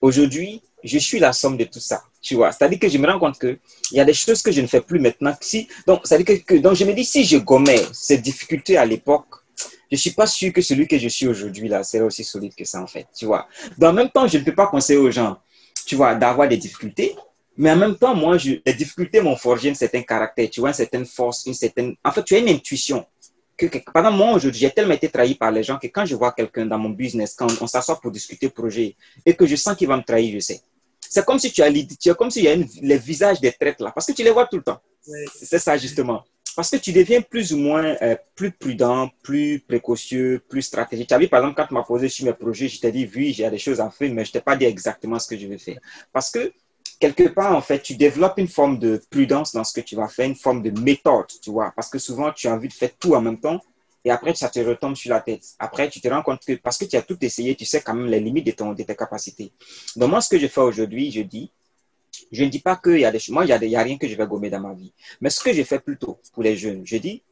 aujourd'hui, je suis la somme de tout ça. Tu vois, c'est-à-dire que je me rends compte qu'il y a des choses que je ne fais plus maintenant. Si, donc, c'est-à-dire que, que, donc, je me dis, si je gommais ces difficultés à l'époque, je suis pas sûr que celui que je suis aujourd'hui là serait aussi solide que ça en fait, tu vois. Dans le même temps, je ne peux pas conseiller aux gens, tu vois, d'avoir des difficultés, mais en même temps, moi, je, les difficultés m'ont forgé un certain caractère, tu vois, une certaine force, une certaine. En fait, tu as une intuition. Que, que pendant moi, aujourd'hui, j'ai tellement été trahi par les gens que quand je vois quelqu'un dans mon business, quand on s'assoit pour discuter projet et que je sens qu'il va me trahir, je sais. C'est comme si tu as, tu as comme s'il y a une, les visages des traites là, parce que tu les vois tout le temps. C'est ça, justement. Parce que tu deviens plus ou moins euh, plus prudent, plus précautieux, plus stratégique. Tu as vu, par exemple, quand tu m'as posé sur mes projets, je t'ai dit, oui, j'ai des choses à faire, mais je t'ai pas dit exactement ce que je vais faire. Parce que quelque part, en fait, tu développes une forme de prudence dans ce que tu vas faire, une forme de méthode, tu vois. Parce que souvent, tu as envie de faire tout en même temps et après, ça te retombe sur la tête. Après, tu te rends compte que parce que tu as tout essayé, tu sais quand même les limites de, ton, de tes capacités. Donc, moi, ce que je fais aujourd'hui, je dis, je ne dis pas qu'il y a des moi, il n'y a, a rien que je vais gommer dans ma vie. Mais ce que je fais plutôt pour les jeunes, je dis,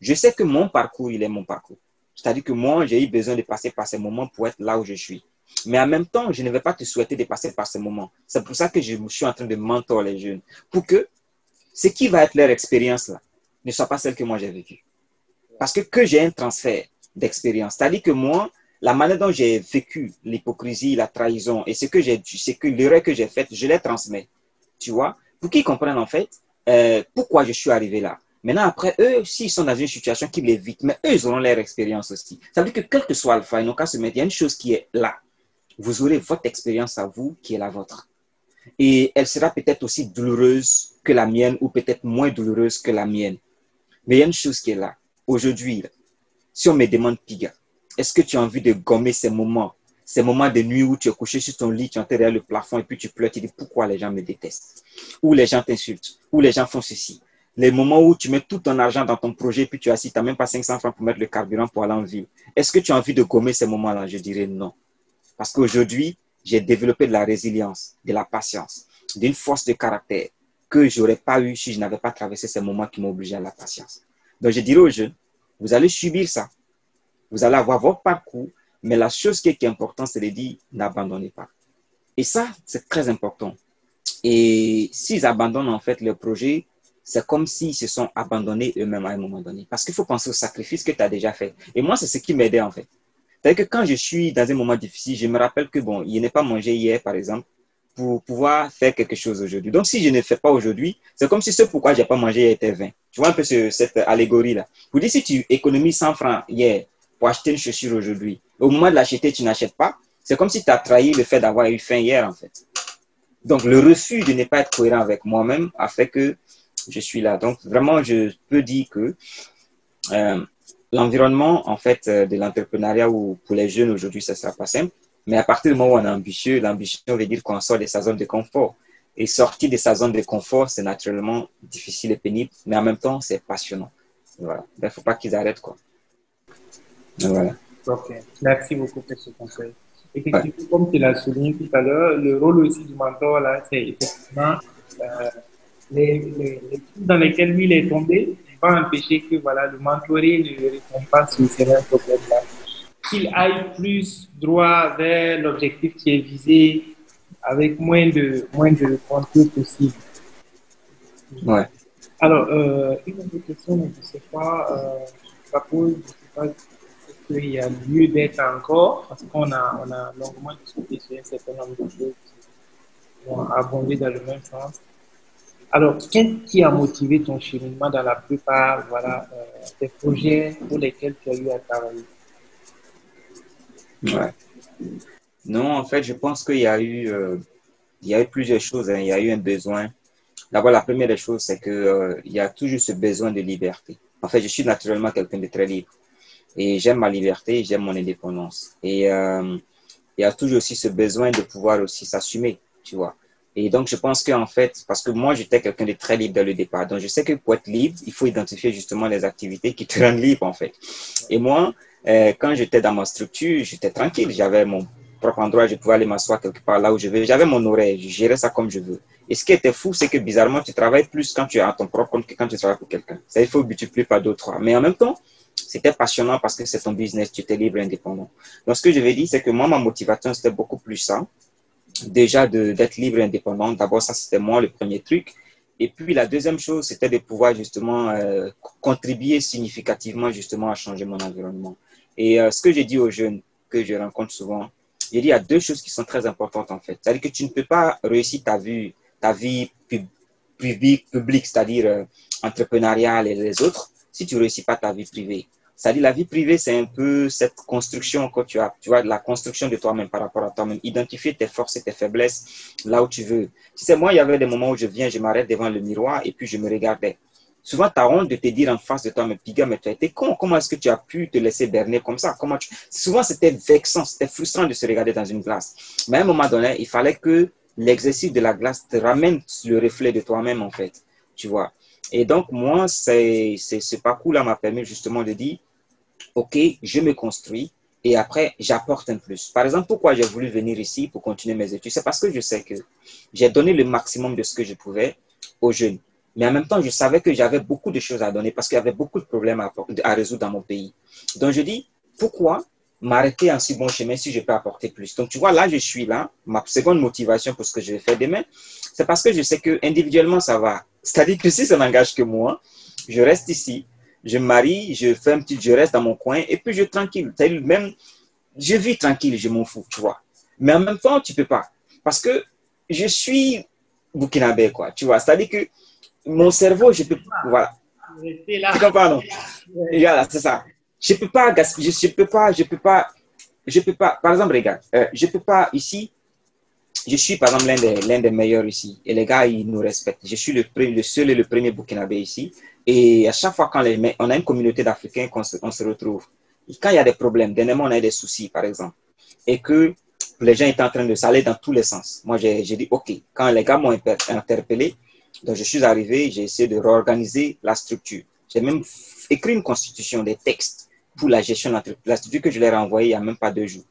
je sais que mon parcours, il est mon parcours. C'est-à-dire que moi, j'ai eu besoin de passer par ces moments pour être là où je suis. Mais en même temps, je ne vais pas te souhaiter de passer par ces moments. C'est pour ça que je suis en train de mentor les jeunes. Pour que ce qui va être leur expérience là ne soit pas celle que moi j'ai vécue. Parce que, que j'ai un transfert d'expérience. C'est-à-dire que moi, la manière dont j'ai vécu l'hypocrisie, la trahison et ce que j'ai, c'est que l'erreur que j'ai faite, je les transmets. Tu vois? Pour qu'ils comprennent en fait euh, pourquoi je suis arrivé là. Maintenant, après, eux, s'ils sont dans une situation qui les mais eux, ils auront leur expérience aussi. Ça veut dire que quel que soit le ils n'ont qu'à se mettre. Il y a une chose qui est là vous aurez votre expérience à vous qui est la vôtre. Et elle sera peut-être aussi douloureuse que la mienne ou peut-être moins douloureuse que la mienne. Mais il y a une chose qui est là. Aujourd'hui, si on me demande, Piga, est-ce que tu as envie de gommer ces moments, ces moments de nuit où tu es couché sur ton lit, tu es derrière le plafond et puis tu pleures, tu dis pourquoi les gens me détestent, ou les gens t'insultent, ou les gens font ceci. Les moments où tu mets tout ton argent dans ton projet, puis tu as assis, tu n'as même pas 500 francs pour mettre le carburant pour aller en ville. Est-ce que tu as envie de gommer ces moments-là? Je dirais non. Parce qu'aujourd'hui, j'ai développé de la résilience, de la patience, d'une force de caractère que je n'aurais pas eu si je n'avais pas traversé ces moments qui m'ont obligé à la patience. Donc, je dirais aux jeunes, vous allez subir ça. Vous allez avoir votre parcours, mais la chose qui est, importante, c'est de dire, n'abandonnez pas. Et ça, c'est très important. Et s'ils abandonnent en fait leur projet, c'est comme s'ils se sont abandonnés eux-mêmes à un moment donné. Parce qu'il faut penser au sacrifice que tu as déjà fait. Et moi, c'est ce qui m'aidait en fait. C'est-à-dire que quand je suis dans un moment difficile, je me rappelle que, bon, il n'est pas mangé hier, par exemple, pour pouvoir faire quelque chose aujourd'hui. Donc, si je ne fais pas aujourd'hui, c'est comme si ce pourquoi je n'ai pas mangé hier était 20. Tu vois un peu cette allégorie-là. Vous dites, si tu économises 100 francs hier pour acheter une chaussure aujourd'hui, au moment de l'acheter, tu n'achètes pas, c'est comme si tu as trahi le fait d'avoir eu faim hier, en fait. Donc, le refus de ne pas être cohérent avec moi-même a fait que je suis là. Donc, vraiment, je peux dire que euh, l'environnement, en fait, euh, de l'entrepreneuriat ou pour les jeunes aujourd'hui, ça sera pas simple. Mais à partir du moment où on est ambitieux, l'ambition veut dire qu'on sort de sa zone de confort. Et sortir de sa zone de confort, c'est naturellement difficile et pénible, mais en même temps, c'est passionnant. Il ne faut pas qu'ils arrêtent, quoi. Voilà. Ok. Merci beaucoup pour ce conseil. Effectivement, comme tu l'as souligné tout à l'heure, le rôle aussi du mentor, là, c'est effectivement euh, les, les, les, dans lesquels lui, il est tombé, pas empêcher que voilà, le mentoré ne répond pas sur ces mêmes problèmes-là. Qu'il aille plus droit vers l'objectif qui est visé avec moins de, moins de contrôle possible. Ouais. Alors, euh, une autre question, je ne sais pas, euh, je pose, je ne sais pas qu'il y a lieu d'être encore, parce qu'on a, on a longuement discuté sur un certain nombre de choses qui vont abonder dans le même sens. Alors, qu'est-ce qui a motivé ton cheminement dans la plupart voilà, euh, des projets pour lesquels tu as eu à travailler? Ouais. Non, en fait, je pense qu'il y a eu, euh, il y a eu plusieurs choses. Hein. Il y a eu un besoin. D'abord, la première des choses, c'est qu'il euh, y a toujours ce besoin de liberté. En fait, je suis naturellement quelqu'un de très libre. Et j'aime ma liberté, j'aime mon indépendance. Et il y a toujours aussi ce besoin de pouvoir aussi s'assumer, tu vois. Et donc, je pense qu'en fait, parce que moi, j'étais quelqu'un de très libre dès le départ. Donc, je sais que pour être libre, il faut identifier justement les activités qui te rendent libre, en fait. Et moi, euh, quand j'étais dans ma structure, j'étais tranquille. J'avais mon, propre endroit, je pouvais aller m'asseoir quelque part là où je veux. J'avais mon oreille, je gérais ça comme je veux. Et ce qui était fou, c'est que bizarrement, tu travailles plus quand tu es à ton propre compte que quand tu travailles pour quelqu'un. Ça, il faut multiplier par deux, trois. Mais en même temps, c'était passionnant parce que c'est ton business, tu étais libre et indépendant. Donc, ce que je vais dire, c'est que moi, ma motivation, c'était beaucoup plus ça. Déjà, d'être libre et indépendant. D'abord, ça, c'était moi le premier truc. Et puis, la deuxième chose, c'était de pouvoir justement euh, contribuer significativement justement à changer mon environnement. Et euh, ce que j'ai dit aux jeunes que je rencontre souvent, j'ai dit, il y a deux choses qui sont très importantes en fait. C'est-à-dire que tu ne peux pas réussir ta vie, ta vie publique, publique c'est-à-dire euh, entrepreneuriale et les autres, si tu ne réussis pas ta vie privée. C'est-à-dire la vie privée, c'est un peu cette construction que tu as, tu vois, la construction de toi-même par rapport à toi-même. Identifier tes forces et tes faiblesses là où tu veux. Tu sais, moi, il y avait des moments où je viens, je m'arrête devant le miroir et puis je me regardais. Souvent, tu as honte de te dire en face de toi, mais Piga, mais tu as été con. Comment est-ce que tu as pu te laisser berner comme ça? Comment. Souvent, c'était vexant, c'était frustrant de se regarder dans une glace. Mais à un moment donné, il fallait que l'exercice de la glace te ramène le reflet de toi-même, en fait. Tu vois. Et donc, moi, ce parcours-là m'a permis justement de dire, OK, je me construis et après, j'apporte un plus. Par exemple, pourquoi j'ai voulu venir ici pour continuer mes études C'est parce que je sais que j'ai donné le maximum de ce que je pouvais aux jeunes. Mais en même temps, je savais que j'avais beaucoup de choses à donner parce qu'il y avait beaucoup de problèmes à, résoudre dans mon pays. Donc, je dis, pourquoi m'arrêter en si bon chemin si je peux apporter plus? Donc, tu vois, là, je suis là. Ma seconde motivation pour ce que je vais faire demain, c'est parce que je sais que individuellement, ça va. C'est-à-dire que si ça n'engage que moi, je reste ici, je me marie, je fais un petit, je reste dans mon coin et puis je tranquille. Même, je vis tranquille, je m'en fous, tu vois. Mais en même temps, tu peux pas. Parce que je suis burkinabé, quoi, tu vois. C'est-à-dire que mon cerveau, je peux, voilà. Tu comprends, non? Voilà, c'est ça. Je peux pas gaspiller, je, peux pas, je peux pas, je peux pas, par exemple, regarde, euh, je peux pas ici, je suis par exemple l'un des, l'un des meilleurs ici et les gars, ils nous respectent. Je suis le, le seul et le premier burkinabé ici. Et à chaque fois les, on a une communauté d'Africains qu'on se, on se retrouve, quand il y a des problèmes, dernièrement on a des soucis par exemple, et que les gens étaient en train de s'aller dans tous les sens. Moi, j'ai dit, OK, quand les gars m'ont interpellé, donc je suis arrivé, j'ai essayé de réorganiser la structure. J'ai même écrit une constitution, des textes pour la gestion de la structure que je leur ai envoyée il n'y a même pas deux jours.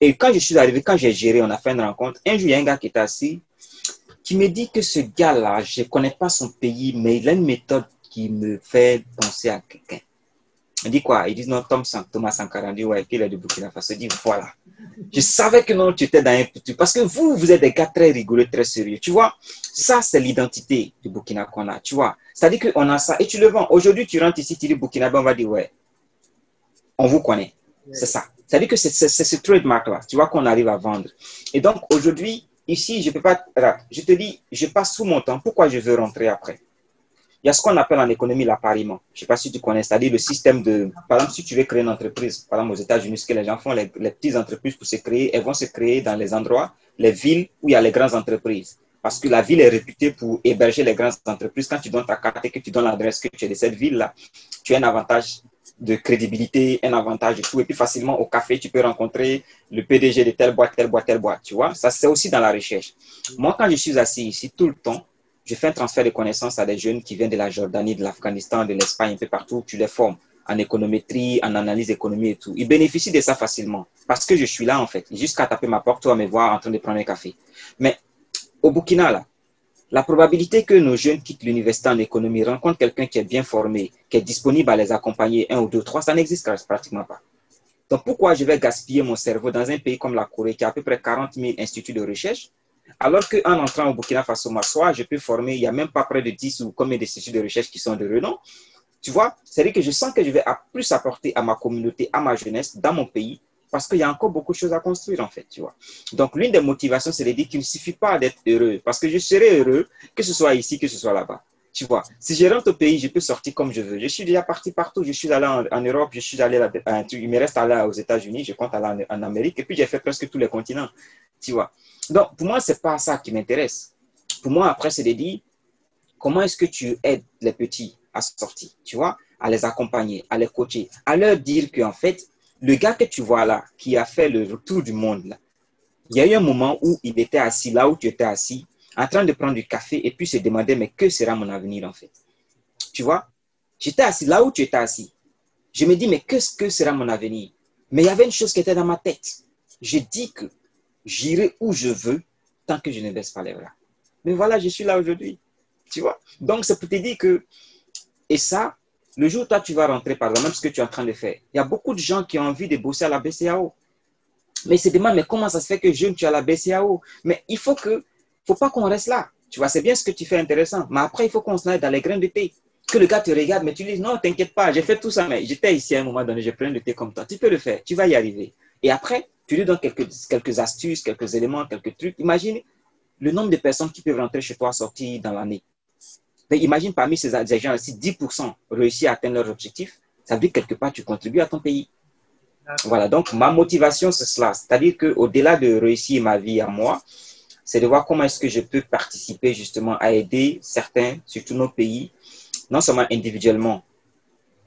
Et quand je suis arrivé, quand j'ai géré, on a fait une rencontre, un jour, il y a un gars qui était assis, qui me dit que ce gars-là, je ne connais pas son pays, mais il a une méthode qui me fait penser à quelqu'un. Il dit quoi? Il dit non, Tom Thomas Sankara. Il dit ouais, qu'il est de Burkina Faso. Dit voilà. Je savais que non, tu étais dans un petit. Parce que vous, vous êtes des gars très rigoureux, très sérieux. Tu vois, ça, c'est l'identité du Burkina qu'on a. Tu vois, c'est-à-dire qu'on a ça et tu le vends. Aujourd'hui, tu rentres ici, tu dis Burkina, on va dire ouais, on vous connaît. C'est ça. C'est-à-dire que c'est ce trademark-là, tu vois, qu'on arrive à vendre. Et donc, aujourd'hui, ici, je peux pas. Je te dis, je passe tout mon temps. Pourquoi je veux rentrer après? Il y a ce qu'on appelle en économie l'appariement. Je ne sais pas si tu connais, c'est-à-dire le système de, par exemple, si tu veux créer une entreprise, par exemple aux États-Unis, ce que les gens font, les, petites entreprises pour se créer, elles vont se créer dans les endroits, les villes où il y a les grandes entreprises. Parce que la ville est réputée pour héberger les grandes entreprises. Quand tu donnes ta carte et que tu donnes l'adresse que tu es de cette ville-là, tu as un avantage de crédibilité, un avantage de tout. Et puis facilement au café, tu peux rencontrer le PDG de telle boîte, telle boîte, telle boîte. Tu vois, ça c'est aussi dans la recherche. Moi, quand je suis assis ici tout le temps, je fais un transfert de connaissances à des jeunes qui viennent de la Jordanie, de l'Afghanistan, de l'Espagne, un peu partout. Tu les formes en économétrie, en analyse économique et tout. Ils bénéficient de ça facilement parce que je suis là en fait. Jusqu'à taper ma porte à me voir en train de prendre un café. Mais au Burkina, la probabilité que nos jeunes quittent l'université en économie, rencontrent quelqu'un qui est bien formé, qui est disponible à les accompagner un ou deux, trois, ça n'existe pratiquement pas. Donc pourquoi je vais gaspiller mon cerveau dans un pays comme la Corée qui a à peu près 40 000 instituts de recherche alors qu'en entrant au Burkina Faso, soit je peux former, il n'y a même pas près de 10 ou combien d'instituts de recherche qui sont de renom. Tu vois, c'est-à-dire que je sens que je vais plus apporter à ma communauté, à ma jeunesse, dans mon pays, parce qu'il y a encore beaucoup de choses à construire, en fait, tu vois. Donc, l'une des motivations, c'est de dire qu'il ne suffit pas d'être heureux, parce que je serai heureux, que ce soit ici, que ce soit là-bas. Tu vois, si je rentre au pays, je peux sortir comme je veux. Je suis déjà parti partout. Je suis allé en, Europe, je suis allé, là, il me reste aller aux États-Unis, je compte aller en, en Amérique, et puis j'ai fait presque tous les continents. Tu vois. Donc, pour moi, ce n'est pas ça qui m'intéresse. Pour moi, après, c'est de dire comment est-ce que tu aides les petits à sortir, tu vois, à les accompagner, à les coacher, à leur dire qu'en fait, le gars que tu vois là, qui a fait le tour du monde, là, il y a eu un moment où il était assis là où tu étais assis, en train de prendre du café et puis se demander, mais que sera mon avenir en fait? Tu vois? J'étais assis là où tu étais assis. Je me dis, mais qu'est-ce que sera mon avenir? Mais il y avait une chose qui était dans ma tête. Je dis que J'irai où je veux tant que je ne baisse pas les bras. Mais voilà, je suis là aujourd'hui. Tu vois Donc, c'est pour te dire que, et ça, le jour où toi, tu vas rentrer, par exemple, ce que tu es en train de faire, il y a beaucoup de gens qui ont envie de bosser à la BCAO. Mais ils se demandent, mais comment ça se fait que jeune, tu es à la BCAO Mais il faut que, faut pas qu'on reste là. Tu vois, c'est bien ce que tu fais intéressant. Mais après, il faut qu'on se mette dans les grains de thé. Que le gars te regarde, mais tu dis, non, t'inquiète pas, j'ai fait tout ça, mais j'étais ici à un moment donné, j'ai pris de thé comme toi. Tu peux le faire, tu vas y arriver. Et après, tu lui donnes quelques, quelques astuces, quelques éléments, quelques trucs. Imagine le nombre de personnes qui peuvent rentrer chez toi sortir dans l'année. Imagine parmi ces gens, si 10% réussissent à atteindre leur objectif, ça veut dire que quelque part, tu contribues à ton pays. Voilà, donc ma motivation, c'est cela. C'est-à-dire qu'au-delà de réussir ma vie à moi, c'est de voir comment est-ce que je peux participer justement à aider certains, surtout nos pays, non seulement individuellement,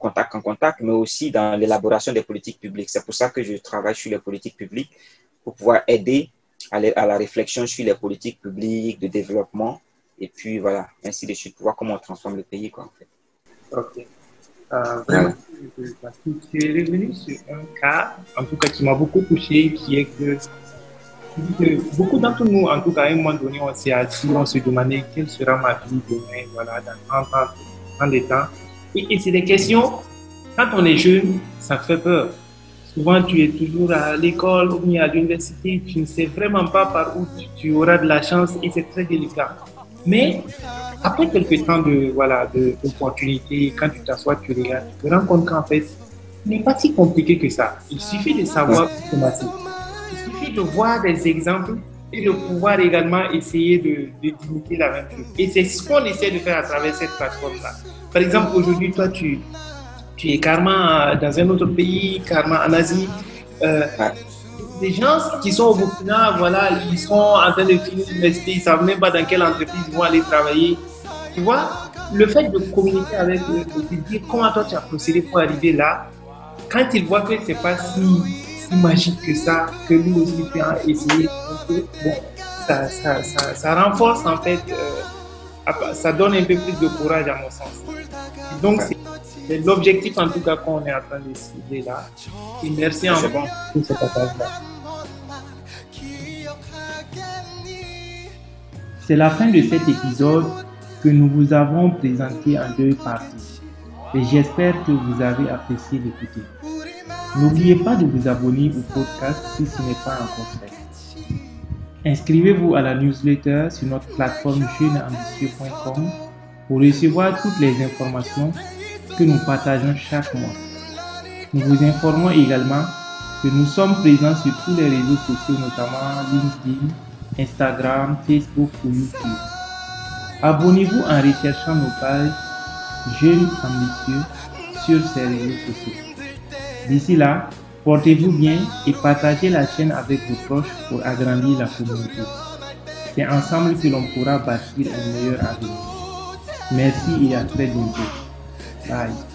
contact en contact, mais aussi dans l'élaboration des politiques publiques. C'est pour ça que je travaille sur les politiques publiques, pour pouvoir aider à, la réflexion sur les politiques publiques de développement, et puis voilà, ainsi de suite, pour voir comment on transforme le pays, quoi, en fait. Ok. Euh, tu es revenu sur un cas, en tout cas, qui m'a beaucoup touché, qui est que beaucoup d'entre nous, en tout cas, à un moment donné, on s'est assis, on se demandait quelle sera ma vie demain, voilà, dans 30 ans, dans des temps. Et, c'est des questions, quand on est jeune, ça fait peur. Souvent, tu es toujours à l'école ou à l'université, tu ne sais vraiment pas par où tu, auras de la chance et c'est très délicat. Mais après quelques temps de voilà d'opportunités, quand tu t'assois, tu regardes, tu te rends compte qu'en fait, ce n'est pas si compliqué que ça. Il suffit de savoir comment c'est de voir des exemples et de pouvoir également essayer de, de la même chose. Et c'est ce qu'on essaie de faire à travers cette plateforme-là. Par exemple, aujourd'hui, toi, tu, tu es carrément dans un autre pays, carrément en Asie. Euh, des gens qui sont au Burkina, voilà, ils sont en train de finir l'université, ils ne savent même pas dans quelle entreprise ils vont aller travailler. Tu vois, le fait de communiquer avec eux, de dire comment toi tu as procédé pour arriver là, quand ils voient que ce n'est pas si magique que ça, que nous aussi peut essayer. Bon, ça, ça, ça, ça, renforce en fait, euh, ça donne un peu plus de courage à mon sens. Donc, c'est l'objectif en tout cas qu'on est en train de cibler là. Et merci en bon. pour ce partage-là. C'est la fin de cet épisode que nous vous avons présenté en deux parties. Et j'espère que vous avez apprécié l'écouter. N'oubliez pas de vous abonner au podcast si ce n'est pas encore fait. Inscrivez-vous à la newsletter sur notre plateforme jeuneambitieux.com pour recevoir toutes les informations que nous partageons chaque mois. Nous vous informons également que nous sommes présents sur tous les réseaux sociaux, notamment LinkedIn, Instagram, Facebook ou YouTube. Abonnez-vous en recherchant nos pages Jeunes Ambitieux sur ces réseaux sociaux. D'ici là, portez-vous bien et partagez la chaîne avec vos proches pour agrandir la communauté. C'est ensemble que l'on pourra bâtir un meilleur avenir. Merci et à très bientôt. Bye.